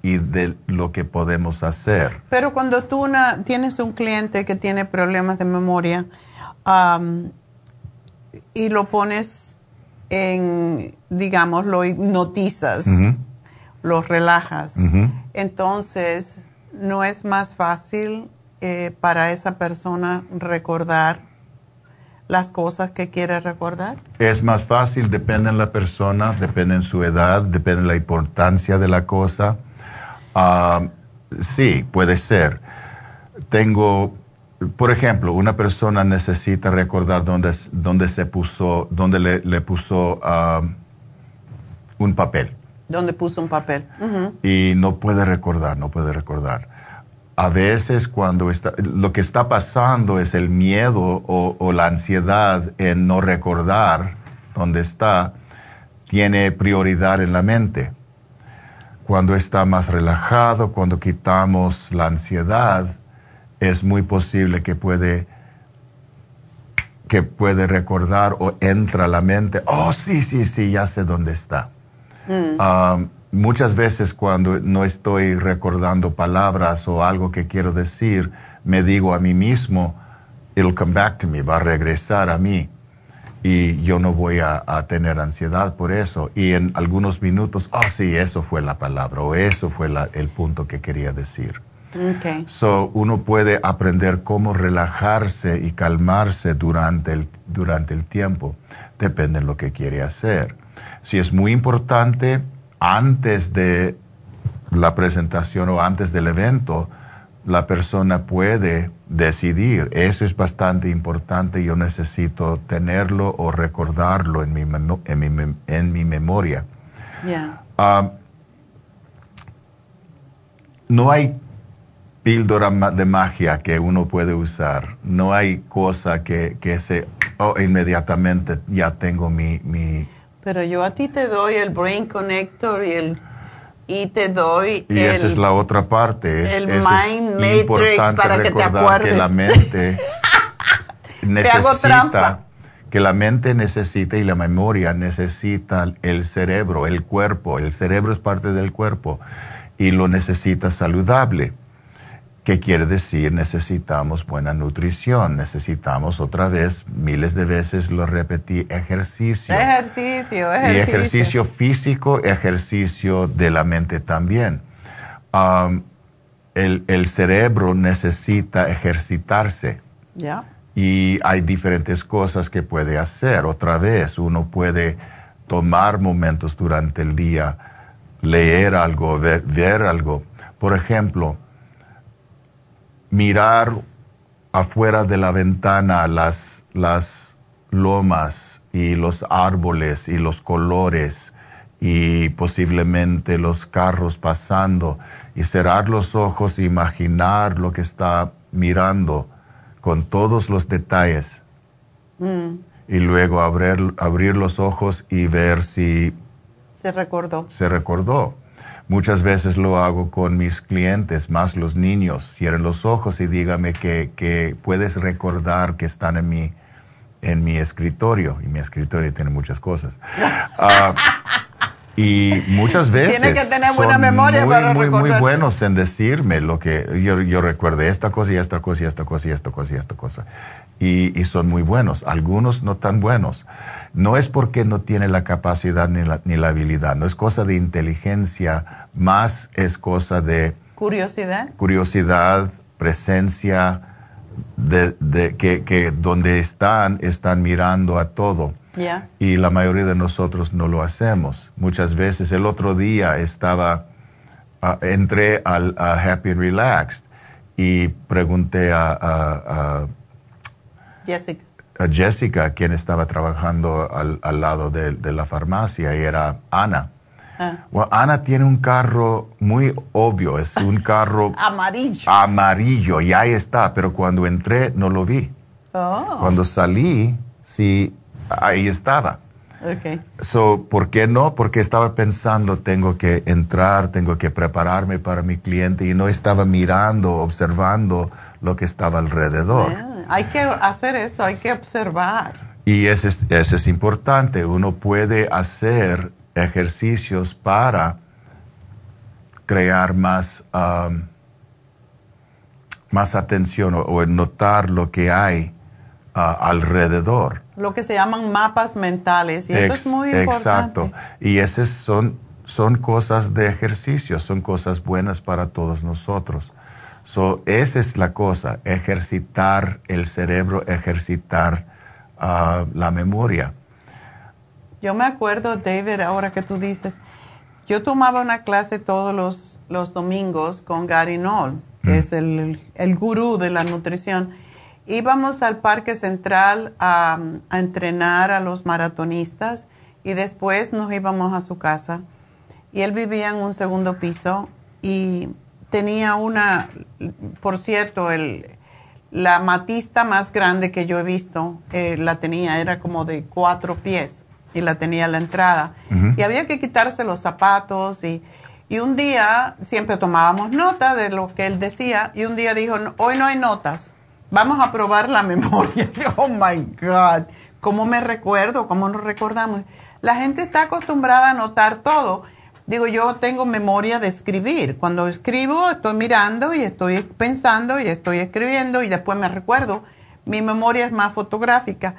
y de lo que podemos hacer. Pero cuando tú tienes un cliente que tiene problemas de memoria y lo pones en, digamos, lo hipnotizas, los relajas. Entonces, ¿no es más fácil eh, para esa persona recordar las cosas que quiere recordar? Es más fácil, depende de la persona, depende de su edad, depende de la importancia de la cosa. Ah, sí, puede ser. Tengo, por ejemplo, una persona necesita recordar dónde, dónde se puso, dónde le, puso ah, un papel donde puso un papel. Y no puede recordar, no puede recordar. A veces cuando está, lo que está pasando es el miedo o, o la ansiedad en no recordar dónde está, tiene prioridad en la mente. Cuando está más relajado, cuando quitamos la ansiedad, es muy posible que puede que puede recordar o entra a la mente, oh sí, sí, sí, ya sé dónde está. Mm. Um, muchas veces cuando no estoy recordando palabras o algo que quiero decir, me digo a mí mismo, it'll come back to me, va a regresar a mí. Y yo no voy a, a tener ansiedad por eso. Y en algunos minutos, oh sí, eso fue la palabra o eso fue la- el punto que quería decir. Okay. So, uno puede aprender cómo relajarse y calmarse durante el, durante el tiempo. Depende de lo que quiere hacer. Si es muy importante, antes de la presentación o antes del evento, la persona puede decidir, eso es bastante importante, yo necesito tenerlo o recordarlo en mi, en mi, en mi memoria. Ah, no hay píldora de magia que uno puede usar. No hay cosa que, que se, oh, inmediatamente ya tengo mi, mi Pero yo a ti te doy el Brain Connector y el y te doy y el, esa es la otra parte. Es, el Mind Matrix importante para que te acuerdes. que la mente necesita, que la mente necesita y la memoria necesita el cerebro, el cuerpo. El cerebro es parte del cuerpo y lo necesita saludable. ¿Qué quiere decir? Necesitamos buena nutrición, necesitamos otra vez, miles de veces lo repetí, ejercicio. ejercicio, Y ejercicio. ejercicio físico, ejercicio de la mente también. Am, el, el cerebro necesita ejercitarse Ya. y hay diferentes cosas que puede hacer. Otra vez, uno puede tomar momentos durante el día, leer algo, ver, ver algo. Por ejemplo, mirar afuera de la ventana las, las lomas y los árboles y los colores y posiblemente los carros pasando y cerrar los ojos e imaginar lo que está mirando con todos los detalles Mm, y luego abrir, abrir los ojos y ver si se recordó. se recordó. Muchas veces lo hago con mis clientes, más los niños. Cierren los ojos y dígame que, que puedes recordar que están en mi, en mi escritorio. Y mi escritorio tiene muchas cosas. Ah, y muchas veces Tiene que tener buena son memoria muy, para muy, muy buenos en decirme lo que yo, yo recuerde esta cosa y esta cosa y esta cosa y esta cosa y esta cosa. Y, y son muy buenos. Algunos no tan buenos. No es porque no tiene la capacidad ni la, ni la habilidad. No es cosa de inteligencia, más es cosa de Curiosidad. curiosidad, presencia, de, de que, que donde están, están mirando a todo. Ya. Y la mayoría de nosotros no lo hacemos. Muchas veces el otro día estaba, ah, entré al a Happy and Relaxed y pregunté a, a- a- Jessica. a Jessica, quien estaba trabajando al, al lado de, de la farmacia, y era Ana. Ah. Well, Ana tiene un carro muy obvio, es un carro Amarillo. amarillo y ahí está, pero cuando entré no lo vi. Oh. Cuando salí, sí, ahí estaba. Okay. So, ¿Por qué no? Porque estaba pensando, tengo que entrar, tengo que prepararme para mi cliente y no estaba mirando, observando lo que estaba alrededor. Hay que hacer eso, hay que observar. Y eso es, eso es importante. Uno puede hacer ejercicios para crear más, um, más atención o, o notar lo que hay ah, alrededor. Lo que se llaman mapas mentales. Y eso es muy importante. Exacto. Y esas son, son cosas de ejercicio, son cosas buenas para todos nosotros. So, esa es la cosa, ejercitar el cerebro, ejercitar ah, la memoria. Yo me acuerdo, David, ahora que tú dices, yo tomaba una clase todos los, los domingos con Gary Knoll, que es el, el gurú de la nutrición. Íbamos al Parque Central a, a entrenar a los maratonistas y después nos íbamos a su casa. Y él vivía en un segundo piso y tenía una, por cierto, el, la matista más grande que yo he visto, eh, la tenía, era como de cuatro pies y la tenía a la entrada. Y había que quitarse los zapatos y, y un día siempre tomábamos nota de lo que él decía y un día dijo, hoy no hay notas, vamos a probar la memoria. oh my God, ¿cómo me recuerdo? ¿Cómo nos recordamos? La gente está acostumbrada a notar todo Digo, yo tengo memoria de escribir. Cuando escribo, estoy mirando y estoy pensando y estoy escribiendo y después me recuerdo. Mi memoria es más fotográfica.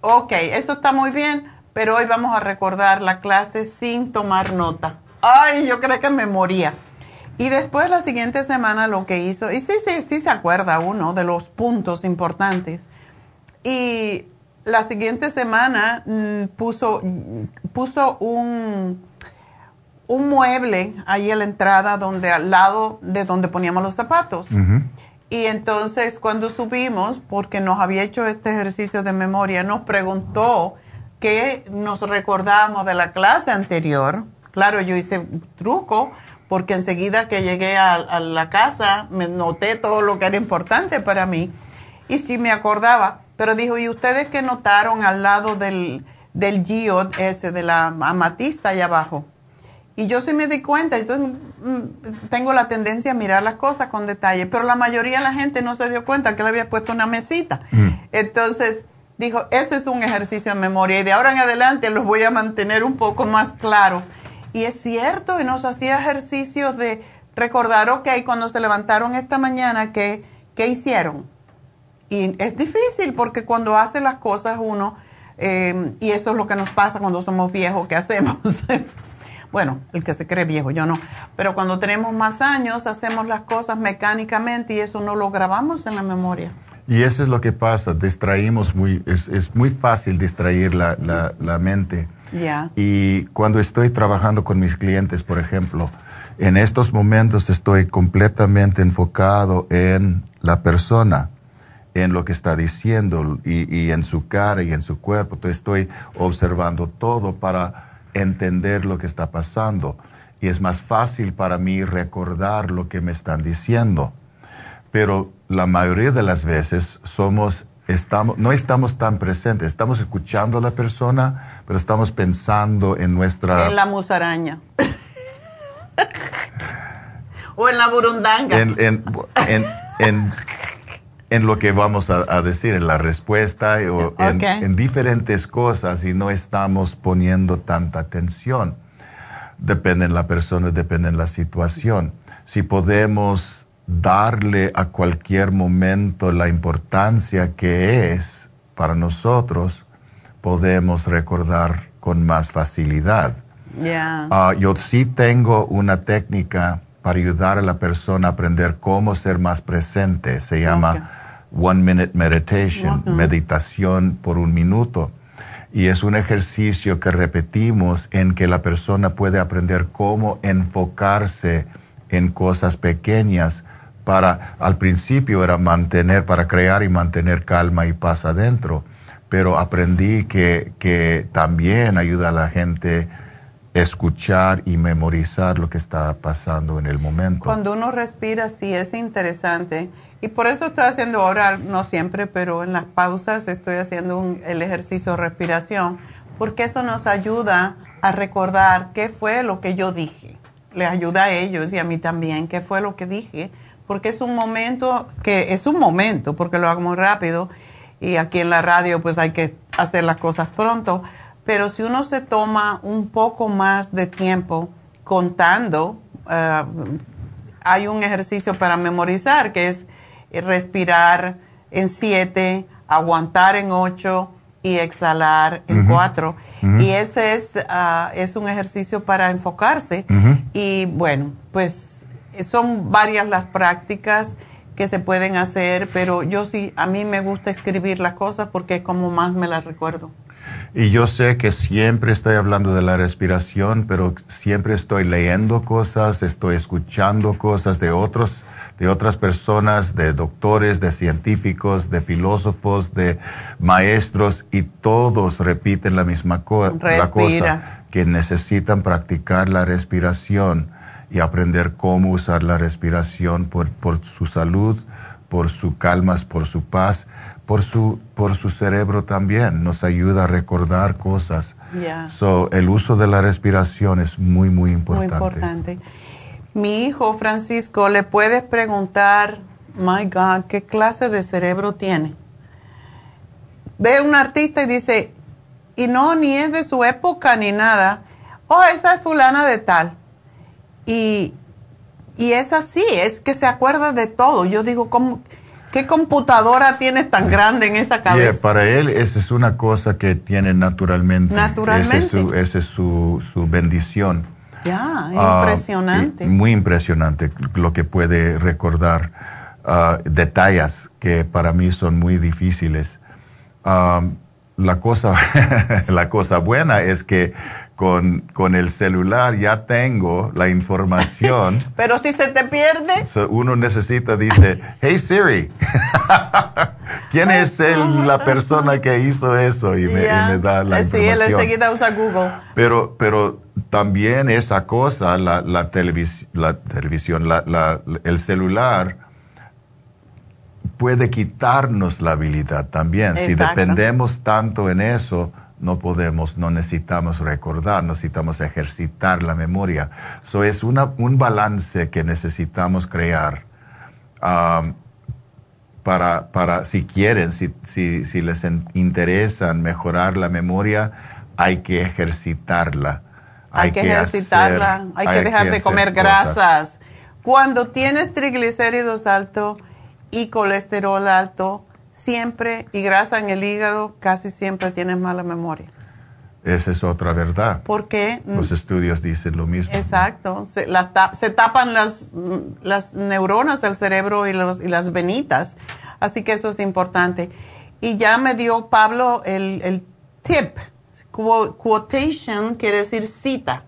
Ok, eso está muy bien, pero hoy vamos a recordar la clase sin tomar nota. Ay, yo creo que me moría. Y después la siguiente semana lo que hizo, y sí, sí, sí se acuerda uno de los puntos importantes. Y la siguiente semana mm, puso, puso un un mueble ahí a la entrada donde al lado de donde poníamos los zapatos. Y entonces cuando subimos, porque nos había hecho este ejercicio de memoria, nos preguntó qué nos recordábamos de la clase anterior. Claro, yo hice un truco porque enseguida que llegué a, la casa me noté todo lo que era importante para mí y sí me acordaba. Pero dijo, ¿y ustedes qué notaron al lado del, del ese, de la amatista allá abajo? Y yo sí me di cuenta, entonces mm, tengo la tendencia a mirar las cosas con detalle, pero la mayoría de la gente no se dio cuenta que le había puesto una mesita. Mm. Entonces dijo, ese es un ejercicio de memoria y de ahora en adelante los voy a mantener un poco más claros. Y es cierto, y nos hacía ejercicios de recordar, ok, cuando se levantaron esta mañana, ¿qué, qué hicieron? Y es difícil porque cuando hace las cosas uno, eh, y eso es lo que nos pasa cuando somos viejos, ¿qué hacemos? Bueno, el que se cree viejo, yo no. Pero cuando tenemos más años, hacemos las cosas mecánicamente y eso no lo grabamos en la memoria. Y eso es lo que pasa, distraímos muy, es, es muy fácil distraer la, la, la mente. Ya. Y cuando estoy trabajando con mis clientes, por ejemplo, en estos momentos estoy completamente enfocado en la persona, en lo que está diciendo y, y en su cara y en su cuerpo. Entonces estoy observando todo para entender lo que está pasando y es más fácil para mí recordar lo que me están diciendo. Pero la mayoría de las veces somos, estamos, no estamos tan presentes, estamos escuchando a la persona, pero estamos pensando en nuestra... En la musaraña. o en la burundanga. En, en, en, en lo que vamos a, decir, en la respuesta o en, diferentes cosas y no estamos poniendo tanta atención. Depende de la persona, depende de la situación. Si podemos darle a cualquier momento la importancia que es para nosotros, podemos recordar con más facilidad. Yeah. yo sí tengo una técnica para ayudar a la persona a aprender cómo ser más presente. Se llama One Minute Meditation, meditación por un minuto. Y es un ejercicio que repetimos en que la persona puede aprender cómo enfocarse en cosas pequeñas para, al principio era mantener, para crear y mantener calma y paz adentro, pero aprendí que, que también ayuda a la gente escuchar y memorizar lo que está pasando en el momento. Cuando uno respira, sí es interesante. Y por eso estoy haciendo ahora, no siempre, pero en las pausas estoy haciendo el ejercicio de respiración, porque eso nos ayuda a recordar qué fue lo que yo dije. Les ayuda a ellos y a mí también, qué fue lo que dije, porque es un momento que es un momento, porque lo hago muy rápido y aquí en la radio pues hay que hacer las cosas pronto, pero si uno se toma un poco más de tiempo contando, eh, hay un ejercicio para memorizar que es respirar en siete, aguantar en ocho y exhalar en cuatro. Y ese es, ah, es un ejercicio para enfocarse. Y bueno, pues son varias las prácticas que se pueden hacer, pero yo sí, a mí me gusta escribir las cosas porque es como más me las recuerdo. Y yo sé que siempre estoy hablando de la respiración, pero siempre estoy leyendo cosas, estoy escuchando cosas de otros de otras personas, de doctores, de científicos, de filósofos, de maestros, y todos repiten la misma cosa, que necesitan practicar la respiración y aprender cómo usar la respiración por, por su salud, por su calmas, por su paz, por su, por su cerebro también. Nos ayuda a recordar cosas. So, el uso de la respiración es muy, muy importante. Muy importante. Mi hijo Francisco, le puedes preguntar, my God, ¿qué clase de cerebro tiene? Ve un artista y dice, y no, ni es de su época ni nada. Oh, esa es fulana de tal. Y, y es así, es que se acuerda de todo. Yo digo, ¿cómo, ¿qué computadora tienes tan grande en esa cabeza? para él, esa es una cosa que tiene naturalmente. Naturalmente. Esa es su, su, bendición. Ya, ah, impresionante. muy impresionante lo que puede recordar. Ah, detalles que para mí son muy difíciles. Ah, la, cosa, la cosa buena es que con, con, el celular ya tengo la información. Pero si se te pierde. uno necesita, dice, hey Siri, ¿quién es el, la persona que hizo eso? Y, me, da la información. Sí, él enseguida usa Google. Pero, pero también esa cosa, la, la, la televisión, la, el celular, puede quitarnos la habilidad también. Si dependemos tanto en eso, no podemos, no necesitamos recordar, necesitamos ejercitar la memoria. Eso es una, un balance que necesitamos crear um, para, para, si quieren, si, si, si les interesa mejorar la memoria, hay que ejercitarla. Hay, que, ejercitarla, hay, que dejar de comer grasas. Cuando tienes triglicéridos altos y colesterol alto, siempre, y grasa en el hígado, casi siempre tienes mala memoria. Esa es otra verdad. Porque los estudios dicen lo mismo. Exacto. Se, se tapan las, las, neuronas del cerebro y, los, y, las venitas. Así que eso es importante. Y ya me dio Pablo el, el tip. Quotation quiere decir cita.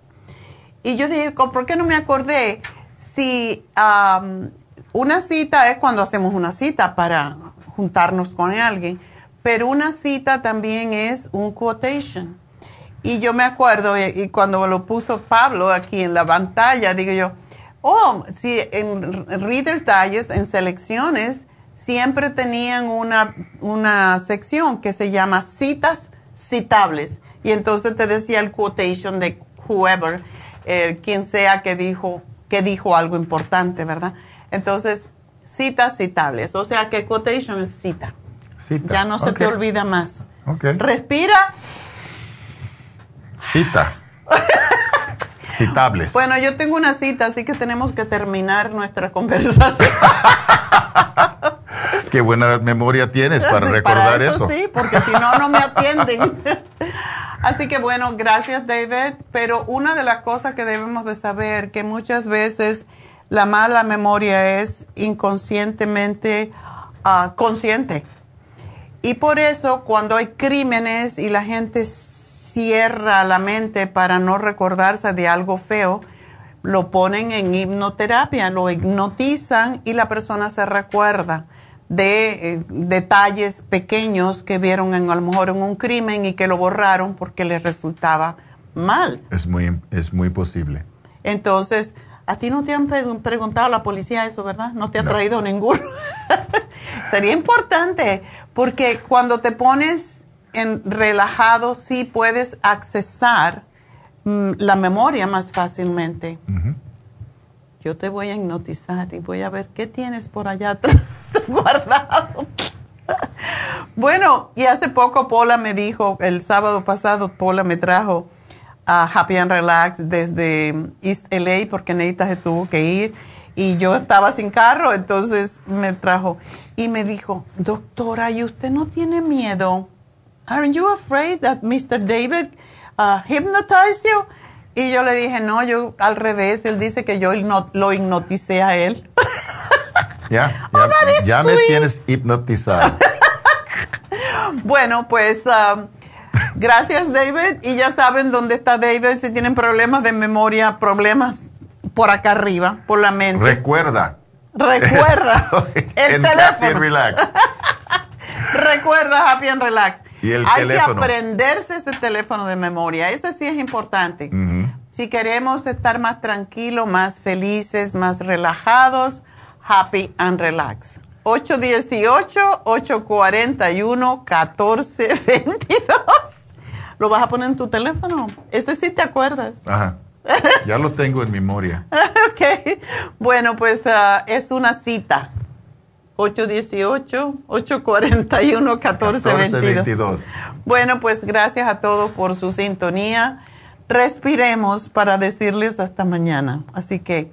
Y yo dije, ¿por qué no me acordé? Si una cita es cuando hacemos una cita para juntarnos con alguien, pero una cita también es un quotation. Y yo me acuerdo, y, cuando lo puso Pablo aquí en la pantalla, digo yo, oh, sí, en Reader's Digest, en selecciones, siempre tenían una, una sección que se llama citas citables. Y entonces te decía el quotation de whoever, eh, quien sea que dijo, que dijo algo importante, ¿verdad? Entonces, citas citables. O sea que quotation es cita. Cita. Ya no se te olvida más. Okay. Respira. Cita. Citables. Bueno, yo tengo una cita, así que tenemos que terminar nuestra conversación. Qué buena memoria tienes para recordar para eso, Sí, porque si no, no me atienden. así que bueno, gracias David. Pero una de las cosas que debemos de saber, que muchas veces la mala memoria es inconscientemente ah, consciente. Y por eso cuando hay crímenes y la gente cierra la mente para no recordarse de algo feo, lo ponen en hipnoterapia, lo hipnotizan y la persona se recuerda de eh, detalles pequeños que vieron en, a lo mejor en un crimen y que lo borraron porque les resultaba mal. Es muy, es muy posible. Entonces, a ti no te han preguntado a la policía eso, ¿verdad? No te ha traído ninguno. Sería importante, porque cuando te pones en relajado, sí puedes accesar mm, la memoria más fácilmente. Yo te voy a hipnotizar y voy a ver qué tienes por allá atrás guardado. bueno, y hace poco Paula me dijo, el sábado pasado Paula me trajo a Happy and Relax desde East LA porque Neita se tuvo que ir y yo estaba sin carro, entonces me trajo y me dijo, doctora, ¿y usted no tiene miedo? Aren't you afraid that Mr. David uh, hypnotized you? Y yo le dije, no, yo al revés, él dice que yo lo hipnoticé a él. Ya, oh, ya, me tienes hipnotizado. bueno, pues... Um, Gracias, David. Y ya saben dónde está David si tienen problemas de memoria, problemas por acá arriba, por la mente. Recuerda. Recuerda. el teléfono. Happy and Relax. Recuerda Happy and Relax. ¿Y el Hay que aprenderse ese teléfono de memoria. Ese sí es importante. Si queremos estar más tranquilos, más felices, más relajados, happy and relax. 818-841-1422. ¿Lo vas a poner en tu teléfono? Ese sí te acuerdas. Ajá. Ya lo tengo en memoria. ok. Bueno, pues ah, es una cita. 818-841-1422. Bueno, pues gracias a todos por su sintonía. Respiremos para decirles hasta mañana. Así que...